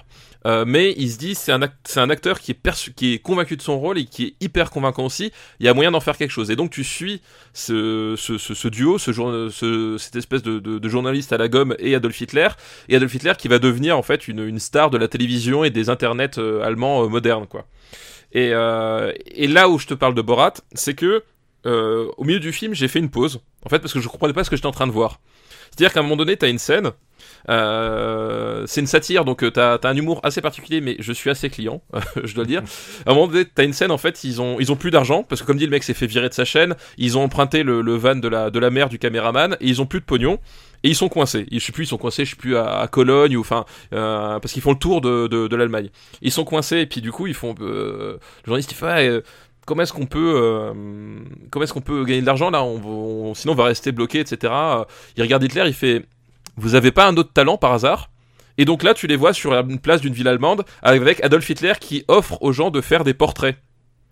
euh, mais il se dit c'est un, c'est un acteur qui est, qui est convaincu de son rôle et qui est hyper convaincant aussi. Il y a moyen d'en faire quelque chose. Et donc tu suis ce, ce, duo, ce, cette espèce de, journaliste à la gomme et Adolf Hitler. Et Adolf Hitler qui va devenir en fait une, une star de la télévision et des internets euh, allemands euh, modernes. quoi. Et, euh, et là où je te parle de Borat, c'est que au milieu du film, j'ai fait une pause. En fait, parce que je comprenais pas ce que j'étais en train de voir. C'est-à-dire qu'à un moment donné, t'as une scène. Euh, c'est une satire, donc euh, t'as as un humour assez particulier, mais je suis assez client, je dois le dire. À un moment donné, t'as une scène, en fait, ils ont, ils ont plus d'argent, parce que comme dit, le mec s'est fait virer de sa chaîne, ils ont emprunté le, le van de la, de la mère du caméraman, et ils ont plus de pognon. Et ils sont coincés. Je sais plus, ils sont coincés, je sais plus à, à Cologne ou enfin euh, parce qu'ils font le tour de, de, de l'Allemagne. Ils sont coincés et puis du coup ils font. Euh, le journaliste il fait ah, euh, comment est-ce qu'on peut comment est-ce qu'on peut gagner de l'argent là on, va- on- sinon on va rester bloqué etc il regarde Hitler il fait vous avez pas un autre talent par hasard? Et donc là tu les vois sur une place d'une ville allemande avec Adolf Hitler qui offre aux gens de faire des portraits.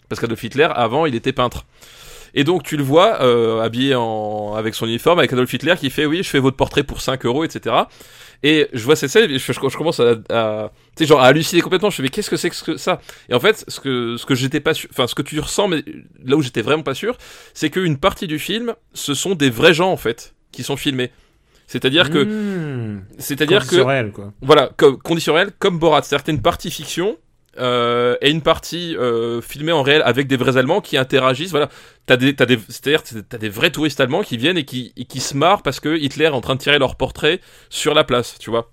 Parce qu'Adolf Hitler avant il était peintre. Et donc tu le vois euh, habillé en avec son uniforme avec Adolf Hitler qui fait oui je fais votre portrait pour 5 euros etc et je vois cette scène et je, commence à, tu sais genre à halluciner complètement. Je fais mais qu'est-ce que c'est que ça? Et en fait ce que ce que j'étais pas sûr enfin ce que tu ressens mais là où j'étais vraiment pas sûr c'est qu'une partie du film ce sont des vrais gens en fait qui sont filmés c'est-à-dire que Mmh. c'est-à-dire que quoi. voilà, comme conditionnel, comme Borat, c'est-à-dire que t'as une partie fiction euh, et une partie euh, filmée en réel avec des vrais Allemands qui interagissent. Voilà, t'as des, t'as des, c'est-à-dire t'as des vrais touristes allemands qui viennent et qui, et qui se marrent parce que Hitler est en train de tirer leur portrait sur la place, tu vois.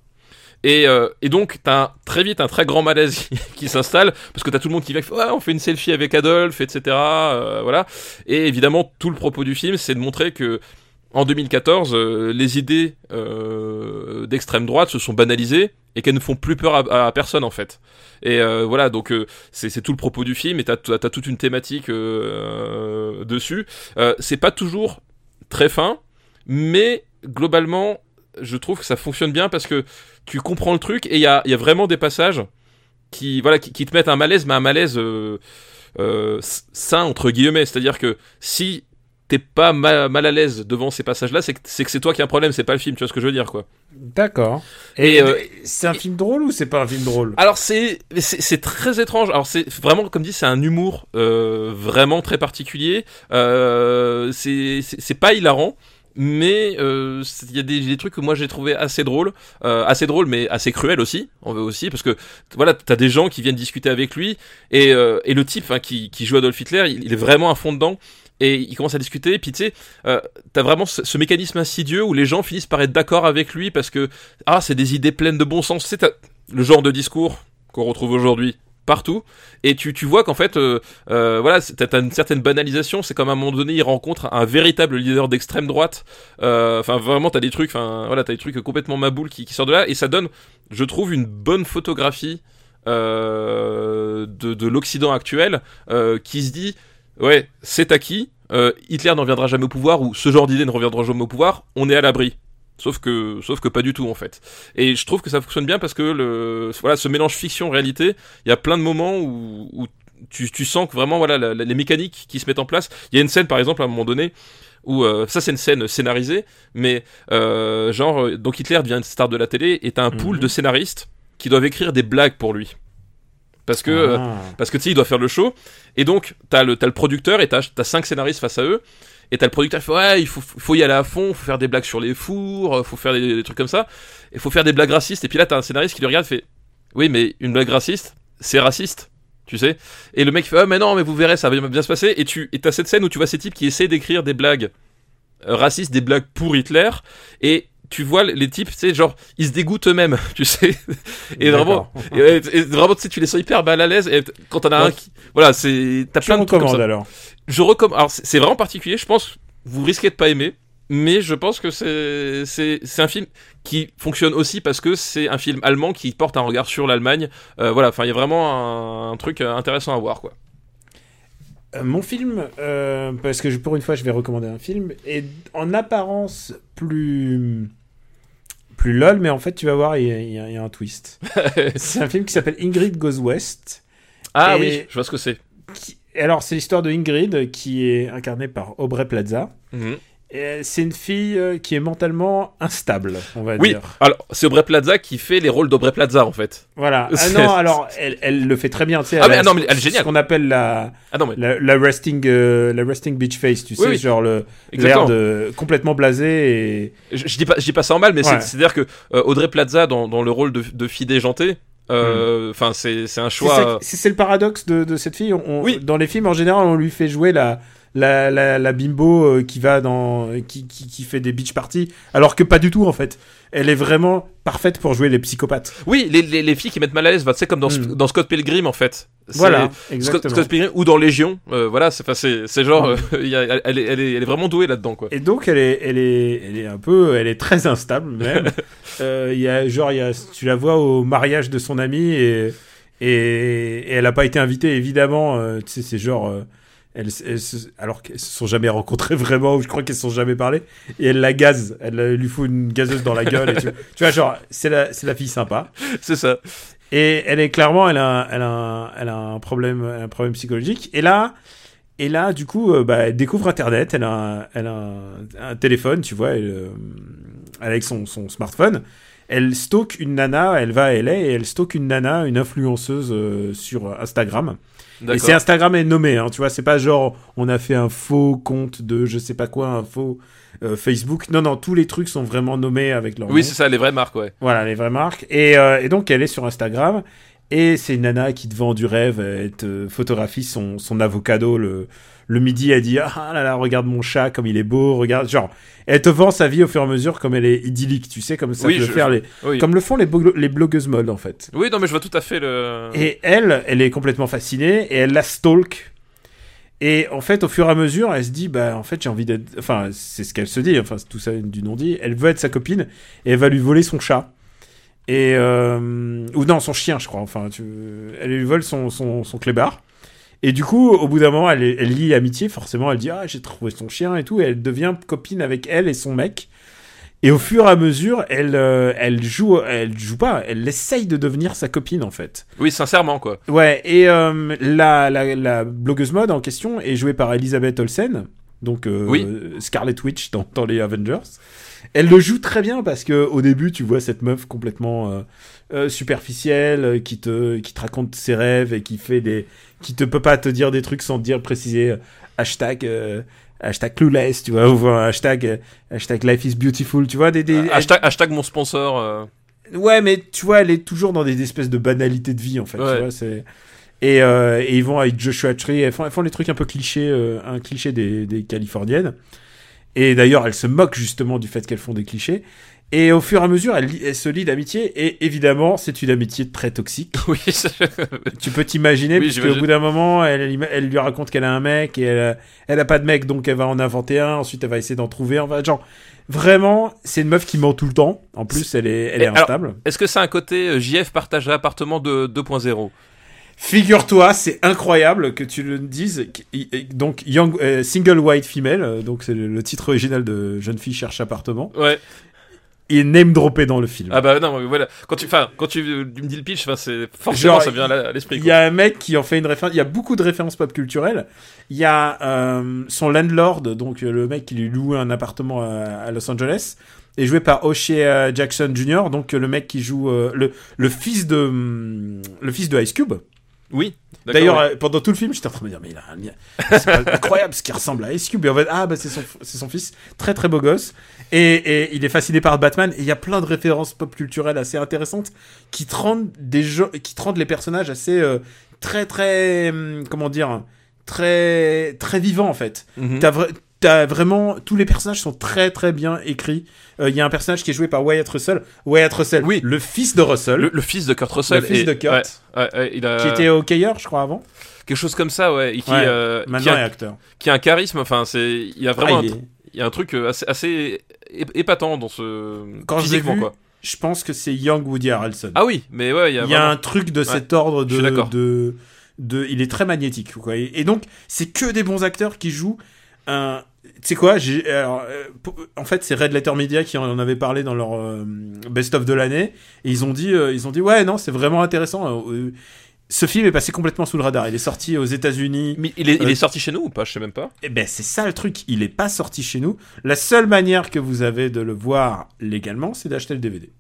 Et, euh, et donc t'as un- très vite un très grand malaise qui s'installe parce que t'as tout le monde qui vient, ouais, on fait une selfie avec Adolphe, etc. euh, voilà. Et évidemment tout le propos du film, c'est de montrer que en 2014, euh, les idées euh, d'extrême droite se sont banalisées et qu'elles ne font plus peur à, personne en fait. Et euh, voilà, donc euh, c'est tout le propos du film et t'as as, toute une thématique euh, dessus. Euh, c'est pas toujours très fin, mais globalement, je trouve que ça fonctionne bien parce que tu comprends le truc et il y a, y a vraiment des passages qui voilà qui, qui te mettent un malaise, mais un malaise sain entre guillemets. C'est-à-dire que si t'es pas mal, mal à l'aise devant ces passages-là, c'est que c'est toi qui as un problème, c'est pas le film. Tu vois ce que je veux dire, quoi. D'accord. Et, Et, euh, c'est un film drôle ou c'est pas un film drôle? Alors c'est c'est très étrange. Alors c'est vraiment comme dit c'est un humour euh, vraiment très particulier. Euh, c'est c'est pas hilarant. Mais euh, il y a des, des trucs que moi j'ai trouvé assez drôles, euh, assez drôles mais assez cruels aussi, on veut aussi parce que voilà t'as des gens qui viennent discuter avec lui et, euh, et le type hein, qui, qui joue Adolf Hitler, il, il est vraiment à fond dedans et il commence à discuter et puis tu sais euh, t'as vraiment ce, mécanisme insidieux où les gens finissent par être d'accord avec lui parce que ah c'est des idées pleines de bon sens, t'as le genre de discours qu'on retrouve aujourd'hui partout et tu, tu vois qu'en fait euh, euh, voilà c'est- t'as une certaine banalisation. C'est comme à un moment donné il rencontre un véritable leader d'extrême droite. Euh, enfin vraiment t'as des trucs enfin voilà t'as des trucs complètement maboules qui, qui sortent de là et ça donne je trouve une bonne photographie euh, de, de l'Occident actuel euh, qui se dit ouais c'est acquis euh, Hitler n'en reviendra jamais au pouvoir ou ce genre d'idée ne reviendra jamais au pouvoir on est à l'abri Sauf que, sauf que pas du tout en fait. Et je trouve que ça fonctionne bien parce que le, voilà, ce mélange fiction-réalité, il y a plein de moments où, où tu, tu sens que vraiment voilà la- la- les mécaniques qui se mettent en place. Il y a une scène par exemple à un moment donné où euh, ça c'est une scène scénarisée, mais euh, genre euh, donc Hitler devient une star de la télé et t'as un pool Mhm. de scénaristes qui doivent écrire des blagues pour lui. Parce que euh, Ah. parce que tu sais, il doit faire le show. Et donc, t'as le, t'as le producteur et t'as, t'as cinq scénaristes face à eux. Et t'as le producteur qui fait, ouais, il faut, faut y aller à fond, faut faire des blagues sur les fours, faut faire des, des trucs comme ça. Et faut faire des blagues racistes. Et puis là, t'as un scénariste qui le regarde et fait, oui, mais une blague raciste, c'est raciste. Tu sais Et le mec fait, ah, mais non, mais vous verrez, ça va bien se passer. Et tu, et t'as cette scène où tu vois ces types qui essaient d'écrire des blagues euh, racistes, des blagues pour Hitler. Et tu vois les types, tu sais, genre, ils se dégoûtent eux-mêmes, tu sais. Et vraiment, et, et vraiment, tu sais, tu les sens hyper mal à l'aise. Et quand t'en as un qui. Voilà, c'est. T'as plein de trucs comme ça. alors. Je recommande. Alors, c'est vraiment particulier. Je pense vous risquez de pas aimer. Mais je pense que c'est c'est c'est un film qui fonctionne aussi parce que c'est un film allemand qui porte un regard sur l'Allemagne. Euh, voilà, enfin il y a vraiment un, un truc euh, intéressant à voir quoi. Mon film, euh, parce que je- pour une fois je vais recommander un film, est en apparence plus plus lol, mais en fait tu vas voir, il y a, y y un twist. c'est un film qui s'appelle Ingrid Goes West. Ah oui, je vois ce que c'est. qui- Alors c'est l'histoire de Ingrid qui est incarnée par Aubrey Plaza. Mhm. C'est une fille euh, qui est mentalement instable, on va Oui, dire. alors c'est Aubrey Plaza qui fait les rôles d'Aubrey Plaza en fait. Voilà. Ah non, alors elle, elle le fait très bien. Tu sais, Ah, elle mais- a non, mais ce- elle est géniale. Ce qu'on appelle la, Ah non mais la, la resting, euh, la resting beach face, tu sais, Oui, oui. genre le l'air de complètement blasé et je, je dis pas je dis pas ça en mal, mais c'est Ouais. c'est à dire que euh, Audrey Plaza dans, dans le rôle de, de fille déjantée, euh, enfin c'est c'est un Hmm. Choix. c'est c'est le paradoxe de, de cette fille. On- Oui. Dans les films, en général, on lui fait jouer la, la, la, la bimbo euh, qui va dans, qui, qui, qui fait des beach parties, alors que pas du tout en fait. Elle est vraiment parfaite pour jouer les psychopathes. Oui, les, les, les filles qui mettent mal à l'aise, bah, tu sais comme dans, Mm. dans Scott Pilgrim en fait. Voilà, Scott, exactement. Scott Pilgrim ou dans Légion, euh, voilà, c'est enfin, c'est c'est genre, euh, y a- elle, est, elle, est, elle est vraiment douée là-dedans quoi. Et donc elle est, elle est, elle est un peu, elle est très instable même. Euh, Il y a genre, il y a, tu la vois au mariage de son ami et et, et elle a pas été invitée évidemment. euh, tu sais, c'est genre, euh, elles, elles se- alors qu'elles se sont jamais rencontrées vraiment ou je crois qu'elles se sont jamais parlé et elle la gaze, elle lui fout une gazeuse dans la gueule. Et tu, tu vois genre, c'est la, c'est la fille sympa. C'est ça. Et elle est clairement, elle a, un- elle a, un, elle a un problème, un problème psychologique. Et là, et là, du coup, euh, bah, elle découvre Internet. Elle a, un, elle a un, un téléphone, tu vois, elle, euh, avec son, son smartphone. Elle stocke une nana. Elle va à LA et elle stocke une nana, une influenceuse euh, sur Instagram. Et c'est Instagram est nommé, hein, tu vois, c'est pas genre on a fait un faux compte de je sais pas quoi, un faux euh, Facebook. Non, non, tous les trucs sont vraiment nommés avec leur Oui, c'est ça, les vraies marques, ouais. Voilà, les vraies marques. Et, euh, et donc, elle est sur Instagram. Et c'est une nana qui te vend du rêve. Elle te photographie son, son avocado le, le midi. Elle dit Ah là là, regarde mon chat, comme il est beau. Regarde. Genre, elle te vend sa vie au fur et à mesure comme elle est idyllique. Tu sais, comme ça Oui, peut je- faire les. Oui. Comme le font les, blo- les blogueuses mode, en fait. Oui, non, mais je vois tout à fait le. Et elle, elle est complètement fascinée et elle la stalk. Et en fait, au fur et à mesure, elle se dit, bah, en fait, j'ai envie d'être. Enfin, c'est ce qu'elle se dit, enfin, c'est tout ça du non-dit. Elle veut être sa copine et elle va lui voler son chat. Et. euh, Ou non, son chien, je crois. Enfin, tu... elle lui vole son, son, son clébard. Et du coup, au bout d'un moment, elle, elle lie amitié, forcément, elle dit, ah, j'ai trouvé son chien et tout. Et elle devient copine avec elle et son mec. Et au fur et à mesure, elle, euh, elle joue, elle joue pas, elle essaye de devenir sa copine en fait. Oui, sincèrement, quoi. Ouais, et euh, la, la, la blogueuse mode en question est jouée par Elisabeth Olsen, donc euh, Oui. Scarlet Witch dans, dans les Avengers. Elle le joue très bien parce que au début, tu vois cette meuf complètement euh, euh, superficielle euh, qui te qui te raconte ses rêves et qui fait des qui te peut pas te dire des trucs sans te dire préciser euh, hashtag euh, hashtag clueless, tu vois, ou un hashtag euh, hashtag life is beautiful, tu vois des, des Euh, hashtag, hashtag mon sponsor. euh. Ouais, mais tu vois, elle est toujours dans des espèces de banalités de vie, en fait. Ouais. Tu vois, c'est... Et, euh, et ils vont avec Joshua Tree, elles font, elles font les trucs un peu clichés, euh, un cliché des, des Californiennes. Et d'ailleurs, elles se moquent justement du fait qu'elles font des clichés. Et au fur et à mesure, elle, elle se lie d'amitié. Et évidemment, c'est une amitié très toxique. Oui, Tu peux t'imaginer, Oui, puisque au bout d'un moment, elle, elle lui raconte qu'elle a un mec et elle, a- elle a pas de mec, donc elle va en inventer un. Ensuite, elle va essayer d'en trouver. Enfin, genre, vraiment, c'est une meuf qui ment tout le temps. En plus, elle est, elle est alors- instable. Est-ce que c'est un côté euh, JF partage appartement de 2.0 Figure-toi, c'est incroyable que tu le dises. Donc, young, euh, single white female, euh, donc c'est le titre original de Jeune fille cherche appartement. Ouais. Il est name droppé dans le film. Ah bah non, mais voilà. Quand tu, quand tu me dis le pitch, c'est forcément Genre, ça vient à l'esprit. Il y a un mec qui en fait une référence. Il y a beaucoup de références pop culturelles. Il y a euh, son landlord, donc euh, le mec qui lui loue un appartement à, à Los Angeles, est joué par O'Shea Jackson Jr., donc euh, le mec qui joue euh, le, le fils de hum, le fils de Ice Cube. Oui. D'ailleurs, ouais. euh, pendant tout le film, j'étais en train de me dire, mais il a un lien. C'est incroyable ce qui ressemble à Ice Cube. Et en fait, ah, bah, c'est son, fils. Très, très beau gosse. Et, et il est fasciné par Batman. Et il y a plein de références pop culturelles assez intéressantes qui te rendent des jeux, qui te rendent les personnages assez, euh, très, très, hum, comment dire, très, très vivants, en fait. T'as vra- t'as vraiment, tous les personnages sont très, très bien écrits. Euh, Il y a un personnage qui est joué par Wyatt Russell. Wyatt Russell, Oui. le fils de Russell. le, le fils de Kurt Russell. Le fils et- de Kurt. ouais, ouais, ouais, il a Qui était hockeyeur, je crois, avant. quelque chose comme ça, ouais. Et qui, Ouais, euh, qui, Maintenant, il est acteur. qui a un charisme. Enfin, c'est, il y a vraiment, Ah, un, il il y a un truc euh, assez, assez ép- épatant dans ce Quand je vu, quoi. je pense que c'est Young Woody Harrelson. Ah oui, mais ouais, il y a, il y a vraiment- un truc de cet ordre de, de, de, il est très magnétique, quoi. Et, et donc, c'est que des bons acteurs qui jouent un, tu sais quoi, alors, euh, en fait, c'est Red Letter Media qui en avait parlé dans leur euh, best of de l'année, et ils ont dit, euh, ils ont dit, ouais, non, c'est vraiment intéressant. euh, ce film est passé complètement sous le radar. Il est sorti aux États-Unis. Mais il est, il est sorti chez nous ou pas? Je sais même pas. Eh ben, c'est ça le truc. Il est pas sorti chez nous. La seule manière que vous avez de le voir légalement, c'est d'acheter le DVD.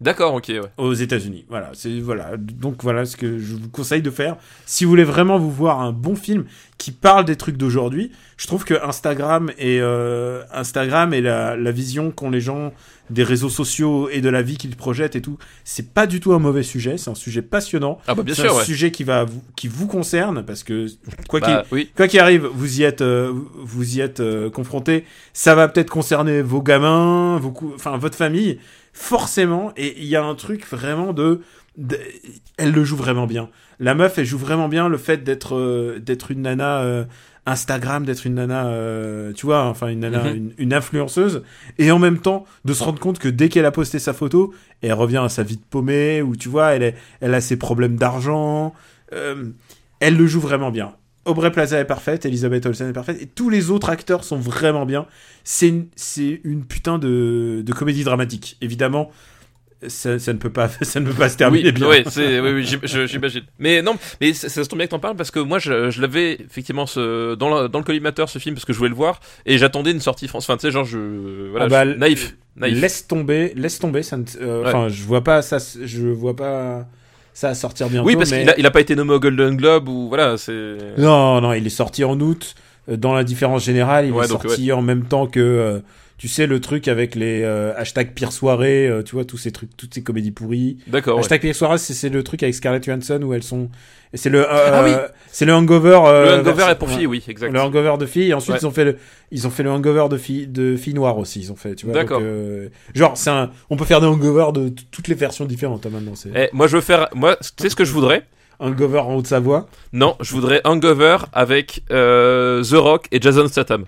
D'accord, ok, ouais. aux États-Unis. Voilà, c'est voilà. Donc voilà ce que je vous conseille de faire. Si vous voulez vraiment vous voir un bon film qui parle des trucs d'aujourd'hui, je trouve que Instagram et euh, Instagram et la, la vision qu'ont les gens des réseaux sociaux et de la vie qu'ils projettent et tout, c'est pas du tout un mauvais sujet. C'est un sujet passionnant. Ah bah bien c'est sûr, un ouais. sujet qui va vous, qui vous concerne parce que quoi qu'il Bah, oui. Quoi qu'il arrive, vous y êtes, euh, vous y êtes euh, confronté. Ça va peut-être concerner vos gamins, vos, enfin votre famille, forcément. Et il y a un truc vraiment de, de- elle le joue vraiment bien. La meuf, elle joue vraiment bien le fait d'être, euh, d'être une nana euh, Instagram, d'être une nana, euh, tu vois, enfin une nana, Mhm. une, une influenceuse, et en même temps de se rendre compte que dès qu'elle a posté sa photo, elle revient à sa vie de paumée, ou tu vois, elle, est, elle a ses problèmes d'argent. Elle le joue vraiment bien. Aubrey Plaza est parfaite, Elisabeth Olsen est parfaite, et tous les autres acteurs sont vraiment bien. C'est une, putain de, de comédie dramatique. Évidemment, ça, ça ne peut pas, ça ne peut pas se terminer oui, bien. ouais, oui, oui, j'imagine. Mais non, mais ça, ça se tombe bien que t'en parles parce que moi, je, je l'avais effectivement ce, dans, le, dans le collimateur ce film parce que je voulais le voir et j'attendais une sortie France. Enfin, tu sais, genre, je, voilà, Ah bah, je- naïf, naïf. Laisse tomber, laisse tomber. Euh, Ouais. Enfin, je vois pas ça, je vois pas ça sortir bientôt. Oui, parce mais... qu'il a, il a pas été nommé au Golden Globe ou voilà, c'est. Non, non, il est sorti en août. euh, Dans la différence générale, il Ouais, est donc, sorti en même temps que, euh, tu sais, le truc avec les euh, hashtags pire soirée, euh, tu vois, tous ces trucs, toutes ces comédies pourries. D'accord. ouais. Hashtag pire soirée, c'est c'est le truc avec Scarlett Johansson où elles sont. C'est le. euh, Ah oui. C'est le hangover. euh, Le hangover est pour filles, oui, exact. Le hangover de filles. Et ensuite, Ouais. ils ont fait le, ils ont fait le hangover de filles, de filles noires aussi. Ils ont fait, tu vois. D'accord. euh, genre, c'est un, on peut faire des hangovers de toutes les versions différentes hein, maintenant. C'est Eh, moi, je veux faire. Moi, tu sais ce que je voudrais? Hangover en Haute-Savoie? Non, je voudrais Hangover avec euh, The Rock et Jason Statham.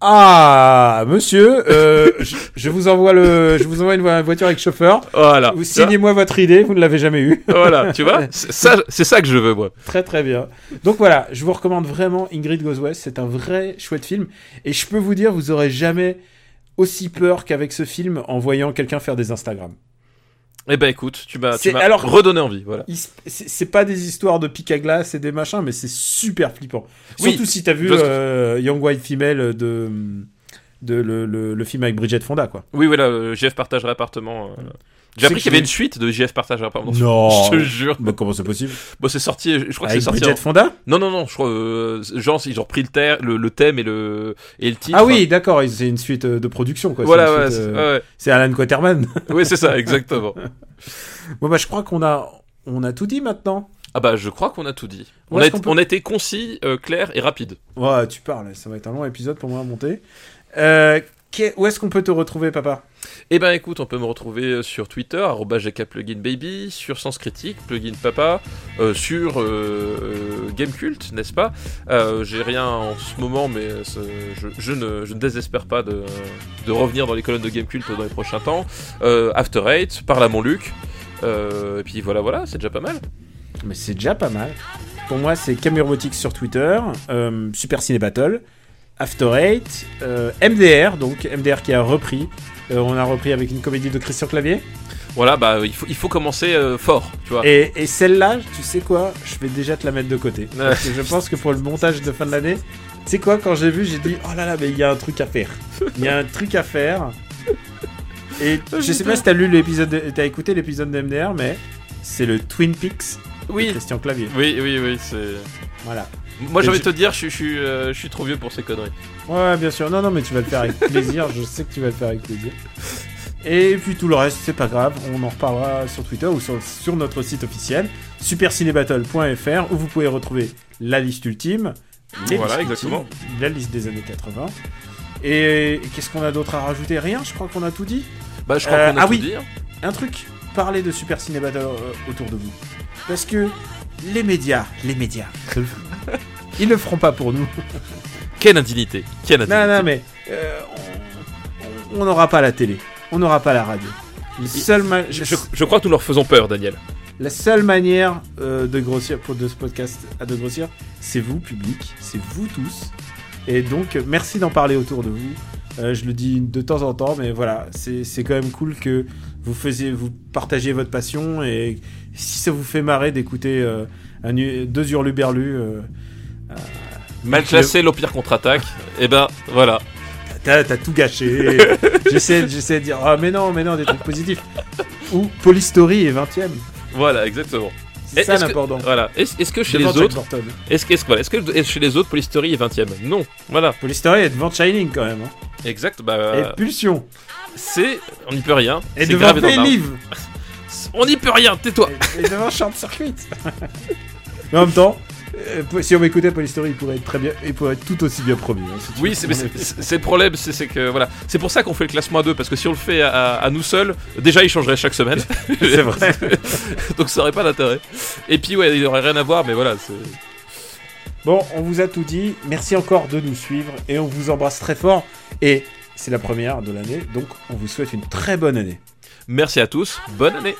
Ah, monsieur, euh, je, je vous envoie le, je vous envoie une vo- voiture avec chauffeur. Voilà. Vous signez-moi votre idée, vous ne l'avez jamais eu. voilà, tu vois C'est ça, c'est ça que je veux, moi. Très très bien. Donc voilà, je vous recommande vraiment Ingrid Goes West. C'est un vrai chouette film. Et je peux vous dire, vous aurez jamais aussi peur qu'avec ce film en voyant quelqu'un faire des Instagram. Eh ben, écoute, tu m'as, alors- redonné envie, voilà. C'est pas des histoires de pic à glace et des machins, mais c'est super flippant. Oui, Surtout si t'as vu euh, Young White Female de, de le, le, le film avec Bridget Fonda, quoi. Oui, voilà, euh, JF partagerait appartement. euh. J'ai appris qu'il y avait une suite de JF partage appartement. Non. Je te jure. Bah, comment c'est possible Bon, c'est sorti, je crois que c'est sorti. Bridget en- Fonda Non, non, non, je crois, euh, genre, ils ont repris le, ter- le, le thème et le, et le titre. Ah oui, d'accord, c'est une suite euh, de production, quoi. Voilà, ouais, c'est euh, ouais, C'est Alan Quaterman. Ouais, c'est ça, exactement. bon, bah, je crois qu'on a, on a tout dit maintenant. Ah bah, je crois qu'on a tout dit. On a, été- qu'on peut- on a été concis, euh, clair et rapide. Ouais, tu parles, ça va être un long épisode pour moi à monter. Euh, où est-ce qu'on peut te retrouver, papa? Eh ben écoute, on peut me retrouver euh, sur Twitter, @gkpluginbaby, sur Sens Critique, Plugin Papa, euh, sur euh, Gamecult, n'est-ce pas? J'ai rien en ce moment, mais je, ne, désespère pas de, revenir dans les colonnes de Gamecult dans les prochains temps. After Eight, par là mon Luc. Et puis voilà, voilà, c'est déjà pas mal. Mais c'est déjà pas mal. Pour moi, c'est Camille Robotics sur Twitter, Super Ciné Battle, After Eight, MDR, donc MDR qui a repris. Euh, on a repris avec une comédie de Christian Clavier. Voilà, bah il faut, il faut commencer euh, fort, tu vois. Et, et celle-là, tu sais quoi Je vais déjà te la mettre de côté. Parce que je pense que pour le montage de fin de l'année, tu sais quoi, quand j'ai vu, j'ai dit oh là là, mais il y a un truc à faire. Il y a un truc à faire. Et je sais pas si t'as lu l'épisode, de- t'as écouté l'épisode de MDR, mais c'est le Twin Peaks de Oui, Christian Clavier. oui, oui, oui, c'est. Voilà. Moi j'ai envie de te dire, je, euh, je suis trop vieux pour ces conneries. Ouais, bien sûr. Non, non, mais tu vas le faire avec plaisir. Je sais que tu vas le faire avec plaisir. Et puis tout le reste, c'est pas grave. On en reparlera sur Twitter ou sur, sur notre site officiel, supercinébattle.fr, où vous pouvez retrouver la liste ultime, les Voilà, exactement. ultimes, la liste des années 80. Et, et qu'est-ce qu'on a d'autre à rajouter? Rien, je crois qu'on a tout dit. Bah je crois Euh, qu'on a ah tout oui. dit. hein. Un truc, parlez de Super Ciné Battle euh, autour de vous. Parce que les médias, les médias, ils le feront pas pour nous. Quelle indignité, quelle indignité. Non, non, mais euh, on- n'aura pas la télé, on n'aura pas la radio. Le seul ma- Je, je- je crois que nous leur faisons peur, Daniel. La seule manière euh, de grossir pour de ce podcast à de grossir, c'est vous, public, c'est vous tous. Et donc, merci d'en parler autour de vous. Euh, je le dis de temps en temps, mais voilà, c'est c'est quand même cool que vous faisiez, vous partagiez votre passion et si ça vous fait marrer d'écouter euh, un deux hurluberlus, euh, Mal classé, l'Empire contre-attaque. Et ben voilà. T'as tout gâché. j'essaie, j'essaie de dire, ah mais non, mais non, des trucs positifs. Ou Polystory est 20 e Voilà, exactement. C'est ça l'important. Voilà. Est-ce que chez Devant les autres, est-ce voilà, est-ce que chez les autres, Polystory est 20 e Non. Voilà. Polystory est devant Shining quand même. hein. Exact. Bah, Et Pulsion. c'est, on n'y peut rien. Et C'est devant dans. Live. On n'y peut rien. Tais-toi. Et, et devant Short Circuit. mais en même temps, euh, si on m'écoutait Polystory, il pourrait être très bien, il pourrait être tout aussi bien premier. hein, si Oui, c'est mais c'est- c'est- c'est le problème, c'est c'est que voilà, c'est pour ça qu'on fait le classement à deux parce que si on le fait à, à nous seuls, déjà il changerait chaque semaine. C'est vrai. Donc ça aurait pas d'intérêt. Et puis ouais, il aurait rien à voir, mais voilà, c'est. Bon, on vous a tout dit. Merci encore de nous suivre et on vous embrasse très fort. Et c'est la première de l'année, donc on vous souhaite une très bonne année. Merci à tous, bonne année.